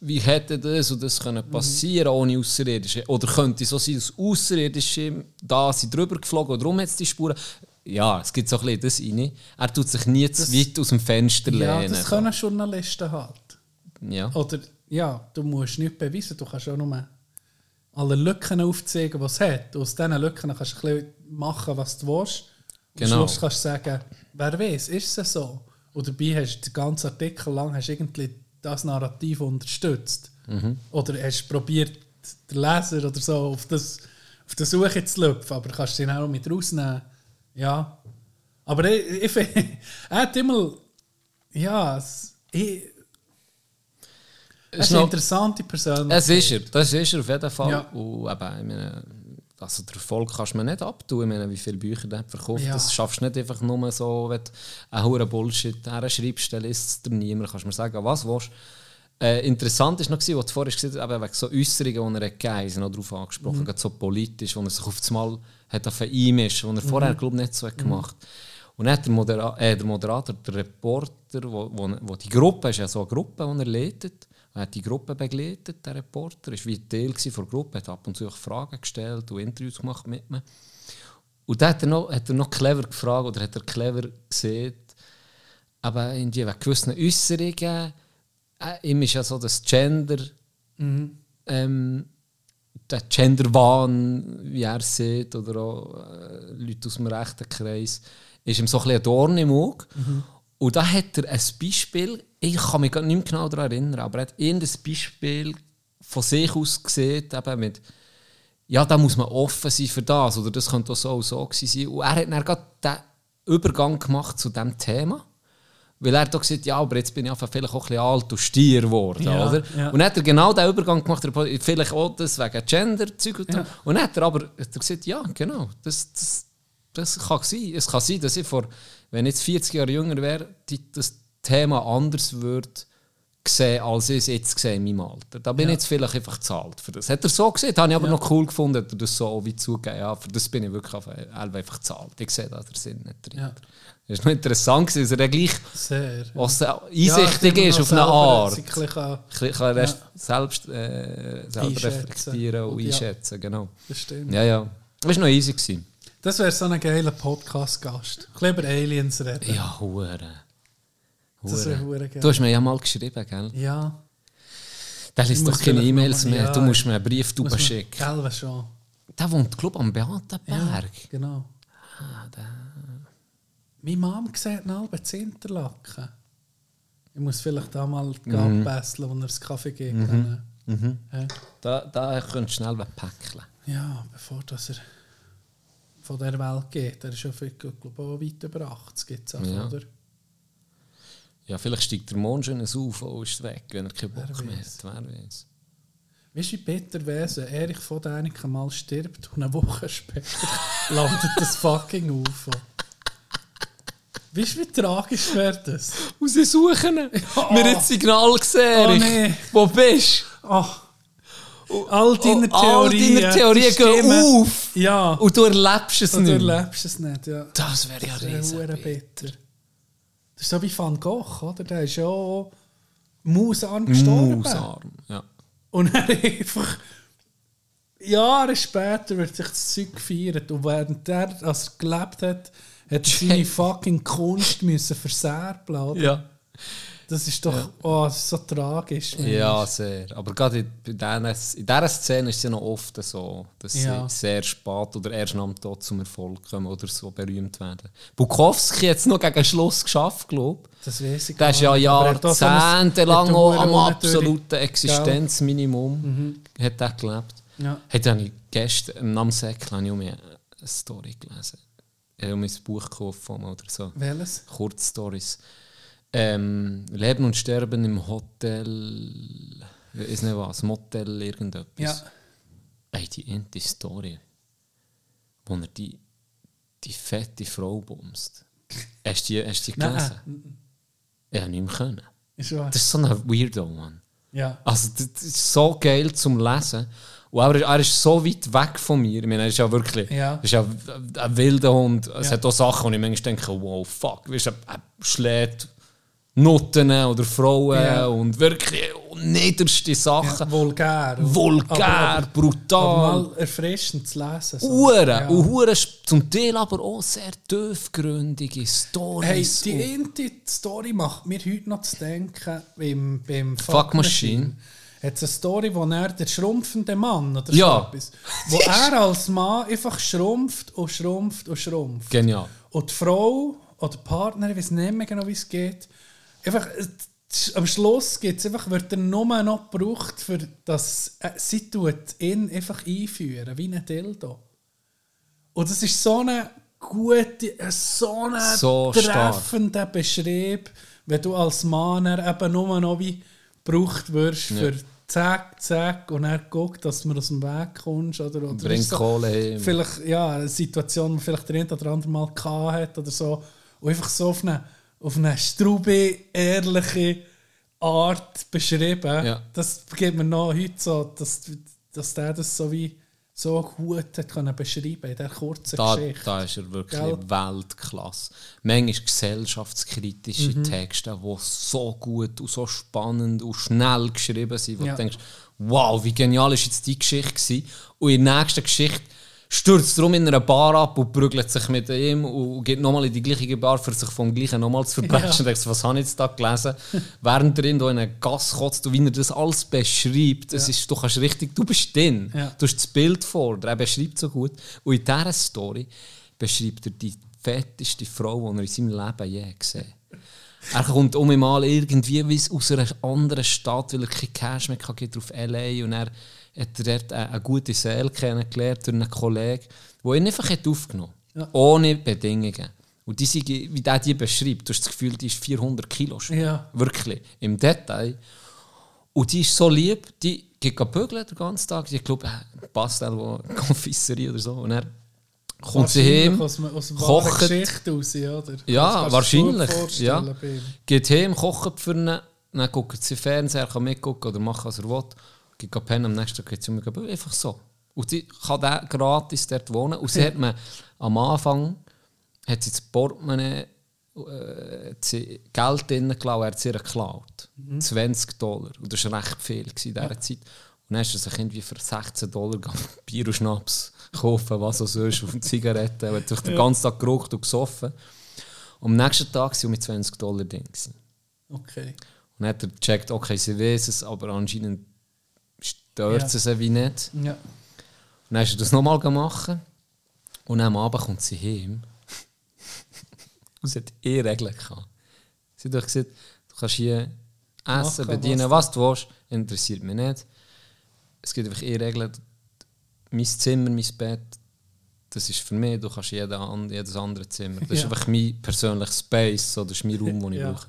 wie hätte das und das können passieren ohne Außerirdische? Oder könnte es so sein, dass Außerirdische da sind drüber geflogen und darum hat es die Spuren? Ja, es gibt so ein bisschen das rein. Er tut sich nie zu weit aus dem Fenster Ja, lehnen. das können Journalisten halt. ja. Oder, ja, du musst nicht beweisen, du kannst auch nur alle Lücken aufzeigen, die es hat. Aus diesen Lücken kannst du ein bisschen machen, was du willst. Genau. Am Schluss kannst du sagen, wer weiß, ist es so? Und dabei hast du den ganzen Artikel lang hast irgendwie das Narrativ unterstützt. Mhm. Oder hast du probiert, den Leser oder so auf das auf die Suche zu lüpfen, aber kannst ihn auch mit rausnehmen. Ja. Aber ich, ich finde, er hat immer, ja, es, ich, er ist eine noch- interessante Persönlichkeit. Es ist er, das ist er auf jeden Fall. Ja. Und eben, ich meine, also der Erfolg kannst du mir nicht abtun. Ich meine, wie viele Bücher der hat verkauft. Ja. Das schaffst du nicht einfach nur so, wenn du einen hohen Bullshit herschreibst, dann liest es dir niemand. Kannst du mir sagen, was willst. Äh, interessant war noch, was du vorhin gesagt hast, wegen so Äußerungen, die er hat gegeben hat, noch darauf angesprochen, gerade so politisch, wo er sich auf das Mal hat einmischen was er vorher, glaube ich, nicht so hat gemacht Und dann hat der, Modera äh, der Moderator, der Reporter, wo, wo, wo die Gruppe, ist ja so eine Gruppe, die er leitet, er hat die Gruppe begleitet, der Reporter, wie ein Teil der Gruppe, hat ab und zu Fragen gestellt und Interviews gemacht mit mir. Und dann hat er noch, hat er noch clever gefragt oder hat er clever gesehen, aber in die gewissen Äußerungen, äh, ihm ist ja so das Gender, ähm, der Genderwahn, wie er sieht, oder auch äh, Leute aus dem rechten Kreis, ist ihm so ein bisschen ein Dorn im Auge. Und da hat er ein Beispiel, ich kann mich gar nicht mehr genau daran erinnern, aber er hat irgendein Beispiel von sich aus gesehen, eben mit ja, da muss man offen sein für das oder das könnte auch so und so sein. Und er hat dann gerade den Übergang gemacht zu diesem Thema. Weil er da gesagt ja, aber jetzt bin ich einfach vielleicht auch ein bisschen alt und stier geworden, Ja, oder? ja. Und dann hat er genau den Übergang gemacht, vielleicht auch das wegen Gender-Zeug und, so. und dann hat er aber hat er gesagt, ja, genau, das, das, das kann sein. Es kann sein, dass ich vor, wenn ich jetzt 40 Jahre jünger wäre, die, das Thema anders würde sehen, als ich es jetzt sehe in meinem Alter. Da bin ich jetzt vielleicht einfach zu alt für das. Hat er so gesehen, habe ich aber noch cool gefunden, hat er das so wie zugegeben. Ja, für das bin ich wirklich einfach, zu alt. Ich sehe da den Sinn nicht drin. Ja. Das ist noch interessant, dass er dann gleich Sehr. was Ja, einsichtig ist auf eine Art. Ein bisschen kann er Ja. selbst äh, selber reflektieren und Und ja. einschätzen. Genau. Das stimmt. Ja, ja. Das war noch easy. Gewesen. Das wäre so ein geiler Podcast-Gast. Ein über Aliens reden. Ja, Hure. Das wäre geil. Du hast mir ja mal geschrieben, gell? Ja. Der liest doch keine E-Mails mehr. ja, du musst mir einen Brief drüber schicken. Gell, schon. Der wohnt, glaube ich, am Beatenberg. Ja, genau. Ah, Meine Mom sieht ihn halb zu Interlaken. Ich muss vielleicht da mal Mhm. abbesseln, wo er das Kaffee geht. Mhm. Ja. Da, da könnt ihr schnell wegpäckeln. ja, bevor dass er von der Welt geht. Er ist schon viel, glaube auch weit über 80 jetzt, auch, Ja. oder? Ja, vielleicht steigt der Mond schon auf und ist weg, wenn er keinen Bock mehr hat. Wer weiß. Weißt du, wie bitter wenn Erich von Däniken mal stirbt und eine Woche später landet das fucking UFO? Weißt du, wie tragisch wäre das? Und sie suchen ihn. Wir haben das Signal gesehen, Oh, Erich. nee. Wo bist Ach, all deine Oh, all Theorien. deine Theorien die gehen auf. Ja. du? Und du erlebst es Und du nicht. erlebst es nicht, ja. Das wäre ja Das riesen hure bitter. Das ist so wie Van Gogh, oder? Der ist ja auch Mausarm gestorben. Mausarm, ja. Und er einfach Jahre später wird sich das Zeug gefeiert. Und während er als gelebt hat, hat er seine fucking Kunst müssen verserbeln. Oder? Ja. Das ist doch oh, das ist so tragisch. Ja, sehr. Aber gerade in, in, dieser Szene ist es ja noch oft so, dass Ja. sie sehr spät oder erst dem Tod zum Erfolg kommen oder so berühmt werden. Bukowski hat es noch gegen Schluss geschafft, glaube ich. Das weiß ich Der ist ja jahrzehntelang am absoluten? Existenzminimum Mhm. hat er gelebt. Ja. Hat ich gestern im Namsäckchen habe ich um eine Story gelesen. Ich habe mir ein Buch gekauft oder so. Welches? Kurzstories. Ähm, Leben und Sterben im Hotel. Weiß nicht was, Motel, irgendetwas. Ja. Ey, die ente Story. Wo er die, die fette Frau bumst. Hast du die, hast die Nein. gelesen? Ich habe nicht mehr können. Ist wahr. Das ist so ein Weirdo, Mann. Ja. Also, das ist so geil zum Lesen. Und er, er ist so weit weg von mir. Ich meine, er ist ja wirklich Ja. er ist ja ein wilder Hund. Es Ja. hat auch Sachen, wo ich manchmal denke, wow, fuck. Weißt, er, er schlägt Nutten oder Frauen Ja. und wirklich niederste Sachen. Ja, vulgär. Vulgär, Aber- aber- brutal. Aber mal erfrischend zu lesen. so. Uhren. Ja. Und Uhren zum Teil aber auch sehr tiefgründige Hey, Stories. die eine Story macht mir heute noch zu denken, beim, beim Fuck Machine. Hat es eine Story, wo er der schrumpfende Mann oder Ja. so etwas, wo er als Mann einfach schrumpft und schrumpft und schrumpft. Genial. Und die Frau oder die Partnerin, ich weiß nicht mehr genau, wie es geht, einfach, äh, am Schluss gibt's einfach, wird er nur noch gebraucht, für das, äh, sie tut ihn einfach einführen, wie ein Dildo. Und das ist so eine gute, äh, so eine So stark. treffender Beschrieb, wenn du als Mann eben nur noch wie gebraucht wirst Ja. für zack, zack und er guckt, dass man aus dem Weg kommst. Oder, oder Bringt so- Kohle heim. Vielleicht ja, eine Situation, die man vielleicht der eine oder andere mal gehabt hat oder so. Und einfach so auf eine, auf eine strube, ehrliche Art beschrieben. Ja. Das gibt mir noch heute so, dass, dass der das so wie so gut hat können beschreiben in dieser kurzen Da, Geschichte. da ist er wirklich Gell? Weltklasse. Manchmal gesellschaftskritische Mhm. Texte, die so gut und so spannend und schnell geschrieben sind, wo Ja. du denkst, wow, wie genial ist jetzt die Geschichte gewesen. Und in der nächsten Geschichte stürzt er um in einer Bar ab und prügelt sich mit ihm und geht nochmal in die gleiche Bar, für sich vom gleichen nochmal zu verbrechen. Ja. Und denkst, was habe ich jetzt da gelesen? Während er in einen Gas kotzt und wie er das alles beschreibt, das Ja. ist, du kannst richtig, du bist drin. Ja. Du hast das Bild vor dir, er beschreibt so gut. Und in dieser Story beschreibt er die fetteste Frau, die er in seinem Leben je gesehen hat. Er kommt um mal irgendwie wie aus einer anderen Stadt, weil er kein Cash mehr hat, geht auf L.A. und er hat er dort eine, eine gute Seele kennengelernt durch einen Kollegen, der ihn einfach hat aufgenommen Ja. hat. Ohne Bedingungen. Und die sind, wie der die beschreibt, du hast das Gefühl, die ist 400 Kilo schwer. Ja. Wirklich. Im Detail. Und die ist so lieb, die geht bügeln den ganzen Tag. Die glaube ich, Pastel, wo Confiserie oder so. Und dann kommt sie heim, Aus, aus kocht. Geschichte raus, oder? Ja, wahrscheinlich. Ja. Geht heim, kocht für ihn, dann guckt sie Fernseher, kann mitgucken oder machen, was er will. Geht gehen pennen, am nächsten Tag geht sie um mich Einfach so. Und sie kann der gratis dort wohnen. Und sie hat mir am Anfang hat sie das Portemonnaie äh, sie Geld drin gelassen, er hat sie geklaut. 20 Dollar. Und das war recht viel in dieser Zeit. Und dann ist er sich irgendwie für 16 Dollar Bier und Schnaps kaufen, was auch sonst, auf Zigaretten. Er hat sich den ganzen Tag geraucht und gesoffen. Und am nächsten Tag waren sie mit 20 Dollar drin. Okay. Und dann hat er gecheckt, okay, sie weiß es, aber anscheinend Ja. sie sie wie nicht. Ja. Und dann ist er das nochmal gemacht. Und am Abend kommt sie heim. und sie hat eh Regeln gehabt. Sie hat doch gesagt, du kannst hier essen, Machen, bedienen, was du willst. Interessiert mich nicht. Es gibt einfach eh Regeln. Mein Zimmer, mein Bett, das ist für mich. Du kannst jeden, an- jedes andere Zimmer. Das ist Ja. einfach mein persönlicher Space. So, das ist mein Raum, den ich Ja. brauche.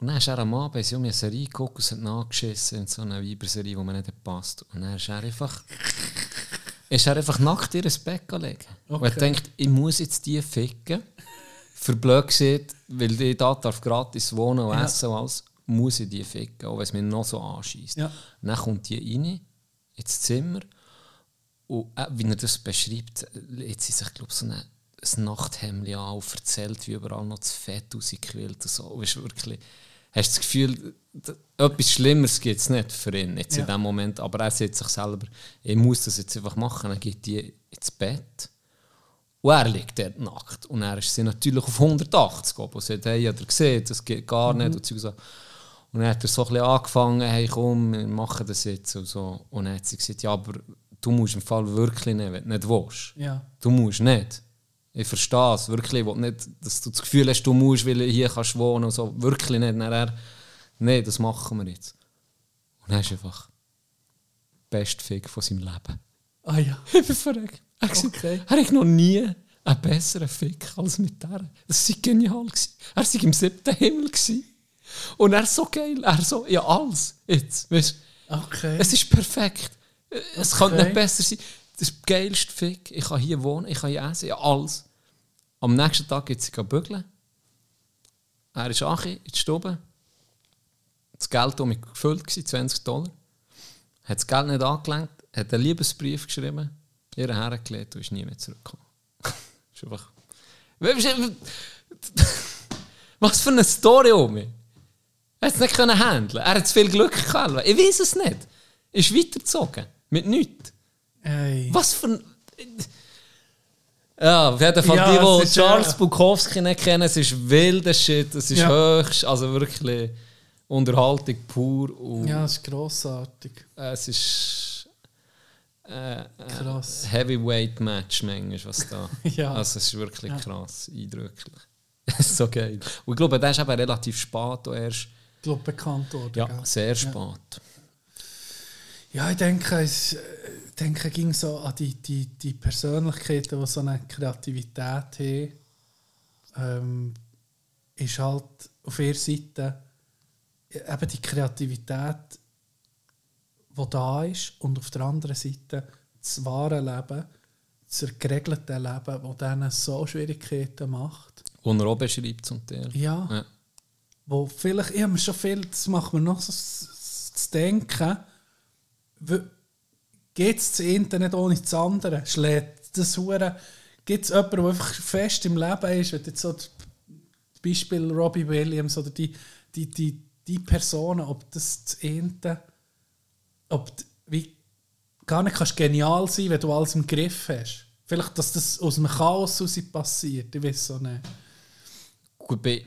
Und dann ist er am Abend sie um eine Serie geguckt und es hat nachgeschissen in so eine Weiberserie, die mir nicht passt. Und dann ist er einfach, ist er einfach nackt in ein Bett gelegen. Und er Okay. denkt, ich muss jetzt die ficken. Für blöd gesagt, weil ich da darf gratis wohnen und Ja. essen und alles, muss ich die ficken, auch wenn es mich noch so anschießt. Ja. Dann kommt die rein, ins Zimmer und äh, wie er das beschreibt, lädt sie sich, glaube ich, so eine, ein Nachthemd an und erzählt, wie überall noch das Fett rausgequillt und so. Und ist wirklich, hast das Gefühl, etwas Schlimmeres gibt es nicht für ihn jetzt Ja. in dem Moment, aber er sieht sich selber, ich muss das jetzt einfach machen, dann geht die ins Bett und er liegt dort nackt. Und er ist sie natürlich auf 180 gekommen und sagt, hey, hat er gesehen, das geht gar nicht. Und, so. und dann hat er so ein bisschen angefangen, hey, komm, wir machen das jetzt. Und, so. und dann hat sie gesagt, ja, aber du musst im Fall wirklich nicht, wenn du nicht willst. Ja. Du musst nicht. Ich verstehe es wirklich. Ich will nicht, dass du das Gefühl hast, du musst, weil du hier kannst wohnen und so. Wirklich nicht. Dann er, nein, das machen wir jetzt. Und dann ist einfach der beste Fick von seinem Leben. Ah ja. Ich bin verrückt. Er, okay. Okay. er hat noch nie einen besseren Fick als mit der. Das war genial. Gewesen. Er war im siebten Himmel. Gewesen. Und er ist so geil. Er so, ja, alles. Jetzt. Weißt, Okay. es ist perfekt. Es kann Okay. nicht besser sein. Das geilste Fick. Ich kann hier wohnen, ich kann hier essen, ja, alles. Am nächsten Tag geht sie bügeln. Er ist Achi in die Stube. Das Geld war mir gefüllt, gewesen, 20 Dollar. Hat das Geld nicht angelenkt, hat einen Liebesbrief geschrieben, ihr hergelegt und ist nie mehr zurückgekommen. ist einfach... Was für eine Story, Omi. Er hat es nicht können handeln. Er hat zu viel Glück gehabt. Ich weiß es nicht. Ist weitergezogen. Mit nichts. Hey. Was für ein. Ja, auf jeden Fall, Ja, die, es die Charles ja. Bukowski nicht kennen, es ist wilder Shit, es ist Ja. höchst, also wirklich Unterhaltung pur. Und Ja, das ist grossartig. Es ist. Äh, Krass. Äh, Heavyweight Match, manchmal, was da. Ja. Also, es ist wirklich krass, eindrücklich. so geil. Und ich glaube, der ist eben relativ spät erst. Ich glaube, bekannt worden. Ja, gell? sehr spät. Ja, ich denke, es äh, denke, ging so an die, die, die Persönlichkeiten, die so eine Kreativität haben, ähm, ist halt auf ihrer Seite eben die Kreativität, die da ist, und auf der anderen Seite das wahre Leben, das geregelte Leben, das denen so Schwierigkeiten macht. Und er auch beschreibt zum Teil. Ja. Ja. Wo vielleicht, ich habe mir schon viel, das macht mir noch so zu denken, geht es das nicht ohne das andere? Schlägt das Hure, gibt es jemanden, der einfach fest im Leben ist, wenn jetzt so das Beispiel Robbie Williams oder die, die, die, die Personen, ob das das eine, ob wie gar nicht kannst genial sein, wenn du alles im Griff hast. Vielleicht, dass das aus dem Chaos raus passiert, ich weiß so nicht. Gut, bei,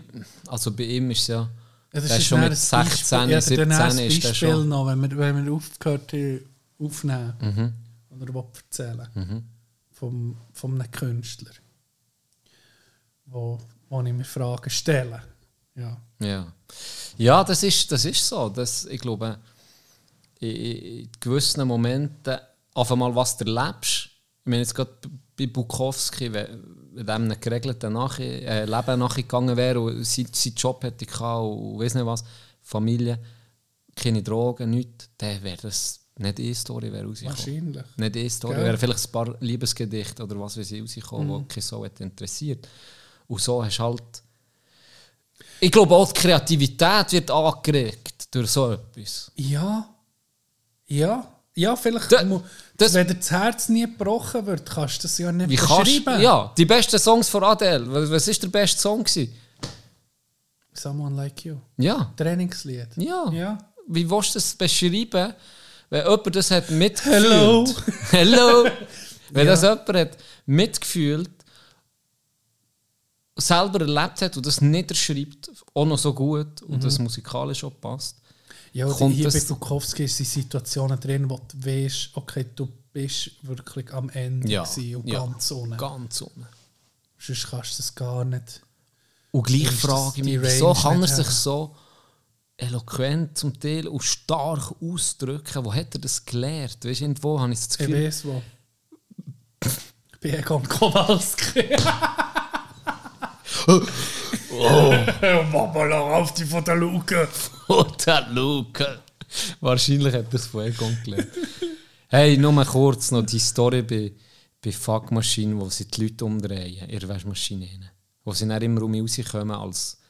also bei ihm ist es ja. Ja, das ist schon mit ein 16, Beispiel- ja, 17 dann ein ist Beispiel schon. noch, wenn wir, wenn wir aufgehört haben, aufnehmen, Mhm. oder will erzählen vom, vom einem Künstler, wo, wo ich mir Fragen stelle. Ja. Ja, ja das, ist, das ist so. Das, ich glaube, in, gewissen Momenten auf einmal was du erlebst. Ich meine jetzt gerade bei Bukowski, wenn, dem einem geregelten Nachhi äh, Leben nachgegangen wäre und sein, sein Job hätte gehabt und weiss nicht was, Familie, keine Drogen, nichts, dann wäre das nicht eine Story wäre rausgekommen. Wahrscheinlich. Nicht eine Story, wäre vielleicht ein paar Liebesgedichte oder was weiß ich rausgekommen, Mhm. die so interessiert. Und so hast du halt... Ich glaube auch die Kreativität wird angeregt durch so etwas. Ja. Ja. Ja, vielleicht, Da- das- wenn dir das Herz nie gebrochen wird, kannst du das ja nicht Wie kannst beschreiben. Ja, die besten Songs von Adele. Was ist der beste Song? Gewesen? Someone Like You. Ja. Trainingslied. Ja. Ja. Wie willst du das beschreiben, wenn jemand das hat mitgefühlt? Hello. Hello. Wenn Ja. das jemand hat mitgefühlt, selber erlebt hat und das niederschreibt, auch noch so gut und das musikalisch auch passt. Ja, und Kommt hier bei Bukowski sind Situationen drin, wo du weißt, okay, du bist wirklich am Ende Ja, und ja. ganz ohne. Ganz ohne. Sonst kannst du das gar nicht. Und gleich frage ich mich, wieso kann er sich haben. so eloquent zum Teil und stark ausdrücken? Wo hat er das gelernt? Weißt du, irgendwo habe ich das Ich Gefühl... weiß wo. bei Egon Kowalski. oh. Mach mal auf die von der Luke. Oder Luke. Wahrscheinlich hat er es von Egon gelernt. hey, nur mal kurz noch die Story bei, bei Fuckmaschinen, wo sie die Leute umdrehen, ihre Waschmaschinen. Wo sie dann immer um mich rauskommen als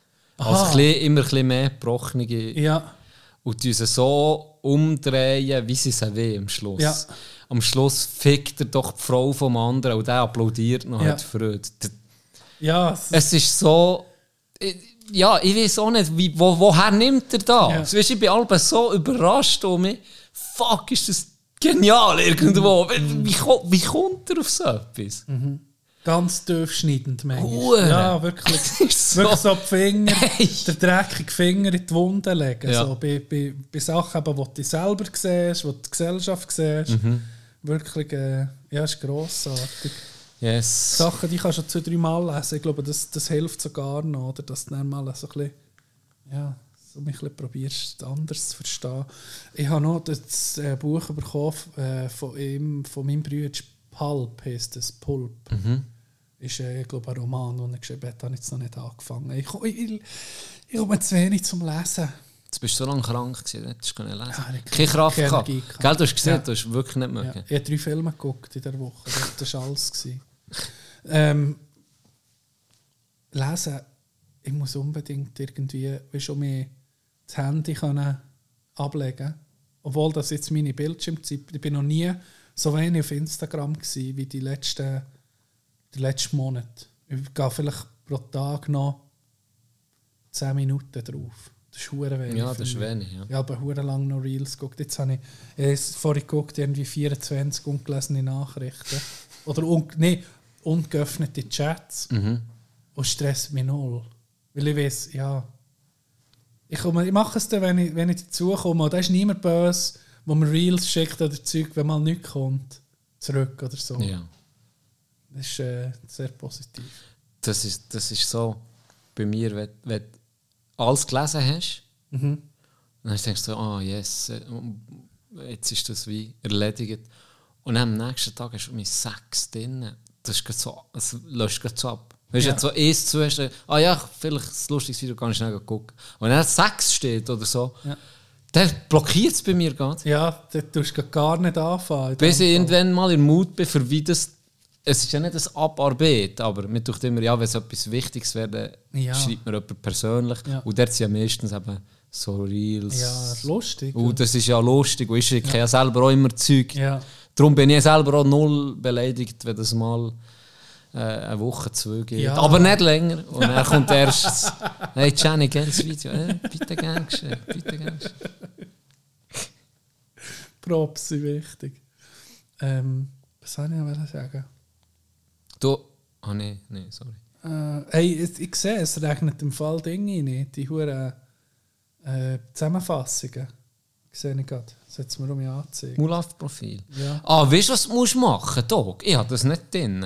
Aha. ein bisschen, immer ein bisschen mehr gebrochene. Ja. Und die so umdrehen, wie sie sie will am Schluss. Ja. Am Schluss fickt er doch die Frau vom anderen und der applaudiert noch, Ja. hat Freude. Ja, es- es ist so. ich- Ja, ich weiß auch nicht, wie, wo, woher nimmt er das? Ja. Weißt ich bin alle so überrascht um mich. Fuck, ist das genial irgendwo. Wie, wie, wie kommt er auf so etwas? Ganz tiefschneidend manchmal. Hure. Ja, wirklich. So- Wirklich so die Finger, Hey. der dreckige Finger in die Wunde legen. Ja. So, bei, bei, bei Sachen, die du selber siehst, die die Gesellschaft siehst. Mhm. Wirklich, äh, ja, ist grossartig. Yes. Sachen, die kannst du zwei, drei Mal lesen. Ich glaube, das, das hilft sogar noch, oder? dass du dann mal so ein bisschen, ja, so ein bisschen probierst, anders zu verstehen. Ich habe noch das äh, Buch bekommen äh, von, ihm, von meinem Bruder, Pulp heisst es, Pulp. Ist, äh, ich glaube, ein Roman, den er geschrieben hat, habe ich jetzt noch nicht angefangen. Ich, ich, ich, ich komme zu wenig zum Lesen. Jetzt bist du so lange krank gewesen, hättest du können lesen. Ja, ich- Keine Kraft keine gehabt. Gell, du hast gesehen, Ja. du hast wirklich nicht Ja, mögen. ich habe drei Filme geguckt in der Woche. Das, das war alles. Gewesen. Ähm, lesen, ich muss unbedingt irgendwie wie schon mir das Handy können ablegen Obwohl das jetzt meine Bildschirmzeit, ich bin noch nie so wenig auf Instagram gewesen, wie die letzten, die letzten Monate. Ich gehe vielleicht pro Tag noch 10 Minuten drauf. Das ist hure wenig. Ja, das ist wenig, ja. Ich habe hure lang noch Reels geguckt. Jetzt habe ich, ich vorhin geguckt, irgendwie 24 ungelesene Nachrichten. Oder un, nee, ungeöffnete Chats. Mhm. Und stresst mich null. Weil ich weiß, ja. Ich, komme, ich mache es dann, wenn ich, wenn ich dazukomme. Und da ist niemand böse, wo mir Reels schickt oder Zeug, wenn mal nichts kommt. Zurück oder so. Ja. Das ist äh, sehr positiv. Das ist, das ist so bei mir, wenn, wenn du alles gelesen hast, Mhm. dann denkst du so, ah yes, äh, jetzt ist das wie erledigt. Und dann am nächsten Tag hast du mit sechs drin. Das, ist so, das löscht gerade so ab. Weißt du, Ja. jetzt so eins zu hast, dann, ah ja, vielleicht das lustiges Video kann ich schnell gucken. Und wenn dann sechs steht oder so, Ja. dann blockiert es bei mir ganz. Ja, da tust du gar nicht anfangen. in Bis ich irgendwann mal im Mut bin, für wie das. Es ist ja nicht das Abarbeiten, aber man tut immer, ja, wenn es etwas Wichtiges wäre, Ja. schreibt mir jemand persönlich. Ja. Und dort sind ja meistens eben so Reels. Ja, lustig. Und das ist ja lustig. Und ich schicke ja. selber auch immer Zeug. Ja. Darum bin ich selber auch null beleidigt, wenn das mal äh, eine Woche, zwei geht. Ja. Aber nicht länger. Und dann kommt erst, das, hey Jenny, geiles Video. Äh, bitte gern geschehen, bitte gern. Props sind wichtig. Ähm, was soll ich noch sagen? Du, ah nee, nee, sorry. Äh, hey, ich, ich sehe, es regnet im Fall Dinge nicht. Die huren äh, Zusammenfassungen. Sehe ich gerade. Setz mir um mich anzeigen. Mulaf-Profil. Ja. Ah, weißt du, was du musst machen musst? Ich habe das nicht drin.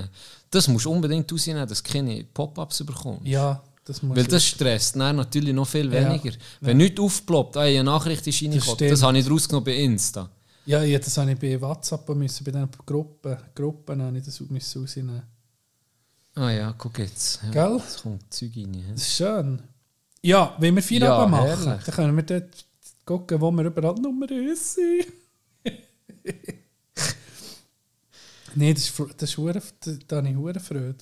Das musst du unbedingt rausnehmen, dass du keine Pop-Ups bekommst. Ja, Das muss Weil das stresst dann natürlich noch viel Ja. weniger. Wenn nichts aufploppt, ah, eine Nachricht ist reingekommen, stimmt. das habe ich daraus genommen bei Insta. Ja, ja, das habe ich bei WhatsApp müssen, bei den Gruppen, Gruppen habe ich das müssen rausnehmen. Ah ja, guck jetzt. Ja, Gell? Jetzt kommt Zeug rein. hä? Das ist schön. Ja, wenn wir vier Ja, machen, herrlich. dann können wir dort gucken, wo wir überall Nummer 1 sind. Nein, das ist, das ist hure- da, da habe ich hure Freude.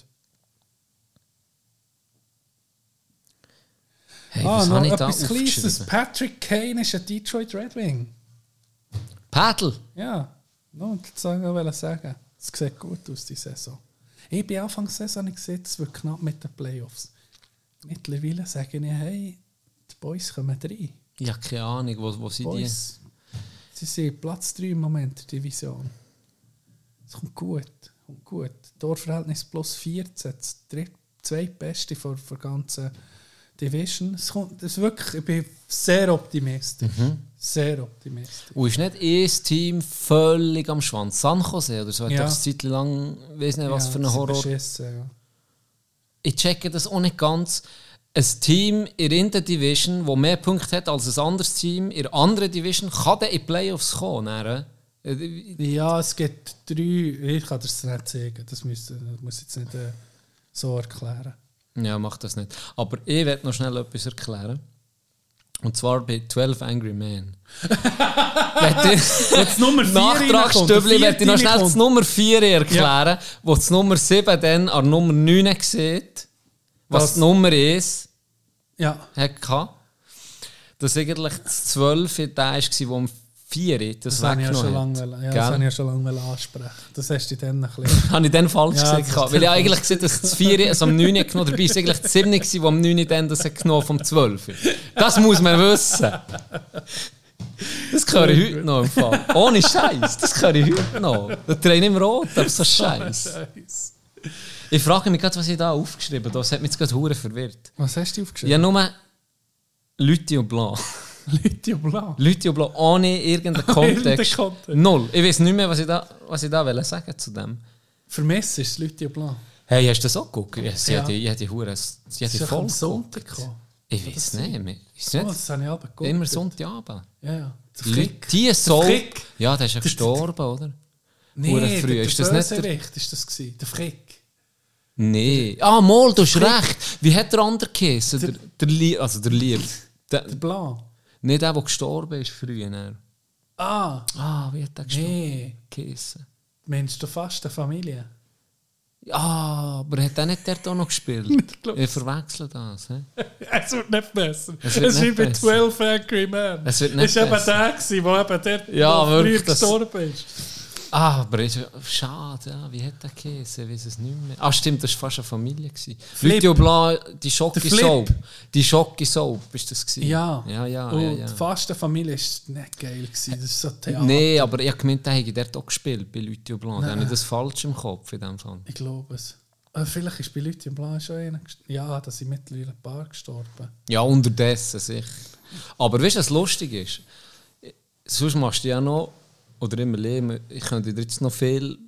Hey, ah, was noch etwas Kleines. Patrick Kane ist ein Detroit Red Wing. Paddle. Ja, no, das wollte ich sagen. Es sieht gut aus, die Saison. Ich bin Anfang der Saison nicht gesehen, es wird knapp mit den Playoffs. Mittlerweile sage ich, hey, die Boys kommen rein. Ich habe keine Ahnung, wo, wo sind die? Sie sind Platz 3 im Moment in der Division. Es kommt gut, kommt gut. Torverhältnis plus 14, das zweitbeste von der ganzen Division. Es kommt, es ist wirklich, ich bin sehr optimistisch. Mhm. Sehr optimistisch. Und ist nicht ein Team völlig am Schwanz? San Jose oder so? Hat Ja. doch eine Zeit lang, weiß nicht, was Ja, für ein Horror. beschissen, ja. Ich checke das auch nicht ganz. Ein Team in der Division, das mehr Punkte hat als ein anderes Team in der anderen Division, kann dann in die Playoffs kommen. Dann, äh? Ja, es gibt drei. Ich kann das nicht sagen. Das muss, das muss ich jetzt nicht äh, so erklären. Ja, mach das nicht. Aber ich werde noch schnell etwas erklären. Und zwar bei 12 Angry Men. Jetzt Nummer 4 Nachtragsstübli werde ich noch schnell das Nummer 4 erklären, wo das Nummer 7 dann an Nummer 9 sieht, was Das- die Nummer ist. Ja, hatte. Dass eigentlich das 12 der war, der um 4 das, das habe ich ja schon lange, ja, das habe ich ja schon lange ansprechen. Das hast du dann ein bisschen. Habe ich dann falsch Ja, gesagt? Weil ich eigentlich gesehen dass das 4 also am 9 genommen dabei ist eigentlich das 7 gewesen, wo am 9 dann das genommen vom 12. Das muss man wissen. Das höre ich heute noch im Fall. Ohne Scheiß. Das höre ich heute noch. Der Trainer im Rot, aber so Scheiß. Ich frage mich gerade, was ich da aufgeschrieben habe. Das hat mich jetzt gerade verwirrt. Was hast du aufgeschrieben? habe nur Leute und Blanc. Lithium Blau. Leute und Blanc ohne irgendeinen Kontext. Null. Ich weiß nicht mehr, was ich da, was ich da wollte sagen zu dem. Mich ist es Lithium Blau. Hey, hast du das auch geguckt? Ja, sie Ja. hat die, die Hure, sie hat Das die voll Sonntag gekommen. Ich weiß nicht mehr. Ist Oh, nicht das habe ich aber geguckt. immer Sonntagabend. Ja, ja. Der Frick. Die Soul. Ja, der ist ja gestorben, oder? Nee, früh. der Ist das nicht der- ist das gewesen. Der Frick. Nee. Ah, Mol, du hast recht. Wie hat der andere geheißen? Der, der. Also der Lieb. Der, Der Blau. Nicht der, der gestorben ist früher. Ah, Ah, wie hat der gestorben? nee. Meinst du fast eine Familie? Ah, aber hat der nicht dort auch noch gespielt? ich verwechsel das. He? Es wird nicht besser. Es Es, wird ist nicht wie bei besser. 12 Angry Men. Es wird nicht Es war eben besser. der, der eben dort Ja, wirklich, gestorben ist. Ah, aber ist, schade, ja. wie hat der geheißen? Ich weiß es nicht mehr. Ah, stimmt, das war fast eine Familie. Flip. Blanc, die Schocke Der Flip. Soap. Die Schocke Soap, ist das gewesen? Ja. Ja, ja, Und ja. ja. fast eine Familie ist nicht geil. Gewesen. Das ist so Theater. Nein, aber ich habe gemeint, der hätte dort auch gespielt bei Video Blanc. Da habe ich das falsch im Kopf in dem Fall. Ich glaube es. Äh, vielleicht ist bei im Blanc schon einer Ja, da sind mittlerweile ein paar gestorben. Ja, unterdessen sicher. Aber weißt du, was lustig ist? Sonst machst du ja noch, oder immer leben, ich könnte jetzt noch viel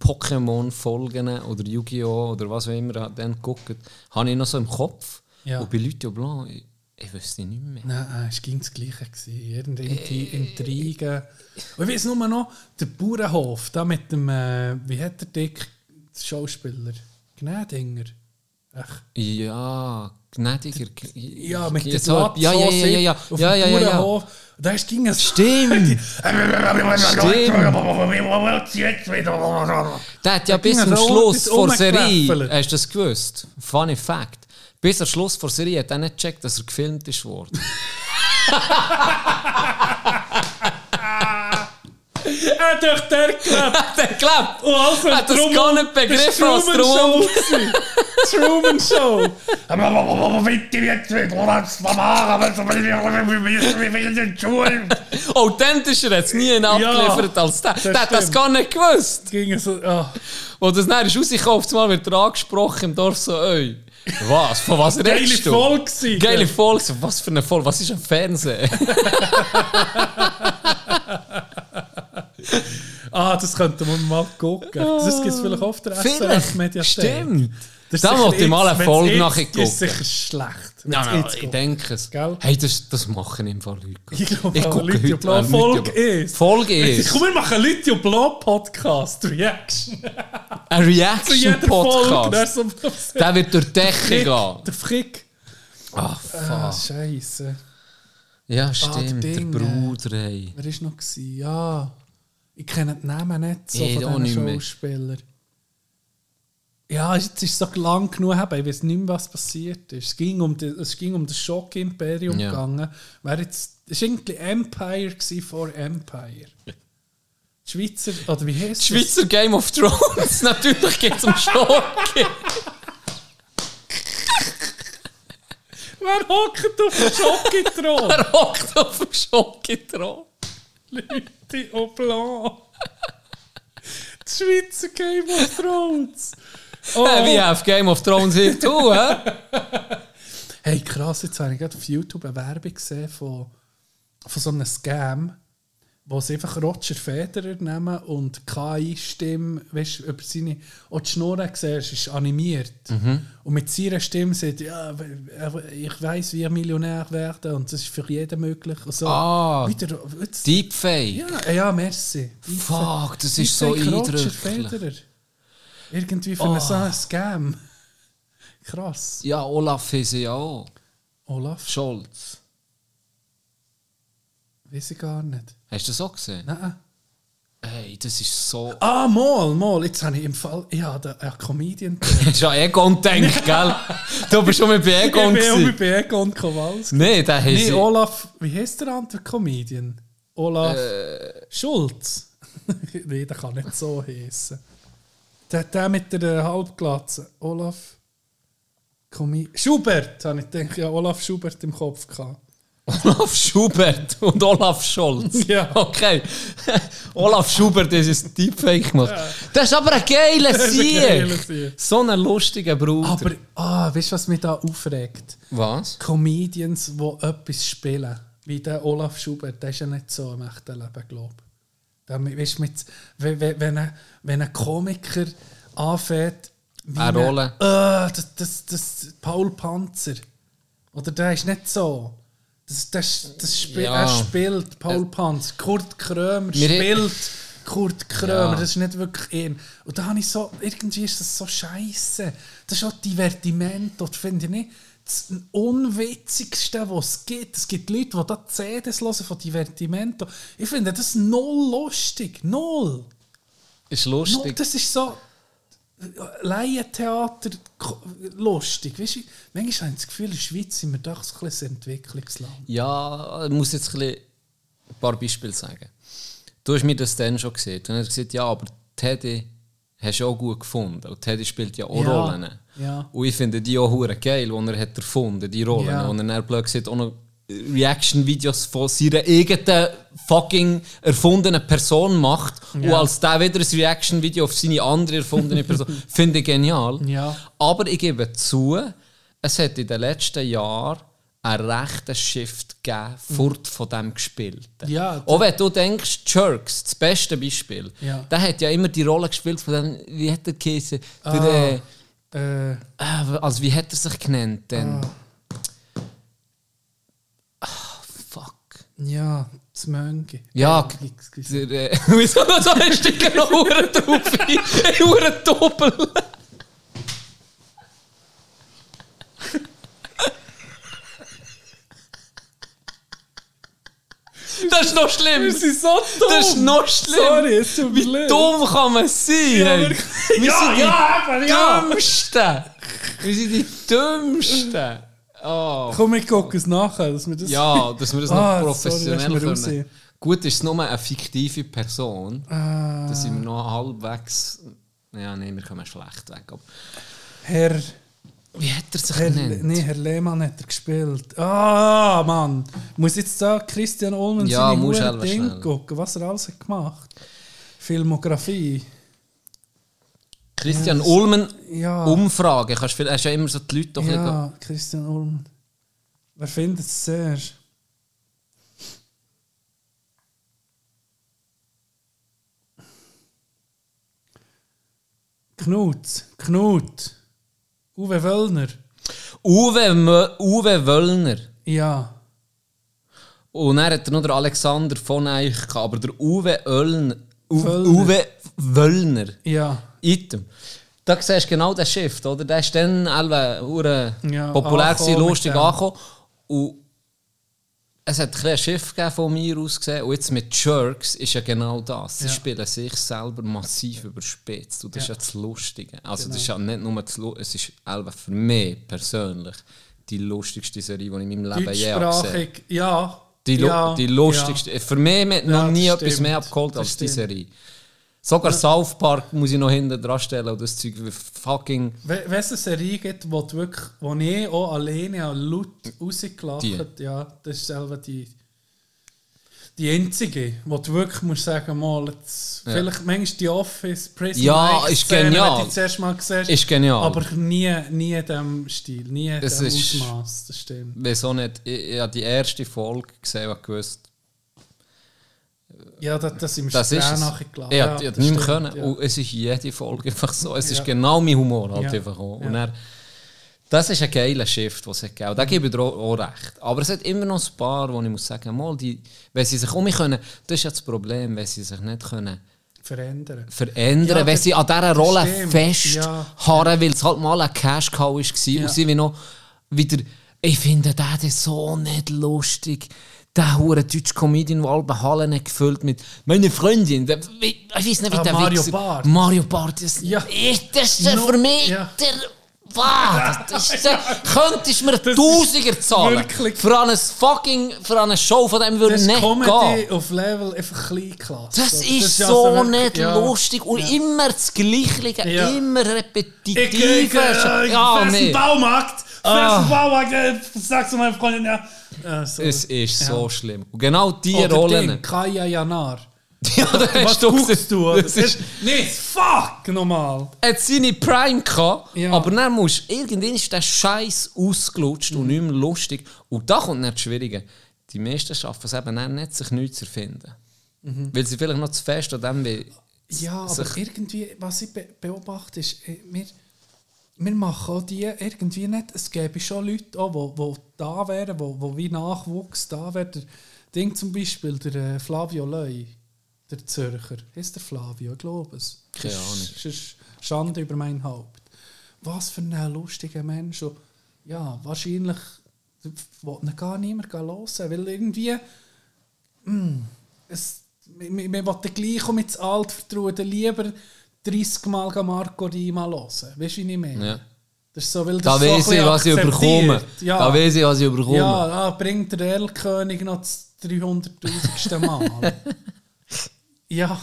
Pokémon-Folgen oder Yu-Gi-Oh! oder was auch immer dann gucken, habe ich noch so im Kopf. Ja. Und bei Leute Blanc, ich, ich wüsste nicht mehr. Nein, es ging das Gleiche. Gewesen. Irgendeine Intrigen. Und ich weiß nur noch, der Bauernhof, da mit dem, äh, wie hat der Dick, der Schauspieler? Gnädinger. Ach, Ja, gnädiger. ja, mit dem halt- ja, ja, ja, ja, ja, Auf ja, ja, ja, ja. Da ging es... Stimmt! Der hat ja bis zum Schluss vor Serie, hast du das gewusst? Funny Fact. Bis zum Schluss vor Serie hat er nicht gecheckt, dass er gefilmt ist worden. Er hat durch der gelebt. der glaubt! Und also Hat das drum- gar nicht begriffen, was Truman drum- Show. Truman Show. Authentischer hat es nie abgeliefert als der. Der hat das gar nicht gewusst. Ging so, ah. Wo das dann ist rausgekommen, auf einmal wird er angesprochen im Dorf so, ey, was, von was Geile redest du? Folge gewesen. Geile Folge, was für eine Folge, was ist ein Fernsehen? Ah, das könnten wir mal gucken. Das gibt es vielleicht auf der SRF Vielleicht, Mediathek. stimmt. Das Da wollte ich mal eine Folge nachher jetzt- Das ist gucken. sicher schlecht. Ja, jetzt ich denke es. Gell? Hey, das, das machen im Fall Leute. Ich glaube, Ich gucke Leute heute an Folge ist. Folge ist. Komm, wir machen Leute Blau Podcast Reaction. Ein Folge. Reaction-Podcast. Der, wird durch die Decke gehen. der Frick. Ah, Ah, fuck. Scheiße. Ja, stimmt. der der Ding, Bruder, ey. Wer war noch? Ja. Ich kenne den Namen nicht so Ich von diesen. Schauspielern. Ja, jetzt ist es so lang genug, her, ich weiß nicht mehr, was passiert ist. Es ging um, die, es ging um das Schock-Imperium Ja. gegangen. Wer jetzt, es war irgendwie Empire vor Empire. Die Schweizer, oder wie heißt es? Schweizer Game of Thrones. Natürlich geht es um Schock. Wer hockt auf dem Schockithron? Er hockt auf dem Schockithron. Leute au blanc. Die Schweizer Game of Thrones. Oh. Wie auf Game of Thrones hier tun, hä? Hey, krass, jetzt habe ich gerade auf YouTube eine Werbung gesehen von, von so einem Scam, wo sie einfach Roger Federer nehmen und KI-Stimme, weißt du, über seine. Auch die Schnurren siehst, ist animiert. Und mit seiner Stimme sagt, ja, ich weiß, wie ich Millionär werde und das ist für jeden möglich. Und so. Ah. Wieder, jetzt, Deepfake. ja, ja, merci. Fuck, das ist so Deepfake Roger eindrücklich. Federer. Irgendwie für einen so einen Scam. Krass. Ja, Olaf ist ja auch. Olaf, Scholz. Weiß ich gar nicht. Hast du das auch gesehen? Nein. Hey, das ist so. Ah, mal, mal. Jetzt habe ich im Fall. Ja, der ein Comedian. Hast du an Egon gedacht, gell? Du bist schon mit bei Egon ich bin auch bei Egon Kowalski. Nein, der Nee, heißt. Olaf. Wie heißt der andere Comedian? Olaf Äh. Schulz. nee, der kann nicht so heißen. Der, der mit der Halbglatze. Olaf. Comi Schubert, habe ich gedacht. Ja, Olaf Schubert im Kopf gehabt. Olaf Schubert und Olaf Scholz. Ja. Okay. Olaf Schubert ist ein Deepfake gemacht. Das ist aber ein geiler Sieg. So ein lustiger Bruder. Aber, ah, weißt du, was mich da aufregt? Was? Comedians, die etwas spielen. Wie der Olaf Schubert, der ist ja nicht so im echten Leben, glaube ich. Weißt, du, mit, wenn, ein, wenn ein Komiker anfängt, wie Eine Rolle. Äh, das, das, das, Paul Panzer. Oder der ist nicht so. Das, das, das spiel, Ja. Er spielt Paul Panzer. Kurt Krömer Wir- spielt Kurt Krömer. Ja. Das ist nicht wirklich ihn. Und da habe ich so, irgendwie ist das so scheiße. Das ist auch Divertimento, das finde ich nicht. Das Unwitzigste, was es gibt. Es gibt Leute, die da CDs hören von Divertimento. Ich finde das null lustig. Null. Ist null. lustig. Das ist so äh, Laientheater lustig. Weißt du, manchmal habe ich das Gefühl, in der Schweiz sind wir doch so ein bisschen ein Entwicklungsland. Ja, ich muss jetzt ein, bisschen ein paar Beispiele sagen. Du hast mir das dann schon gesehen. Dann hast du gesagt, ja, aber Teddy hast du auch gut gefunden. Und Teddy spielt ja auch Ja, Rollen. ja. Und ich finde die auch geil, die er hat erfunden, die Rollen. Ja. Und er gesagt, auch noch Reaction-Videos von seiner eigenen fucking erfundenen Person macht und Ja. als der wieder ein Reaction-Video auf seine andere erfundene Person. finde ich genial. Ja. Aber ich gebe zu, es hat in den letzten Jahren einen rechten Shift gegeben, fort von dem Gespielten. Ja, Auch wenn du denkst, Jerks, das beste Beispiel, Ja. der hat ja immer die Rolle gespielt von dem, wie hat der geheißen? Ah. äh, Äh, äh, also wie hat er sich genannt denn? Ah, fuck. Ja, das Mönge. Ja, Äh, äh, wieso so hast du genau Uhren drauf? Uhren doppel. Das ist noch schlimm. Wir sind so dumm. Das ist noch schlimm. Sorry, es tut mir Wie leid. dumm kann man sein? hey? wirklich. Wir Ja, sind die ja, eben, ja. Dümmsten. Wir sind die Dümmsten. Oh. Komm, ich gucke es nachher, dass wir das... Ja, dass wir das noch Ah, professionell sorry, können. Gut, ist es nur eine fiktive Person. Ah. Da sind wir noch halbwegs. Ja, nein, wir kommen schlecht weg. Aber Herr... wie hat er sich Herr, genannt? nee, Herr Lehmann hat er gespielt. Ah, Mann. Ich muss jetzt da Christian Ulmen Ja, seine Ding schnell. gucken, was er alles hat gemacht. Filmografie. Christian Ulmen, Ja. Umfrage. Kannst, du- hast ja immer so die Leute doch Ja, Christian Ulmen. Wer findet es sehr? Knut. Knut. Uwe Wöllner. Uwe, Uwe Wöllner. Ja. Und dann hat er noch der Alexander von Eich gehabt, aber der Uwe Wöllner. Uwe Wöllner. Ja. Item. Da siehst du genau den Shift, oder? Der ist dann alle Ja, populär gewesen, lustig angekommen. Und es hat ein gegeben von mir aus gesehen. Und jetzt mit Jerks ist ja genau das. Sie Ja. spielen sich selber massiv überspitzt. Und das Ja. Genau. ist ja das Lustige. Also das ist ja nicht nur das Lustige, es ist für mich persönlich die lustigste Serie, die ich in meinem Leben je gesehen habe. Ja. Die, ja. die lustigste. Für mich hat noch nie das etwas mehr stimmt. abgeholt Das als die stimmt. Serie. Sogar South Park muss ich noch hinten dran stellen. Und das Zeug wie fucking. Wenn wenn es eine Serie gibt, wo, du wirklich, wo ich auch alleine an laut rausgelacht habe, ja, das ist selber die, die einzige, wo du wirklich musst sagen, mal, jetzt, Ja. vielleicht manchmal die Office, Prison Ja, ist genial. Wenn du die zuerst mal siehst, Ist genial. aber nie, nie in diesem Stil, nie in diesem Ausmaß, das stimmt. Wieso nicht? Ich, ich habe die erste Folge gesehen und gewusst, Ja, das, das wir das ist es. nachgelassen. Ich Ja, hätte das nicht können. ja. Und es ist jede Folge einfach so. Es ist Ja. genau mein Humor halt Ja. einfach auch. Ja. Und dann, das ist ein geiler Shift, den es hat gegeben. Da gebe ich dir auch, auch recht. Aber es hat immer noch ein paar, wo ich muss sagen, mal, die, wenn sie sich um mich können, das ist ja das Problem, wenn sie sich nicht können Verändern. verändern, Ja, wenn das- sie an dieser das Rolle stimmt. festharren, weil es halt mal ein Cash-Cow war Ja. und sie wie noch wieder, ich finde ist so nicht lustig. Der hure deutsche Comedian, der alle Hallen gefüllt mit «Meine Freundin», der, ich weiß nicht, wie Ah, der Mario Wichser- Barth. Mario Barth, das, Ja. ich, das ist No, für mich ja. der... Was? Das ist, der- könntest du mir Tausiger zahlen? wirklich- Für eine fucking, für eine Show von dem würde Das ich ist nicht Comedy gehen. auf Level einfach Kleinklasse. Das ist ja so wirklich- nicht ja. lustig und immer das Gleiche, Ja. immer Ich, ich, ich, ich ja, fress nee. Baumarkt, Ah. Baumarkt, äh, sagst du meiner Freundin, ja. ja so. Es ist Ja. so schlimm. Und genau die Oder Rollen. Ding, Kaya Janar. Ja, das Was hast du guckst du? Das ist, Nee, fuck, nochmal. hat seine Prime gehabt, Ja. aber dann musst irgendwann ist der Scheiß ausgelutscht und nicht mehr lustig. Und da kommt dann das Schwierige. Die meisten schaffen es eben dann nicht, sich neu zu erfinden. Weil sie vielleicht noch zu fest an dem wie Ja, aber irgendwie, was ich be beobachte, ist, äh, wir, wir machen auch die irgendwie nicht. Es gäbe schon Leute, auch, wo, wo da wären, wo, wo wie Nachwuchs da wäre. Der Ding zum Beispiel, der äh, Flavio Leu, der Zürcher. Ist der Flavio, ich glaube es. Keine Ahnung. Ist Schande über mein Haupt. Was für ein lustiger Mensch. Und ja, wahrscheinlich will ihn gar niemand hören, weil irgendwie es, wir, wir wir wollen gleich auch mit Alt vertrauen, lieber 30 Mal Marco Rima hören. Weißt du, wie ich meine? Ja. Das ist so, weil das Da so weiß ich, bisschen was ich überkomme. Ja, Da weiß ich, was ich überkomme. ja ah, bringt der Erlkönig noch das 300'000. Mal. ja,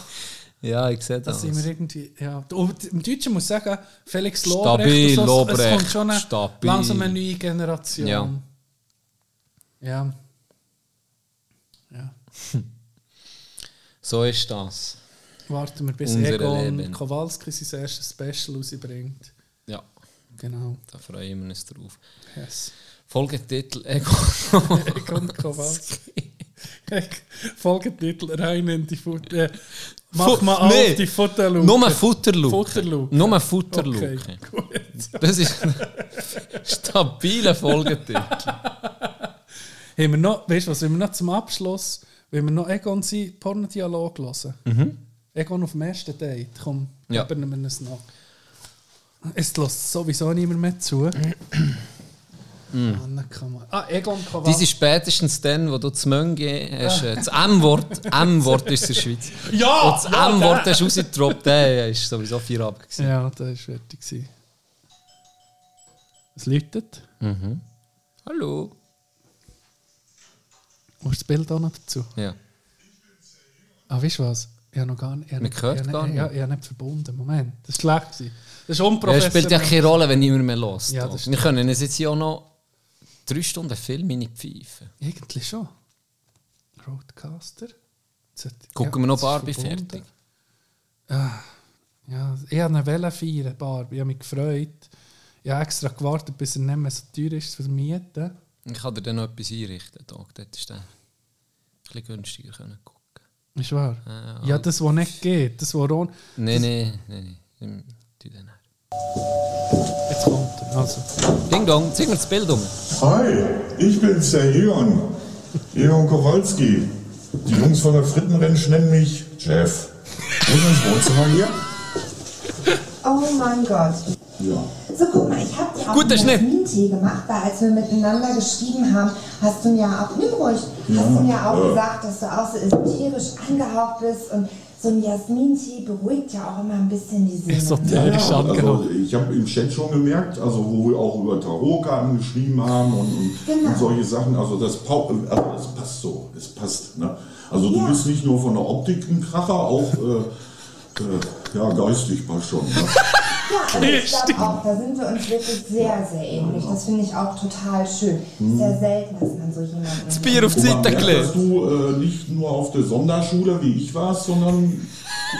Ja, ich sehe da das. sind wir irgendwie... Ja. Und im Deutschen muss ich sagen, Felix Stabil, Lobrecht, und so, es Lobrecht, kommt schon eine, stabil. langsam eine neue Generation. Ja. Ja. Ja. So ist das. Warten wir, bis Unsere Egon Leben. Kowalski sein erstes Special rausbringt. Ja, Genau. da freuen wir uns drauf. Yes. Folgetitel Egon. Egon Kowalski. Folgetitel rein in die Futter. Äh, mach mal auf nee. die Futterluke. Nur Futterluke. Futterluke. Nur Futterluke. Okay, gut. Das ist ein stabiler Folgetitel. Haben wir noch, weißt du was, wenn wir noch zum Abschluss, wenn wir noch Egon sein Pornodialog hören. Egon auf dem ersten Date, komm, Mhm. Ja. geben wir es noch. Es lässt sowieso niemand mehr zu. Man. Ah, Egon Kowalski. sind spätestens dann, wo du das Mönge hast, äh, das M-Wort, M-Wort ist in der Schweiz. Ja! Und das ja, M-Wort der- hast du rausgetroppt, der ist sowieso vier ab. gewesen. Ja, das war fertig. Es läutet. Hallo. Und das Bild auch noch dazu. Ja. Ah, weißt du was? Ich habe noch gar nicht. ich habe Man nicht- hört ich habe gar nicht. nicht. Ja, ich habe nicht verbunden. Moment. Das war schlecht. Das ist Ja, unprofessionell. spielt ja keine Rolle, wenn niemand mehr los. Ja, das Wir können uns jetzt hier auch noch drei Stunden Film in die Pfeife. Irgendwie schon. Roadcaster. Gucken ja, wir noch Barbie fertig. Ja, ich habe eine Welle feiern, Barbie. Ich habe mich gefreut. Ich habe extra gewartet, bis er nicht mehr so teuer ist für Mieten. Ich kann dir dann noch etwas einrichten. Da. Dort ist der ein bisschen günstiger können gucken. Ist wahr? Ja, Ja, das, was nicht geht. Das, was Ron... Nein, nein, nein. nicht. Jetzt kommt. Also. Ding Dong, zeig mir das Bild um. Hi, ich bin's, der Egon. Egon Kowalski. Die Jungs von der Frittenrentsch nennen mich Jeff. Wo ist das Wohnzimmer hier? Oh mein Gott. Ja. So, guck mal, ich hab dir auch Guter einen. Jasmin-Tee gemacht, weil als wir miteinander geschrieben haben, hast du mir auch, nimm ruhig, hast du mir auch ja. gesagt, dass du auch so esoterisch angehaucht bist und so ein Jasmin-Tee beruhigt ja auch immer ein bisschen die Seele. Esoterisch angehaucht. also ich habe im Chat schon gemerkt, also wo wir auch über Tarotkarten geschrieben haben und, und, Genau. und solche Sachen, also das, pau- also das passt so, es passt. Ne? Also du Ja. bist nicht nur von der Optik ein Kracher, auch äh, äh, ja, geistig passt schon. Ne? Ja, also ich glaube auch, da sind wir uns wirklich sehr, sehr ähnlich. Das finde ich auch total schön. Ist ja selten, dass man so jemanden... Das Bier auf gelegt. dass du äh, nicht nur auf der Sonderschule wie ich warst, sondern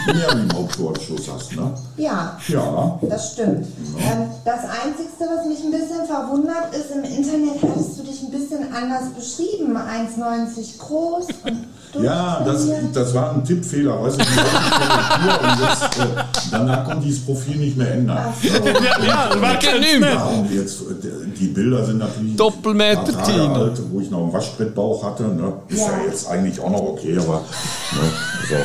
mehr einen Hauptschulabschluss hast. Ne? Ja, Ja. Das stimmt. Ähm, das Einzige, was mich ein bisschen verwundert, ist, im Internet hattest du dich ein bisschen anders beschrieben. 1,90 groß und Ja, das, das war ein Tippfehler, weißt du, und jetzt, äh, danach konnte ich das Profil nicht mehr ändern. So. Ja, kennt's Genügend. nicht? Ja, und jetzt, äh, die Bilder sind natürlich Doppelmeter alt, wo ich noch einen Waschbrettbauch hatte. Ne? Ist ja. Ja. jetzt eigentlich auch noch okay, aber ne, so.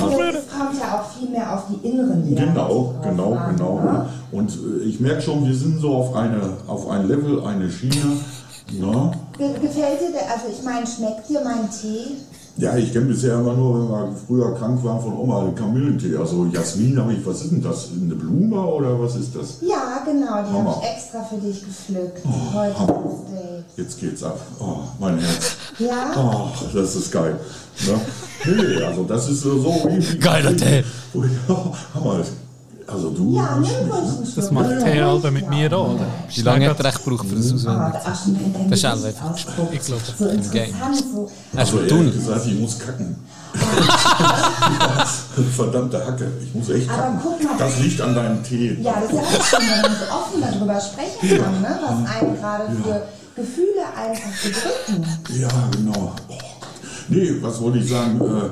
Also es kommt ja auch viel mehr auf die inneren Werte Genau, genau, an, genau. ne? Und äh, ich merke schon, wir sind so auf, eine, auf ein Level, eine Schiene. Ge- Gefällt dir der, also ich meine, schmeckt dir mein Tee? Ja, ich kenne bisher immer nur, wenn wir früher krank waren, von Oma den Kamillentee. Also Jasmin habe ich, was ist denn das? Eine Blume oder was ist das? Ja, genau, die habe ich extra für dich gepflückt. Heute Hammer. das Date. Jetzt geht's ab. Oh, mein Herz. Ja? Oh, das ist geil. Ne? Nee, also das ist so wie... wie Geiler Tee. Oh, ja, Hammer. Also du... Ja, mich, ruhig ne? Das macht ruhig, Alben mit ja. mir auch, oder? Wie lange hat er echt gebraucht für das Ah, wenn dein Das ist Gesicht einfach ausspuckt. Ich glaube. So Im Game. Hast Also du ehrlich Tunnel? gesagt, ich muss kacken. Verdammte Hacke, ich muss echt Aber kacken. guck mal. Das liegt an deinem Tee. Ja, das ist ja auch schön, wenn man so offen darüber sprechen kann, ne? was einen gerade für Gefühle einfach bedrücken. Ja, genau. Oh. Nee, was wollte ich sagen? Äh,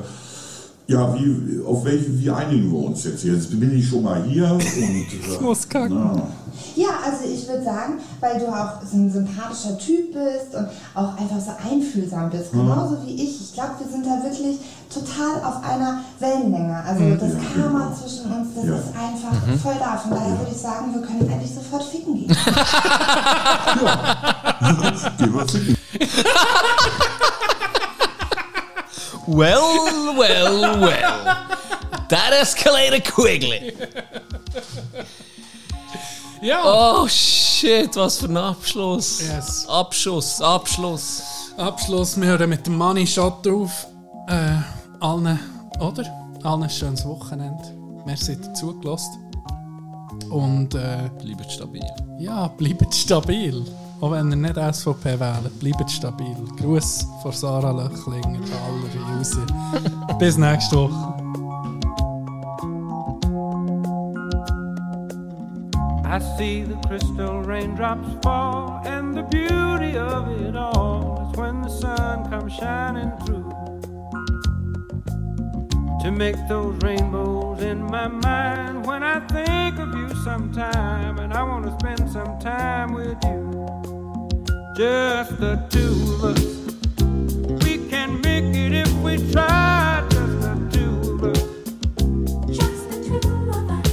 ja, wie, auf welche, wie einigen wir uns jetzt hier? Jetzt bin ich schon mal hier und. Äh, muss kacken. na, Ja, also ich würde sagen, weil du auch so ein sympathischer Typ bist und auch einfach so einfühlsam bist, genauso wie ich. Ich glaube, wir sind da wirklich total auf einer Wellenlänge. Also das Ja, Karma genau. zwischen uns, das Ja. ist einfach voll da. Von daher würde ich sagen, wir können eigentlich sofort ficken gehen. geh mal ficken. Well, well, well. That escalated quickly. Ja, Oh shit, was für ein Abschluss. Yes. Abschuss, Abschluss. Abschluss. Wir hören mit dem Money Shot auf. Äh, allen, oder? Allen ein schönes Wochenende. Merci, dass ihr zugelassen. Und äh, Bleibt stabil. ja, bleibt stabil. Auch wenn ihr nicht SVP wählt, bleibt stabil. Gruß von Sarah Löchlinger, aller User. Bis nächste Woche. I see the crystal raindrops fall, and the beauty of it all is when the sun comes shining through. To make those rainbows in my mind when I think of you sometime, and I want to spend some time with you. Just the two of us. We can make it if we try, just the two of us. Just the two of us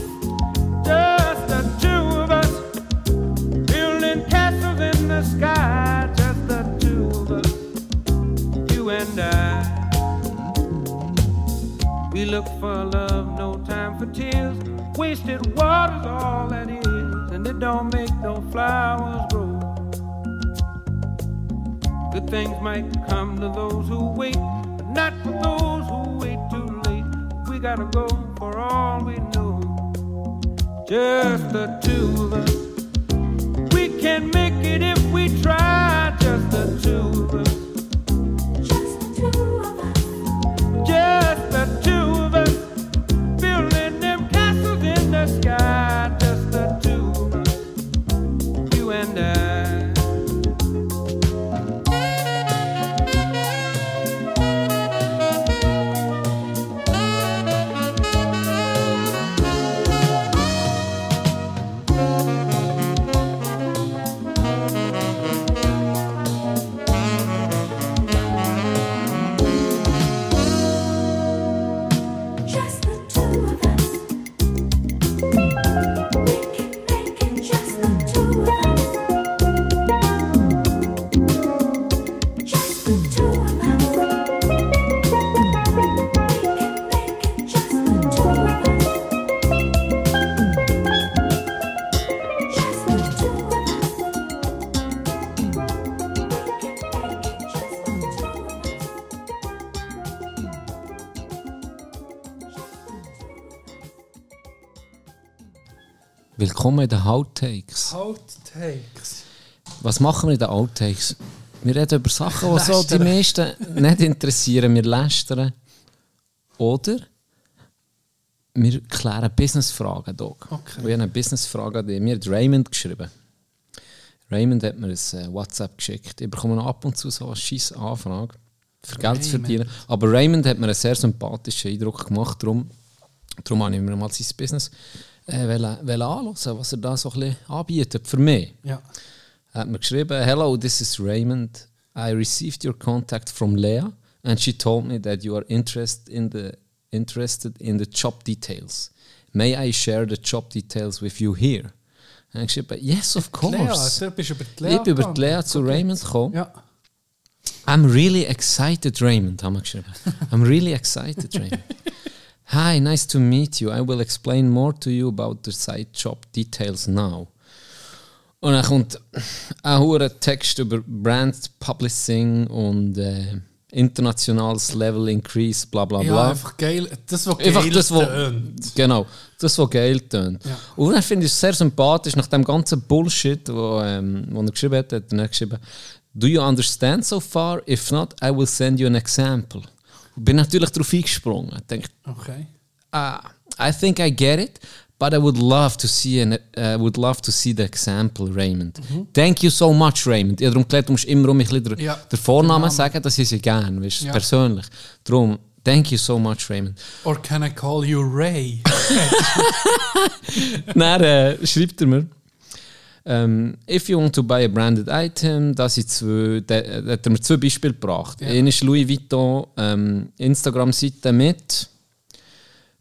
Just the two of us. building castles in the sky. Just the two of us, you and I. We look for love, no time for tears. Wasted water's all that is, and it don't make no flowers grow. Good things might come to those who wait, but not for those who wait too late. We gotta go for all we know just the two of us. We can make it if we try, just the two of us. Willkommen in den Outtakes. Outtakes. Was machen wir in den Outtakes? Wir reden über Sachen, die so die meisten nicht interessieren. Wir lästern. Oder wir klären Businessfragen, Doc. Okay. Und ich habe eine Businessfrage an dich. Mir hat Raymond geschrieben. Raymond hat mir ein äh, WhatsApp geschickt. Ich bekomme ab und zu so eine scheisse Anfrage, für Geld zu verdienen. Aber Raymond hat mir einen sehr sympathischen Eindruck gemacht. Darum, darum habe ich mir mal sein Business äh, wollen, wollen anschauen, was er da so ein bisschen anbietet für mich. Ja. Er hat mir geschrieben, Hello, this is Raymond. I received your contact from Lea and she told me that you are interested in the, interested in the job details. May I share the job details with you here? Und ich geschrieben, yes, of course. Lea, bist über die Lea ich bin über die. Lea zu. Raymond gekommen. Ja. I'm really excited, Raymond, haben wir geschrieben. I'm really excited, Raymond. Hi, nice to meet you. I will explain more to you about the site job details now. Und dann kommt ein hoher Text über Brand Publishing und äh, internationales Level Increase, bla bla bla. Ja, einfach geil. Das, was Einfach geil das, was, tönt. Genau, das, was geil tönt. Ja. Und dann finde ich es sehr sympathisch, nach dem ganzen Bullshit, wo, ähm, wo er geschrieben hat, hat er geschrieben, Do you understand so far? If not, I will send you an example. Bin natürlich darauf eingesprungen. Ich denke, Okay. ah, I think I get it, but I would love to see an, uh, would love to see the example, Raymond. Thank you so much, Raymond. Ich habe darum gelernt, du musst immer um mich bisschen Ja, Vornamen Namen. sagen, das ist sie gern, weißt, Ja. persönlich. Darum, thank you so much, Raymond. Or can I call you Ray? Dann äh, schreibt er mir, ähm, if you want to buy a branded item, das sind zwei, da, da hat er mir zwei Beispiele gebracht. Ja. Eine ist Louis Vuitton ähm, Instagram-Seite mit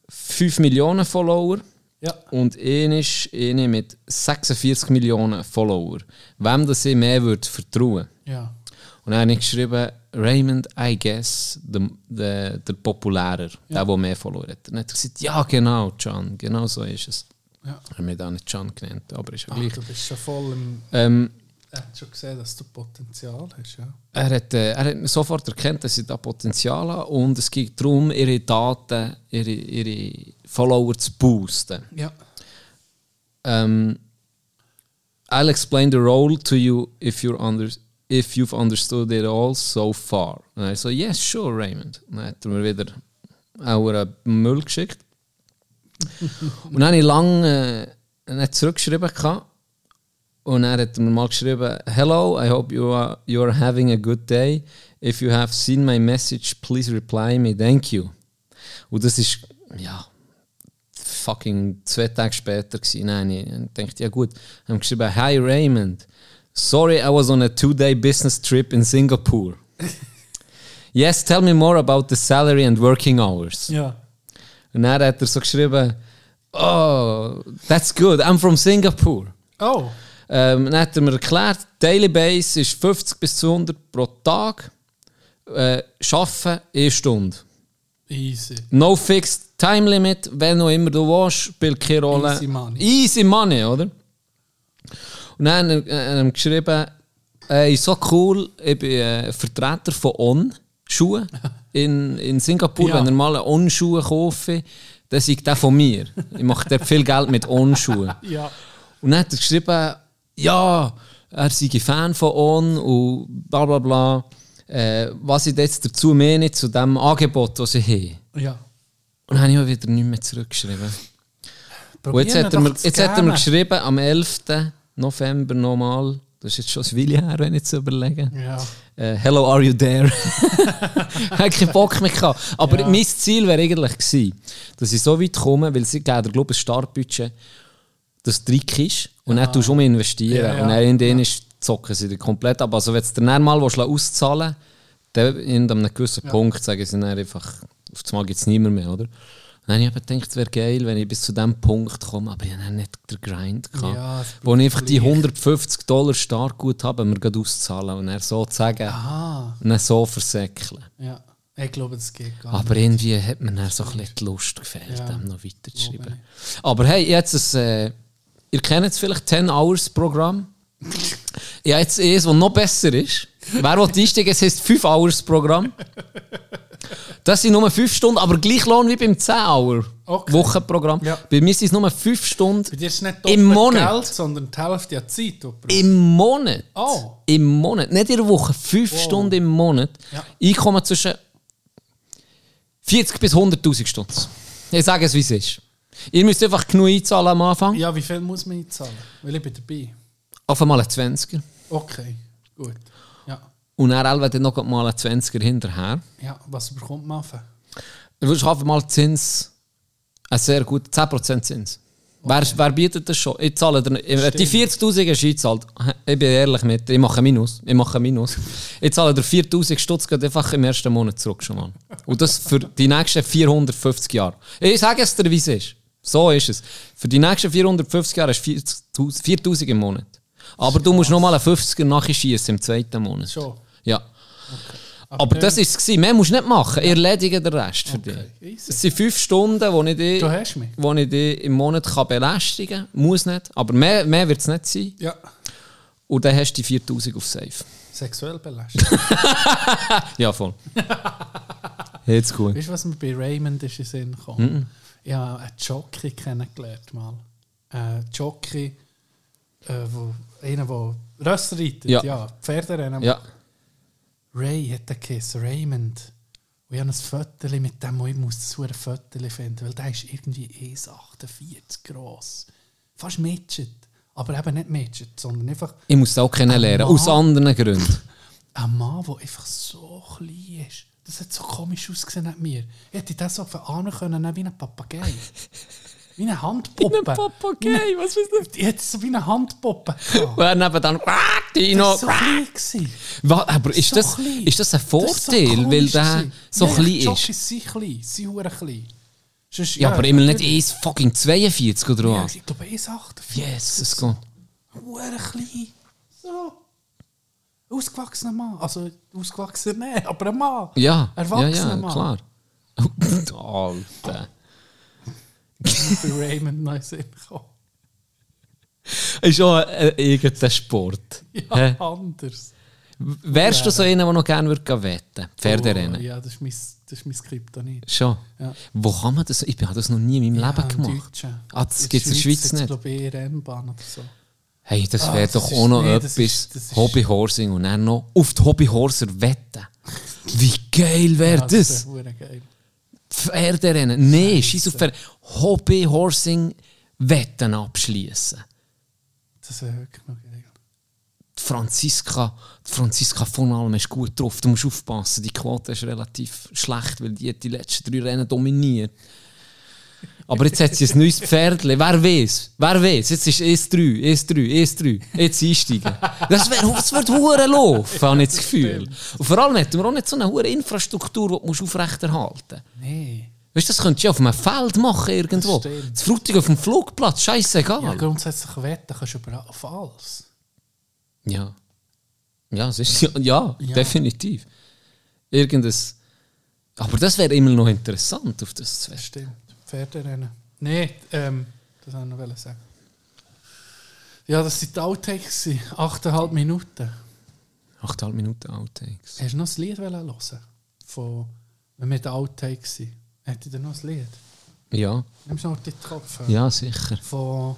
5 Millionen Follower Ja. und eine ist eine mit 46 Millionen Follower. Wem das ich mehr würde vertrauen. Ja. Und dann habe ich geschrieben, Raymond, I guess, der der der populärer, der, der mehr Follower hat. Und dann hat er gesagt, ja genau, Can, genau so ist es. Ja. Hat mich da nicht Can genannt, aber ist ja Ach, gleich. du bist schon voll im. Ähm, Er hat schon gesehen, dass du Potenzial hast, ja. er, hat, äh, er hat sofort erkannt, dass sie da Potenzial haben und es geht darum, ihre Daten, ihre, ihre Follower zu boosten. Ja. Um, I'll explain the role to you if you're under, if you've understood it all so far. Und er so, yes, sure, Raymond. Und dann hat er mir wieder auch einen Müll geschickt. Und dann habe ich lange äh, nicht zurückgeschrieben. gehabt. Und dann hat er mir mal geschrieben, Hello, I hope you are, you are having a good day. If you have seen my message, please reply me. Thank you. Und das ist, ja, fucking zwei Tage später gewesen. Nein, ich dachte, ja gut. Haben geschrieben, Hi Raymond. Sorry, I was on a two-day business trip in Singapore. yes, tell me more about the salary and working hours. Ja. Und dann hat er so geschrieben, Oh, that's good, I'm from Singapore. Oh. Ähm, dann hat er mir erklärt, Daily Base ist 50 bis 200 pro Tag. Äh, Arbeiten, eine Stunde. Easy. No fixed time limit, wenn noch immer du willst, spielt keine Rolle. Easy money. Easy money, oder? Und dann hat er äh, geschrieben, äh, so cool, ich bin äh, Vertreter von On Schuhe in, in Singapur. Ja. Wenn er mal eine On Schuhe kaufe, dann ist der von mir. Ich mache dort viel Geld mit On Schuhen. Ja. Und dann hat er geschrieben, ja, er sei Fan von On und bla bla bla. Äh, was ich jetzt dazu meine, zu dem Angebot, das sie haben. Ja. Und dann habe ich auch wieder nicht mehr zurückgeschrieben. Und jetzt hat, er mir, jetzt hat er mir geschrieben, am 11. November nochmal, das ist jetzt schon ein Weile her, wenn ich zu überlegen. Ja. Äh, hello, are you there? ich habe keinen Bock mehr gehabt. Aber Ja. mein Ziel wäre eigentlich gewesen, dass ich so weit komme, weil sie geben, glaube ich, ein Startbudget, das Trick ist. Und dann tust du um investieren. Ja, ja. Und dann in denen ist zocken sie komplett ab. Also wenn du dann mal willst, auszahlen dann in einem gewissen Punkt sagen sie dann einfach, auf einmal gibt es niemand mehr, oder? Dann habe ich gedacht, es wäre geil, wenn ich bis zu diesem Punkt komme, aber ich habe nicht den Grind gehabt. Ja, wo ich einfach die braucht 150 Dollar Startgut habe, mir gerade auszahlen und dann so zu sagen, Aha. und dann so versäckeln. Ja. Ich glaube, das geht gar Aber irgendwie hat mir dann so ein bisschen die Lust gefehlt, Ja. dem noch weiterzuschreiben. Aber hey, jetzt ein, äh, ihr kennt jetzt vielleicht 10 Hours Programm. Ja, jetzt eins, das noch besser ist. Wer will einsteigen? Es heißt 5 Hours Programm. Das sind nur 5 Stunden, aber gleich Lohn wie beim 10 Hour Okay. Wochenprogramm. Ja. Bei mir sind es nur 5 Stunden Bei dir ist nicht im Monat. Geld, sondern die Hälfte an Zeit. Im Monat. Oh. Im Monat. Nicht in der Woche. 5 Wow. Stunden im Monat. Ja. Einkommen zwischen 40 bis 100.000 Stunden. Ich sage es, wie es ist. Ihr müsst einfach genug einzahlen am Anfang. Ja, wie viel muss man einzahlen? Weil ich bin dabei. Auf einmal ein 20er. Okay, gut. Und Elva dann noch mal ein 20er hinterher. ja was bekommt man auf? Du einfach mal Zins, ein sehr gut, 10% Zins. Wer, wer bietet das schon? Ich zahle dir, ich- die 40'000 hast du. Ich bin ehrlich mit, ich mache Minus. Ich mache Minus. Ich zahle dir 4'000 Stutz einfach im ersten Monat zurück schon mal. Und das für die nächsten 450 Jahre. Ich sage es dir, wie es ist. So ist es. Für die nächsten 450 Jahre hast du 40'000 4'000 im Monat. Aber du musst noch mal einen 50er nachschießen im zweiten Monat. Schon? Ja. Aber, das war es. Mehr musst du nicht machen. Ich erledige den Rest für dich. easy. Es sind fünf Stunden, wo ich dich, wo ich dich im Monat kann belästigen kann. Muss nicht. Aber mehr, mehr wird es nicht sein. Ja, Und dann hast du die 4000 auf Safe. sexuell belästigt. Ja, voll. Jetzt gut. weißt du, was mir bei Raymond ist in den Sinn gekommen? Ich habe einen Jockey kennengelernt mal. Ein Jockey, äh, wo, einer, der Rösser reitet. Ja. Ja, Pferderennen. Ja. Ray hat den Kiss, Raymond. Und ich habe ein Foto mit dem, und ich muss das ein Foto finden, weil der ist irgendwie 1,48 gross. Fast Midget. Aber eben nicht Midget, sondern einfach Ich muss es auch kennenlernen. Aus anderen Gründen. ein Mann, der einfach so klein ist. Das hat so komisch ausgesehen an mir. Ich hätte das so auf den Arm können, wie ein Papagei. Wie eine Handpuppe. Wie ein Papagei, was ist das? Hätte so wie eine Handpuppe. Und dann nebenan, Dino. Das war so klein. Aber ist So das, klein. ist das ein Das ist so Vorteil, weil der so Ja, klein ist? Jockeys sind klein, sie hure klein. Sonst- Ja, aber immer nicht natürlich. 1 fucking 42 oder Ja, was? ich glaube 1,48. Yes, es geht. Hure klein. So. Ausgewachsener Mann. Also, ausgewachsener aber ein Mann. Ja, ja, Erwachsener ja, Mann. klar. Alter. Bei Raymond den Sinn gekommen. Ist schon äh, irgendein Sport. Ja, Hä? anders. Wärst du so einer, der noch gerne würde wetten? Pferderennen? Oh, ja, das ist mein, das ist mein Kryptonit. Schon? Ja. Wo kann man das? Ich habe das noch nie in meinem Ja, Leben gemacht. Deutschen. Ah, das gibt es in der Schweiz nicht. glaube ich, Rennbahn oder so. Hey, das Ah, wäre das doch auch noch nee, das etwas. ist- das ist- Hobbyhorsing und dann noch auf die Hobbyhorser wetten. Wie geil wäre Ja, das? wäre hure geil. Pferderennen? Nein, scheiß auf Pferde. Hobbyhorsing wetten abschließen. Das wäre wirklich noch geil. Die Franziska, die Franziska von Alm ist gut drauf. Du musst aufpassen, die Quote ist relativ schlecht, weil die hat die letzten drei Rennen dominiert. Aber jetzt hat sie ein neues Pferdle. Wer weiß? Wer weiß? Jetzt ist S3, S3, S3. Jetzt einsteigen. Das, wär, das wird hure laufen, habe ich das Gefühl. Und vor allem hätten wir auch nicht so eine hure Infrastruktur, die du aufrechterhalten musst. Nee. Weißt du, das könntest du ja auf einem Feld machen irgendwo. Das Frutig auf dem Flugplatz, scheißegal. Ja, grundsätzlich wetten kannst du überall auf alles. Ja. Ja, es ist, ja, ja, Ja. definitiv. Irgendes. Aber das wäre immer noch interessant, auf das zu wetten. Stimmt. Pferderennen. Nee, ähm, das wollte ich noch wollen sagen. Ja, das waren die Outtakes. gewesen. Achteinhalb Minuten. 8,5 Minuten Outtakes. Hast du noch ein Lied wollen hören? Von, wenn wir die Outtakes sind. Hätte ich noch ein Lied? Ja, Nimmst du noch den Kopf? ja, sicher. Von,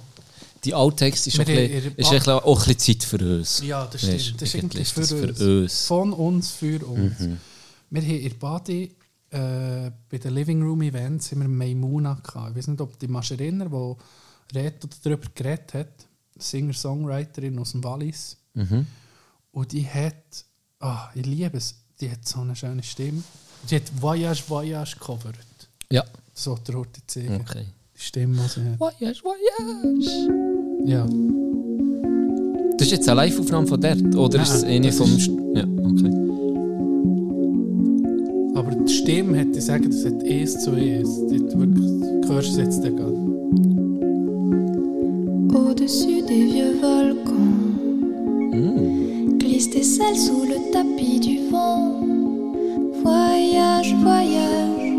Die Outtakes ist, bisschen, ist bisschen, auch ein bisschen Zeit für uns. ja, das stimmt. Das ist eigentlich für, für uns. Mhm. Von uns, für uns. Wir haben in Badi äh, bei den Living Room Events wir Maimuna gehabt. Ich weiß nicht, ob die dich erinnern, die Reto darüber geredet hat. Singer-Songwriterin aus dem Wallis. Mhm. Und die hat, ah, ich liebe es, die hat so eine schöne Stimme. Die hat Voyage, Voyage gecovert. Ja, So der Rote Ziege. okay. Die Stimme, die sie hat. Voyage, voyage. Ja. Das ist jetzt eine Live-Aufnahme von dort? Oder ist es Nein, eine vom. ist- St- Ja, okay. Aber die Stimme hätte ich sagen, das hat eins zu wirklich, du hörst es jetzt gerade. Au-dessus des vieux volcans, glissent tes selles sous le tapis du vent. Voyage, voyage,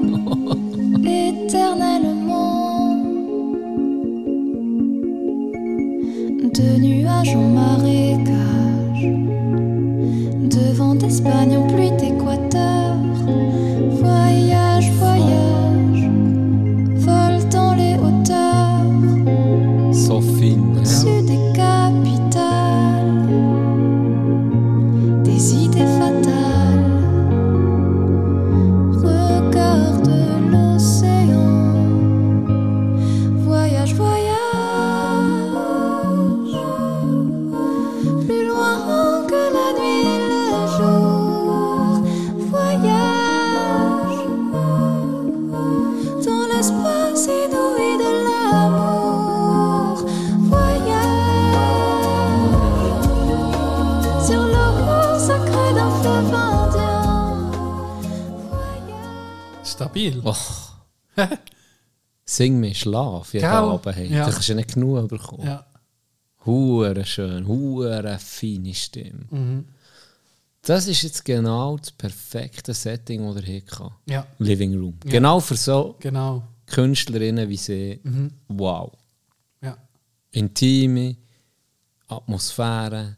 éternellement. De nuages en marécage, de vent d'Espagne Stabil. Oh. Sing mir Schlaf jeden Gell? Abend. Hey. Ja. Da kannst du nicht genug bekommen. Ja. Hure schön, hure feine Stimme. Mhm. Das ist jetzt genau das perfekte Setting, das er hatte. Ja. Living Room. Ja. Genau für so Genau. Künstlerinnen wie sie. Mhm. Wow. Ja. Intime Atmosphäre.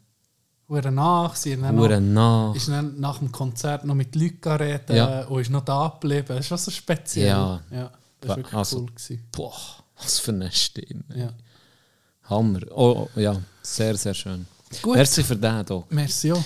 Hure nach. Sie dann Hure noch- nach. Ist dann nach dem Konzert noch mit Leuten reden Ja. und ist noch da geblieben. Das ist schon so speziell. Ja. ja das war wirklich Also, cool. Gewesen. Boah, was für eine Stimme. Ja. Hammer. Oh, oh, ja, sehr, sehr schön. Gut. Merci für den hier. Merci auch.